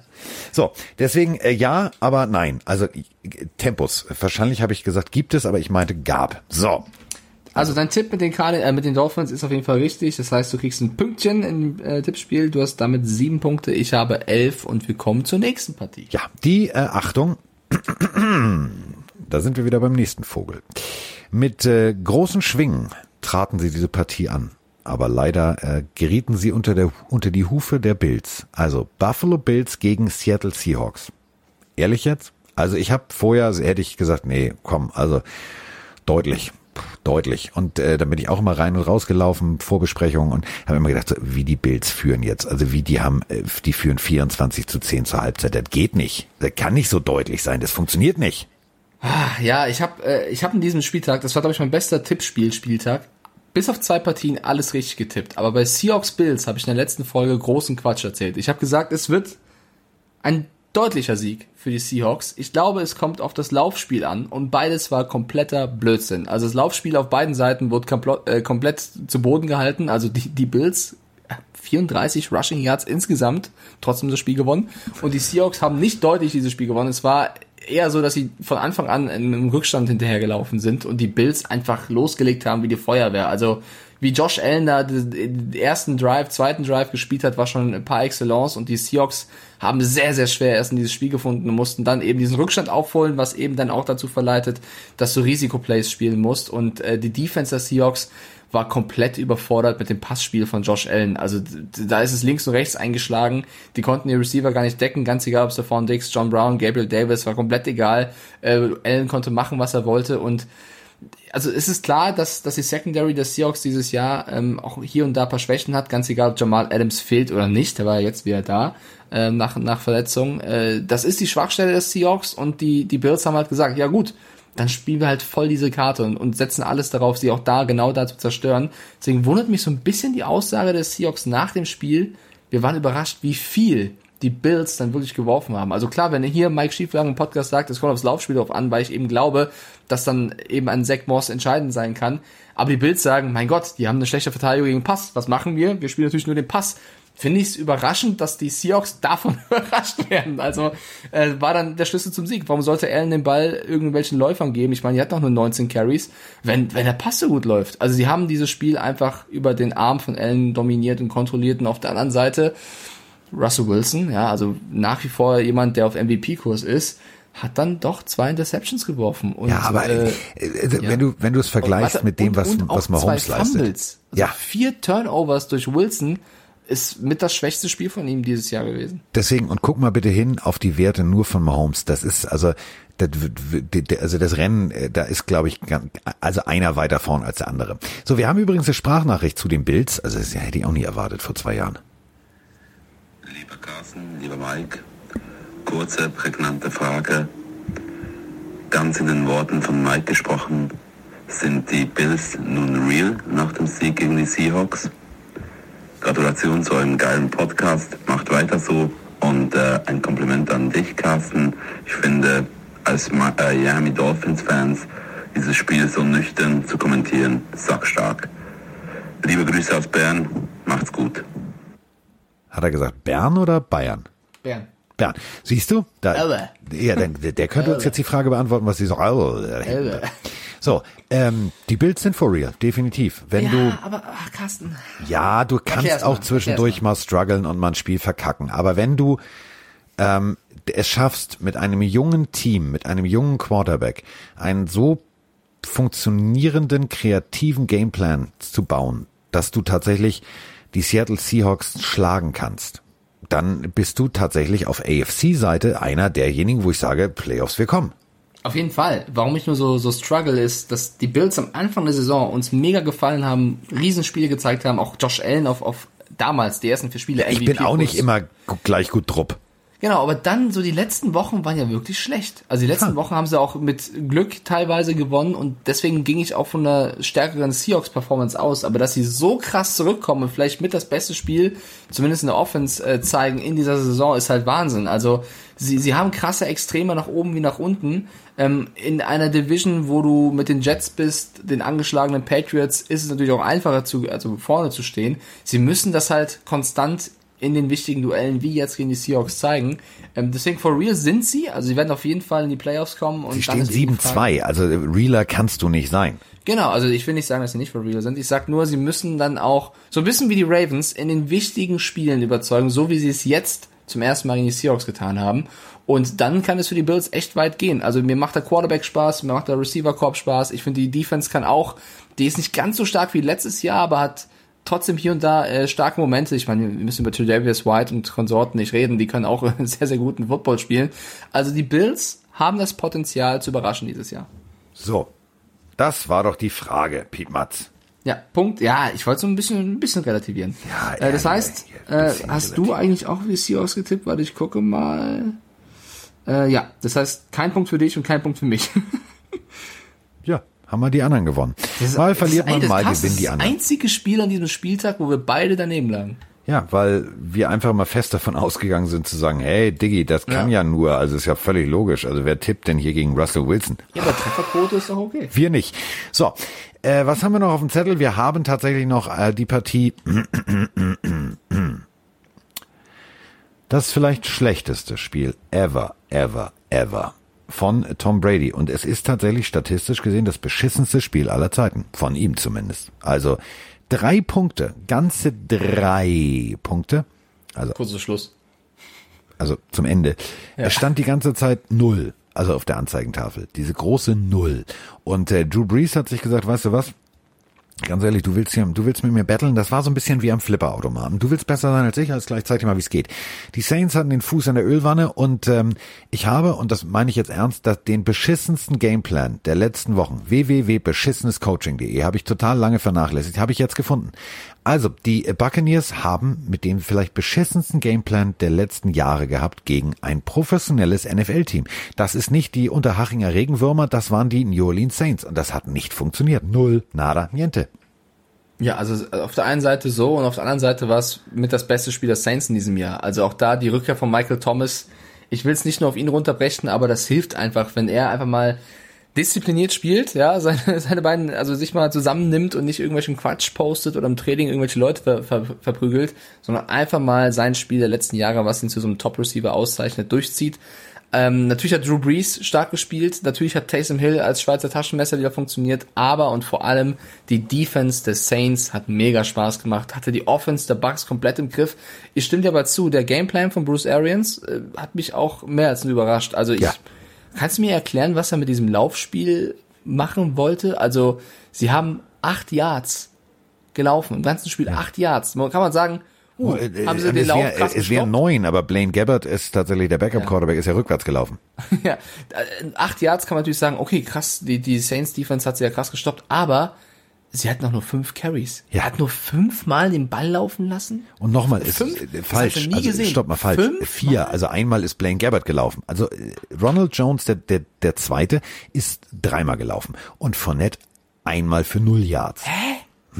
So, deswegen äh, ja, aber nein. Also äh, Tempus. Wahrscheinlich habe ich gesagt, gibt es, aber ich meinte gab. So. Also dein Tipp mit den Cardin äh, mit den Dolphins ist auf jeden Fall richtig. Das heißt, du kriegst ein Pünktchen im äh, Tippspiel. Du hast damit sieben Punkte. Ich habe elf und wir kommen zur nächsten Partie. Ja, die äh, Achtung. da sind wir wieder beim nächsten Vogel. Mit äh, großen Schwingen traten sie diese Partie an. Aber leider äh, gerieten sie unter, der, unter die Hufe der Bills. Also Buffalo Bills gegen Seattle Seahawks. Ehrlich jetzt? Also ich habe vorher, hätte ich gesagt, nee, komm, also deutlich, deutlich. Und äh, dann bin ich auch immer rein und raus gelaufen, Vorbesprechungen und habe immer gedacht, so, wie die Bills führen jetzt. Also wie die haben, äh, die führen 24 zu 10 zur Halbzeit. Das geht nicht. Das kann nicht so deutlich sein. Das funktioniert nicht. Ja, ich habe äh, ich hab in diesem Spieltag, das war glaube ich mein bester Tippspiel-Spieltag, bis auf zwei Partien alles richtig getippt. Aber bei Seahawks Bills habe ich in der letzten Folge großen Quatsch erzählt. Ich habe gesagt, es wird ein deutlicher Sieg für die Seahawks. Ich glaube, es kommt auf das Laufspiel an und beides war kompletter Blödsinn. Also das Laufspiel auf beiden Seiten wurde komplo- äh, komplett zu Boden gehalten. Also die, die Bills 34 Rushing Yards insgesamt, trotzdem das Spiel gewonnen. Und die Seahawks haben nicht deutlich dieses Spiel gewonnen. Es war eher so, dass sie von Anfang an einem Rückstand hinterhergelaufen sind und die Bills einfach losgelegt haben wie die Feuerwehr. Also wie Josh Allen da den ersten Drive, zweiten Drive gespielt hat, war schon paar Excellence und die Seahawks haben sehr, sehr schwer erst in dieses Spiel gefunden und mussten dann eben diesen Rückstand aufholen, was eben dann auch dazu verleitet, dass du Risikoplays spielen musst und äh, die Defense der Seahawks war komplett überfordert mit dem Passspiel von Josh Allen. Also da ist es links und rechts eingeschlagen. Die konnten die Receiver gar nicht decken, ganz egal, ob es Stephon Dix, John Brown, Gabriel Davis, war komplett egal. Äh, Allen konnte machen, was er wollte und also es ist klar, dass, dass die Secondary des Seahawks dieses Jahr ähm, auch hier und da ein paar Schwächen hat, ganz egal, ob Jamal Adams fehlt oder nicht, der war ja jetzt wieder da ähm, nach, nach Verletzung. Äh, das ist die Schwachstelle des Seahawks und die, die Bills haben halt gesagt, ja gut, dann spielen wir halt voll diese Karte und, und setzen alles darauf, sie auch da genau da zu zerstören. Deswegen wundert mich so ein bisschen die Aussage des Seahawks nach dem Spiel. Wir waren überrascht, wie viel die Bills dann wirklich geworfen haben. Also klar, wenn hier Mike Schieflagen im Podcast sagt, es kommt aufs Laufspiel drauf an, weil ich eben glaube, dass dann eben ein Zach Moss entscheidend sein kann. Aber die Bills sagen, mein Gott, die haben eine schlechte Verteidigung gegen Pass. Was machen wir? Wir spielen natürlich nur den Pass. Finde ich es überraschend, dass die Seahawks davon überrascht werden. Also äh, war dann der Schlüssel zum Sieg. Warum sollte Allen den Ball irgendwelchen Läufern geben? Ich meine, die hat noch nur 19 Carries, wenn, wenn der Pass so gut läuft. Also sie haben dieses Spiel einfach über den Arm von Allen dominiert und kontrolliert. Und auf der anderen Seite Russell Wilson, ja, also nach wie vor jemand, der auf MVP-Kurs ist, hat dann doch zwei Interceptions geworfen. Und, Ja, aber äh, äh, wenn du wenn du es vergleichst warte, mit dem, und- was und auch was Mahomes leistet. Also Ja. Vier Turnovers durch Wilson ist mit das schwächste Spiel von ihm dieses Jahr gewesen. Deswegen und guck mal bitte hin auf die Werte nur von Mahomes. Das ist also das, also das Rennen, äh, da ist glaube ich ganz- also einer weiter vorn als der andere. So, wir haben übrigens eine Sprachnachricht zu den Bills. Also das hätte ich auch nie erwartet vor zwei Jahren. Lieber Carsten, lieber Mike, kurze, prägnante Frage. Ganz in den Worten von Mike gesprochen, sind die Bills nun real nach dem Sieg gegen die Seahawks? Gratulation zu eurem geilen Podcast, macht weiter so und äh, ein Kompliment an dich, Carsten. Ich finde, als Ma äh, Miami Dolphins-Fans dieses Spiel so nüchtern zu kommentieren, sackstark. Liebe Grüße aus Bern, macht's gut. Hat er gesagt Bern oder Bayern? Bern. Bern. Siehst du? Da, Aber. ja, der, der könnte uns jetzt die Frage beantworten, was sie so. So, ähm, die Bills sind for real, definitiv. Wenn du Ja, aber ach, Carsten. Ja, du kannst Erklär's auch mal, zwischendurch mal strugglen und mal ein Spiel verkacken. Aber wenn du ähm, es schaffst, mit einem jungen Team, mit einem jungen Quarterback, einen so funktionierenden, kreativen Gameplan zu bauen, dass du tatsächlich die Seattle Seahawks schlagen kannst, dann bist du tatsächlich auf AFC-Seite einer derjenigen, wo ich sage, Playoffs, wir kommen. Auf jeden Fall. Warum ich nur so, so struggle ist, dass die Bills am Anfang der Saison uns mega gefallen haben, Riesenspiele gezeigt haben, auch Josh Allen auf, auf damals die ersten vier Spiele. Ich bin auch nicht immer gleich gut drupp. Genau, aber dann so die letzten Wochen waren ja wirklich schlecht. Also die letzten Wochen haben sie auch mit Glück teilweise gewonnen und deswegen ging ich auch von einer stärkeren Seahawks-Performance aus. Aber dass sie so krass zurückkommen und vielleicht mit das beste Spiel, zumindest in der Offense, äh, zeigen in dieser Saison, ist halt Wahnsinn. Also sie, sie haben krasse Extreme nach oben wie nach unten. Ähm, in einer Division, wo du mit den Jets bist, den angeschlagenen Patriots, ist es natürlich auch einfacher, zu, also vorne zu stehen. Sie müssen das halt konstant in den wichtigen Duellen wie jetzt gegen die Seahawks zeigen. Ähm, deswegen for real sind sie, also sie werden auf jeden Fall in die Playoffs kommen. Und Sie stehen ist eben die Frage- 7-2, also realer kannst du nicht sein. Genau, also ich will nicht sagen, dass sie nicht for real sind. Ich sag nur, sie müssen dann auch so ein bisschen wie die Ravens in den wichtigen Spielen überzeugen, so wie sie es jetzt zum ersten Mal gegen die Seahawks getan haben. Und dann kann es für die Bills echt weit gehen. Also mir macht der Quarterback Spaß, mir macht der Receiver Korb Spaß. Ich finde die Defense kann auch, die ist nicht ganz so stark wie letztes Jahr, aber hat trotzdem hier und da äh, starke Momente. Ich meine, wir müssen über Tredavious White und Konsorten nicht reden, die können auch sehr, sehr guten Football spielen. Also die Bills haben das Potenzial zu überraschen dieses Jahr. So, das war doch die Frage, Piet Matz. Ja, Punkt. Ja, ich wollte so ein bisschen, ein bisschen relativieren. Ja, äh, das ja, heißt, ja, ein äh, hast du eigentlich auch wie Seahawks getippt? Warte, ich gucke mal. Äh, ja, das heißt, kein Punkt für dich und kein Punkt für mich. Ja, haben wir die anderen gewonnen. mal verliert man, Das mal gewinnen die Das anderen. einzige Spiel an diesem Spieltag, wo wir beide daneben lagen. Ja, weil wir einfach mal fest davon ausgegangen sind zu sagen, hey Diggi, das kann ja. nur, also ist ja völlig logisch. Also wer tippt denn hier gegen Russell Wilson? Ja, aber Trefferquote ist doch okay. Wir nicht. So, äh, was haben wir noch auf dem Zettel? Wir haben tatsächlich noch äh, die Partie. Das vielleicht schlechteste Spiel ever, ever, ever von Tom Brady. Und es ist tatsächlich statistisch gesehen das beschissenste Spiel aller Zeiten. Von ihm zumindest. Also drei Punkte, ganze drei Punkte. Also Kurzer Schluss. also zum Ende. Es stand die ganze Zeit null, also auf der Anzeigentafel, diese große Null. Und äh, Drew Brees hat sich gesagt, weißt du was? Ganz ehrlich, du willst hier, du willst mit mir battlen. Das war so ein bisschen wie am Flipperautomaten. Du willst besser sein als ich, als gleich zeig dir mal, wie es geht. Die Saints hatten den Fuß in der Ölwanne und ähm, ich habe, und das meine ich jetzt ernst, dass den beschissensten Gameplan der letzten Wochen, www.beschissenescoaching.de, habe ich total lange vernachlässigt, habe ich jetzt gefunden. Also, die Buccaneers haben mit dem vielleicht beschissensten Gameplan der letzten Jahre gehabt gegen ein professionelles NFL-Team. Das ist nicht die Unterhachinger Regenwürmer, das waren die New Orleans Saints und das hat nicht funktioniert. Null, nada, niente. Ja, also auf der einen Seite so und auf der anderen Seite war es mit das beste Spiel der Saints in diesem Jahr. Also auch da die Rückkehr von Michael Thomas. Ich will es nicht nur auf ihn runterbrechen, aber das hilft einfach, wenn er einfach mal diszipliniert spielt, ja, seine, seine beiden, also sich mal zusammennimmt und nicht irgendwelchen Quatsch postet oder im Training irgendwelche Leute ver, ver, verprügelt, sondern einfach mal sein Spiel der letzten Jahre, was ihn zu so einem Top-Receiver auszeichnet, durchzieht. Ähm, natürlich hat Drew Brees stark gespielt, natürlich hat Taysom Hill als Schweizer Taschenmesser wieder funktioniert, aber und vor allem die Defense des Saints hat mega Spaß gemacht, hatte die Offense der Bucks komplett im Griff. Ich stimme dir aber zu, der Gameplan von Bruce Arians äh, hat mich auch mehr als überrascht. Also ich, Ja. Kannst du mir erklären, was er mit diesem Laufspiel machen wollte? Also sie haben acht Yards gelaufen, im ganzen Spiel acht Yards. Man kann man sagen, uh, haben sie den es Lauf wär- krass Es wären neun, aber Blaine Gabbert ist tatsächlich der Backup-Quarterback, ist ja rückwärts gelaufen. ja, äh, acht Yards kann man natürlich sagen, okay, krass, die, die Saints Defense hat sie ja krass gestoppt, aber sie hat noch nur fünf Carries. Ja. Er hat nur fünfmal den Ball laufen lassen. Und nochmal, ist Fünf? äh, falsch. also, gesehen. stopp mal falsch. Fünf Vier. Also einmal ist Blaine Gabbert gelaufen. Also äh, Ronald Jones, der, der, der zweite, ist dreimal gelaufen. Und Fournette einmal für null Yards.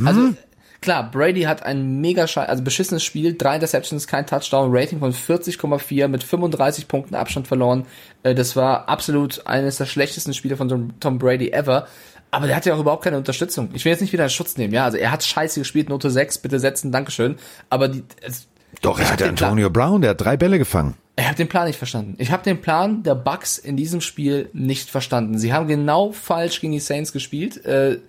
Also klar, Brady hat ein mega schei also beschissenes Spiel, drei Interceptions, kein Touchdown, Rating von 40,4 mit 35 Punkten Abstand verloren. Das war absolut eines der schlechtesten Spiele von Tom Brady ever. Aber der hat ja auch überhaupt keine Unterstützung. Ich will jetzt nicht wieder in Schutz nehmen, ja. Also er hat scheiße gespielt, Note 6, bitte setzen, Dankeschön. Aber die, es, Doch, er hatte den Plan- Antonio Brown, der hat drei Bälle gefangen. Ich habe den Plan nicht verstanden. Ich habe den Plan der Bucks in diesem Spiel nicht verstanden. Sie haben genau falsch gegen die Saints gespielt. Äh,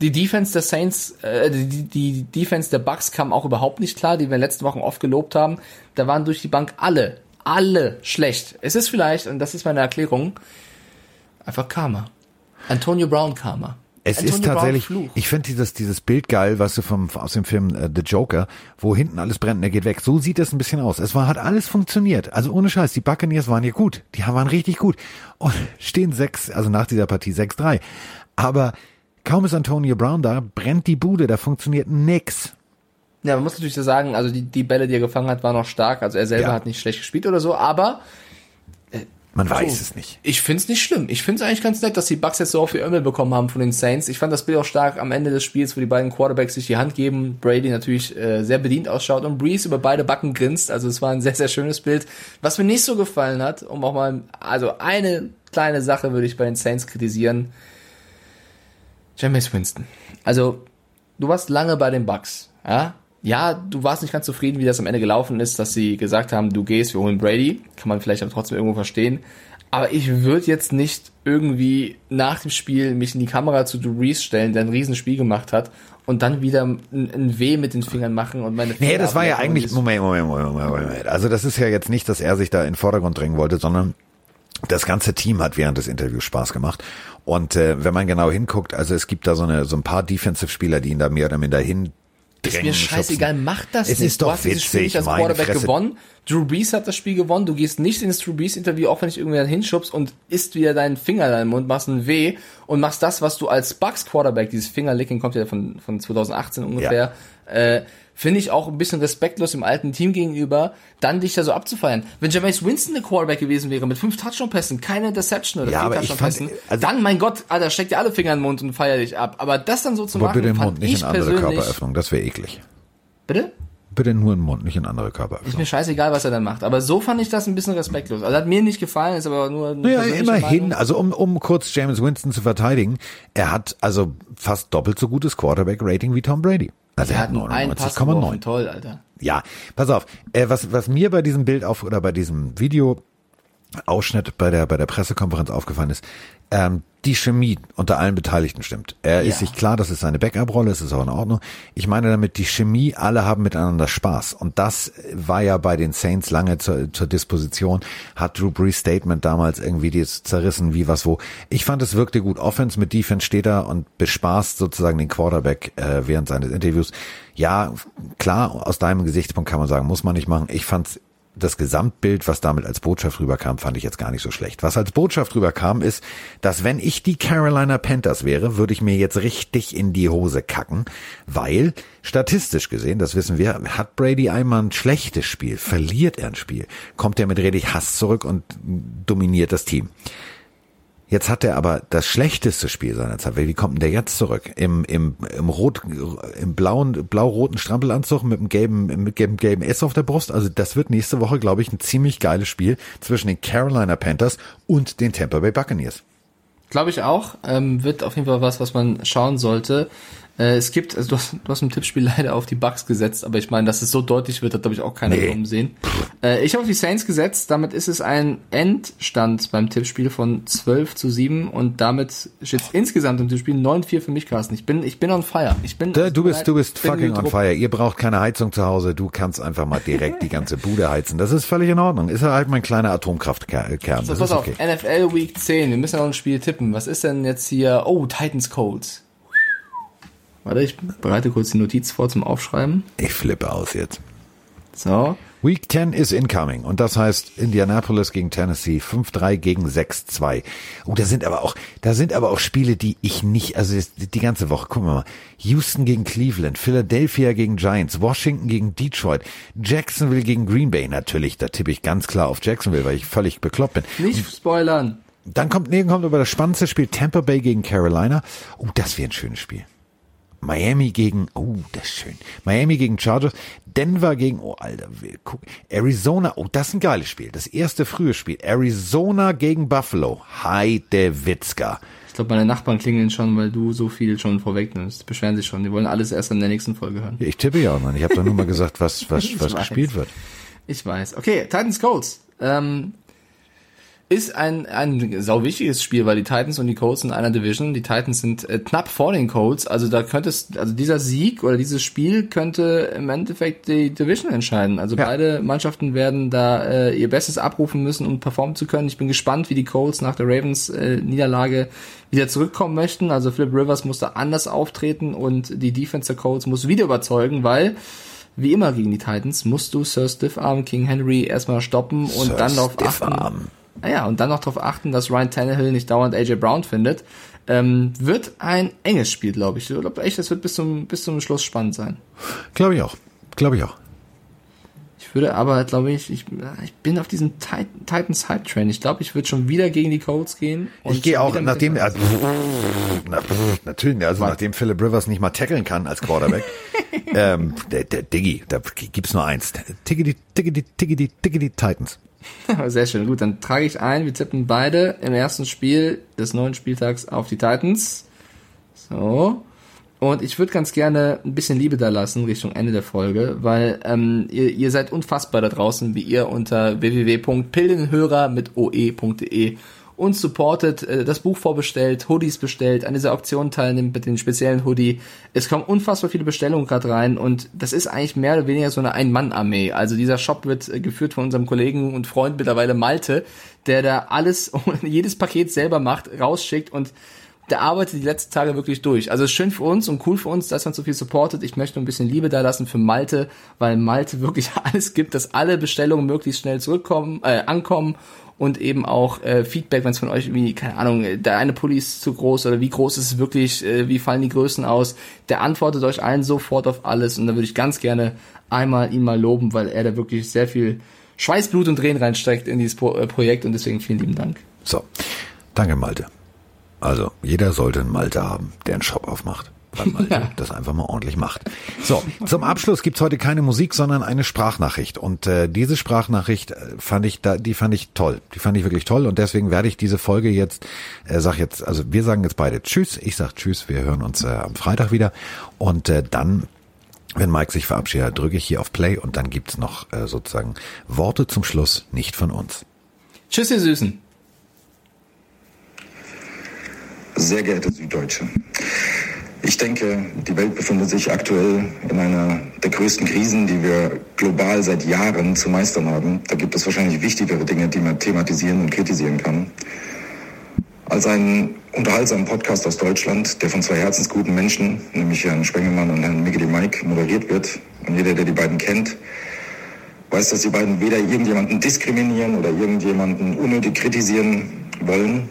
die Defense der Saints, äh, die, die Defense der Bucks kam auch überhaupt nicht klar, die wir letzte Wochen oft gelobt haben. Da waren durch die Bank alle, alle schlecht. Es ist vielleicht, und das ist meine Erklärung, einfach Karma. Antonio Brown Karma. Es Antonio ist tatsächlich, Fluch. ich finde dieses, dieses Bild geil, was du vom, aus dem Film äh, The Joker, wo hinten alles brennt und er geht weg. So sieht es ein bisschen aus. Es war, hat alles funktioniert. Also ohne Scheiß, die Buccaneers waren ja gut. Die waren richtig gut. Und stehen sechs, also nach dieser Partie 6-3. Aber kaum ist Antonio Brown da, brennt die Bude, da funktioniert nix. Ja, man muss natürlich so sagen, also die, die Bälle, die er gefangen hat, waren noch stark. Also er selber Ja. hat nicht schlecht gespielt oder so, aber Man weiß So. es nicht. Ich find's nicht schlimm. Ich find's eigentlich ganz nett, dass die Bucks jetzt so auf ihr Ömmel bekommen haben von den Saints. Ich fand das Bild auch stark am Ende des Spiels, wo die beiden Quarterbacks sich die Hand geben. Brady natürlich äh, sehr bedient ausschaut und Breeze über beide Backen grinst. Also es war ein sehr, sehr schönes Bild. Was mir nicht so gefallen hat, um auch mal, also eine kleine Sache würde ich bei den Saints kritisieren. Jameis Winston. Also, du warst lange bei den Bucks, ja? Ja, du warst nicht ganz zufrieden, wie das am Ende gelaufen ist, dass sie gesagt haben, du gehst, wir holen Brady. Kann man vielleicht aber trotzdem irgendwo verstehen. Aber ich würde jetzt nicht irgendwie nach dem Spiel mich in die Kamera zu Drew Brees stellen, der ein Riesenspiel gemacht hat, und dann wieder ein, ein W mit den Fingern machen und meine Nee, Finger das war ja eigentlich, Moment, Moment, Moment, Moment, Moment. Also das ist ja jetzt nicht, dass er sich da in den Vordergrund drängen wollte, sondern das ganze Team hat während des Interviews Spaß gemacht. Und äh, wenn man genau hinguckt, also es gibt da so eine so ein paar Defensive-Spieler, die ihn da mehr oder minder hin Ist mir scheißegal, mach das Es nicht. ist doch du hast dieses Spiel witzig, nicht als Quarterback Fresse. gewonnen. Drew Brees hat das Spiel gewonnen. Du gehst nicht ins Drew Brees Interview, auch wenn ich irgendwer hinschubst und isst wieder deinen Finger in deinen Mund, machst ein W und machst das, was du als Bucks Quarterback, dieses Fingerlicking kommt ja von, von 2018 ungefähr, äh, finde ich auch ein bisschen respektlos im alten Team gegenüber, dann dich da so abzufeiern. Wenn Jameis Winston der Quarterback gewesen wäre mit fünf Touchdown-Pässen, keine Interception oder Ja, vier Touchdown-Pässen, also- dann, mein Gott, Alter, steck dir alle Finger in den Mund und feier dich ab. Aber das dann so zu Aber machen, bitte den Mund, nicht ich in andere. Körperöffnung, das wäre eklig. Bitte? Bitte nur den Mund, nicht in andere Ist Körperöffnung. mir scheißegal, was er dann macht. Aber so fand ich das ein bisschen respektlos. Also hat mir nicht gefallen, ist aber nur Naja, immerhin, Meinung. also um, um kurz James Winston zu verteidigen, er hat also fast doppelt so gutes Quarterback-Rating wie Tom Brady. Also hat hat nur einen Pass geworfen. 99,9. Toll, Alter. Ja, pass auf. Äh, was, was mir bei diesem Bild auf oder bei diesem Video Ausschnitt bei der bei der Pressekonferenz aufgefallen ist, ähm, die Chemie unter allen Beteiligten stimmt. Er Ja. ist sich klar, das ist seine Backup-Rolle, es ist auch in Ordnung. Ich meine damit, die Chemie, alle haben miteinander Spaß. Und das war ja bei den Saints lange zur, zur Disposition. Hat Drew Brees Statement damals irgendwie das zerrissen, wie was wo. Ich fand, es wirkte gut. Offense mit Defense steht da und bespaßt sozusagen den Quarterback äh, während seines Interviews. Ja, klar, aus deinem Gesichtspunkt kann man sagen, muss man nicht machen. Ich fand's das Gesamtbild, was damit als Botschaft rüberkam, fand ich jetzt gar nicht so schlecht. Was als Botschaft rüberkam, ist, dass wenn ich die Carolina Panthers wäre, würde ich mir jetzt richtig in die Hose kacken, weil statistisch gesehen, das wissen wir, hat Brady einmal ein schlechtes Spiel, verliert er ein Spiel, kommt er mit richtig Hass zurück und dominiert das Team. Jetzt hat er aber das schlechteste Spiel seiner Zeit. Wie kommt denn der jetzt zurück? Im, im, im rot, im blauen, blau-roten Strampelanzug mit dem gelben, mit dem gelben S auf der Brust. Also das wird nächste Woche, glaube ich, ein ziemlich geiles Spiel zwischen den Carolina Panthers und den Tampa Bay Buccaneers. Glaube ich auch. Ähm, wird auf jeden Fall was, was man schauen sollte. Äh, es gibt, also du hast, du hast im Tippspiel leider auf die Bucks gesetzt, aber ich meine, dass es so deutlich wird, hat glaube ich auch keiner Nee. nee. sehen. Äh, ich habe auf die Saints gesetzt, damit ist es ein Endstand beim Tippspiel von 12 zu 7 und damit steht es insgesamt im Tippspiel 9-4 für mich, Carsten. Ich bin, ich bin on fire. Ich bin, Da, du bist, du bist fucking on fire. Ihr braucht keine Heizung zu Hause. Du kannst einfach mal direkt die ganze Bude heizen. Das ist völlig in Ordnung. Ist halt mein kleiner Atomkraftkern. So, Das pass ist auf, okay. NFL Week 10, wir müssen ja noch ein Spiel tippen. Was ist denn jetzt hier? Oh, Titans Colts. Warte, ich bereite kurz die Notiz vor zum Aufschreiben. Ich flippe aus jetzt. So. Week 10 is incoming. Und das heißt Indianapolis gegen Tennessee, 5-3 gegen 6-2. Oh, da sind aber auch, da sind aber auch Spiele, die ich nicht, also die ganze Woche, gucken wir mal. Houston gegen Cleveland, Philadelphia gegen Giants, Washington gegen Detroit, Jacksonville gegen Green Bay. Natürlich, da tippe ich ganz klar auf Jacksonville, weil ich völlig bekloppt bin. Nicht spoilern. Dann kommt, nee, kommt aber das spannendste Spiel Tampa Bay gegen Carolina. Oh, das wäre ein schönes Spiel. Miami gegen, oh, das ist schön. Miami gegen Chargers. Denver gegen, oh, Alter, gucken. Arizona, oh, das ist ein geiles Spiel. Das erste frühe Spiel. Arizona gegen Buffalo. Heidewitzka. Ich glaube, meine Nachbarn klingeln schon, weil du so viel schon vorwegnimmst. Beschweren sich schon. Die wollen alles erst in der nächsten Folge hören. Ich tippe ja auch noch. Ich habe doch nur mal gesagt, was, was, was weiß. gespielt wird. Ich weiß. Okay, Titans Colts. Ähm, ist ein, ein sau wichtiges Spiel, weil die Titans und die Colts in einer Division. Die Titans sind äh, knapp vor den Colts. Also da könnte es, also dieser Sieg oder dieses Spiel könnte im Endeffekt die Division entscheiden. Also Ja. beide Mannschaften werden da äh, ihr Bestes abrufen müssen, um performen zu können. Ich bin gespannt, wie die Colts nach der Ravens äh, Niederlage wieder zurückkommen möchten. Also Philip Rivers musste anders auftreten und die Defense der Colts muss wieder überzeugen, weil wie immer gegen die Titans musst du Sir Stiffarm King Henry erstmal stoppen und Sir dann darauf achten. Ja, und dann noch darauf achten, dass Ryan Tannehill nicht dauernd AJ Brown findet. Ähm, wird ein enges Spiel, glaube ich. Ich glaube echt, es wird bis zum, bis zum Schluss spannend sein. Glaube ich auch. Glaube ich auch. Ich würde aber, glaube ich, ich, ich bin auf diesem Tit- Titans Hype Train. Ich glaube, ich würde schon wieder gegen die Colts gehen. und Ich gehe auch, nachdem, also, na, natürlich, also nachdem Philip Rivers nicht mal tackeln kann als Quarterback, ähm, der, der Diggy, da gibt's nur eins. Tiggity, tiggity, tiggity, tiggity Titans. Sehr schön. Gut, dann trage ich ein. Wir tippen beide im ersten Spiel des neuen Spieltags auf die Titans. So. Und ich würde ganz gerne ein bisschen Liebe da lassen Richtung Ende der Folge, weil ähm, ihr, ihr seid unfassbar da draußen, wie ihr unter www.pildenhörer mit oe.de uns supportet, äh, das Buch vorbestellt, Hoodies bestellt, an dieser Auktion teilnimmt mit den speziellen Hoodie. Es kommen unfassbar viele Bestellungen gerade rein und das ist eigentlich mehr oder weniger so eine Ein-Mann-Armee. Also dieser Shop wird äh, geführt von unserem Kollegen und Freund mittlerweile Malte, der da alles, jedes Paket selber macht, rausschickt und der arbeitet die letzten Tage wirklich durch. Also schön für uns und cool für uns, dass man so viel supportet. Ich möchte ein bisschen Liebe da lassen für Malte, weil Malte wirklich alles gibt, dass alle Bestellungen möglichst schnell zurückkommen, äh, ankommen und eben auch äh, Feedback, wenn es von euch irgendwie, keine Ahnung, äh, der eine Pulli ist zu groß oder wie groß ist es wirklich, äh, wie fallen die Größen aus, der antwortet euch allen sofort auf alles und da würde ich ganz gerne einmal ihn mal loben, weil er da wirklich sehr viel Schweiß, Blut und Tränen reinsteckt in dieses Pro äh, Projekt und deswegen vielen lieben Dank. So. Danke, Malte. Also, jeder sollte einen Malte haben, der einen Shop aufmacht. Weil Malte Ja. das einfach mal ordentlich macht. So, zum Abschluss gibt's heute keine Musik, sondern eine Sprachnachricht. Und äh, diese Sprachnachricht äh, fand ich da, die fand ich toll. Die fand ich wirklich toll und deswegen werde ich diese Folge jetzt, äh, sag jetzt, also wir sagen jetzt beide Tschüss. Ich sag Tschüss, wir hören uns äh, am Freitag wieder. Und äh, dann wenn Mike sich verabschiedet, drücke ich hier auf Play und dann gibt's noch äh, sozusagen Worte zum Schluss, nicht von uns. Tschüss, ihr Süßen. Sehr geehrte Süddeutsche, ich denke, die Welt befindet sich aktuell in einer der größten Krisen, die wir global seit Jahren zu meistern haben. Da gibt es wahrscheinlich wichtigere Dinge, die man thematisieren und kritisieren kann. Als einen unterhaltsamen Podcast aus Deutschland, der von zwei herzensguten Menschen, nämlich Herrn Spengemann und Herrn Miggedy Mike, moderiert wird. Und jeder, der die beiden kennt, weiß, dass die beiden weder irgendjemanden diskriminieren oder irgendjemanden unnötig kritisieren wollen.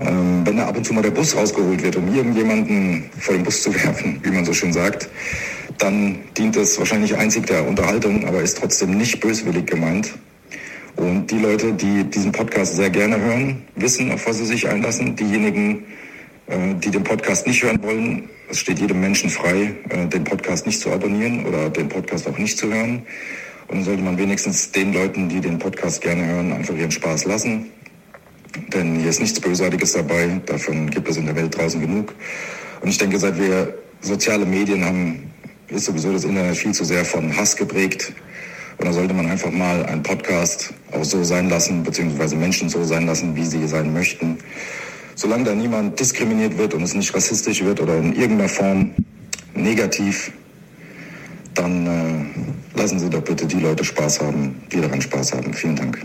Ähm, wenn da ab und zu mal der Bus rausgeholt wird, um irgendjemanden vor den Bus zu werfen, wie man so schön sagt, dann dient es wahrscheinlich einzig der Unterhaltung, aber ist trotzdem nicht böswillig gemeint. Und die Leute, die diesen Podcast sehr gerne hören, wissen, auf was sie sich einlassen. Diejenigen, äh, die den Podcast nicht hören wollen, es steht jedem Menschen frei, äh, den Podcast nicht zu abonnieren oder den Podcast auch nicht zu hören. Und dann sollte man wenigstens den Leuten, die den Podcast gerne hören, einfach ihren Spaß lassen. Denn hier ist nichts Bösartiges dabei. Davon gibt es in der Welt draußen genug. Und ich denke, seit wir soziale Medien haben, ist sowieso das Internet viel zu sehr von Hass geprägt. Und da sollte man einfach mal einen Podcast auch so sein lassen, beziehungsweise Menschen so sein lassen, wie sie sein möchten. Solange da niemand diskriminiert wird und es nicht rassistisch wird oder in irgendeiner Form negativ, dann äh, lassen Sie doch bitte die Leute Spaß haben, die daran Spaß haben. Vielen Dank.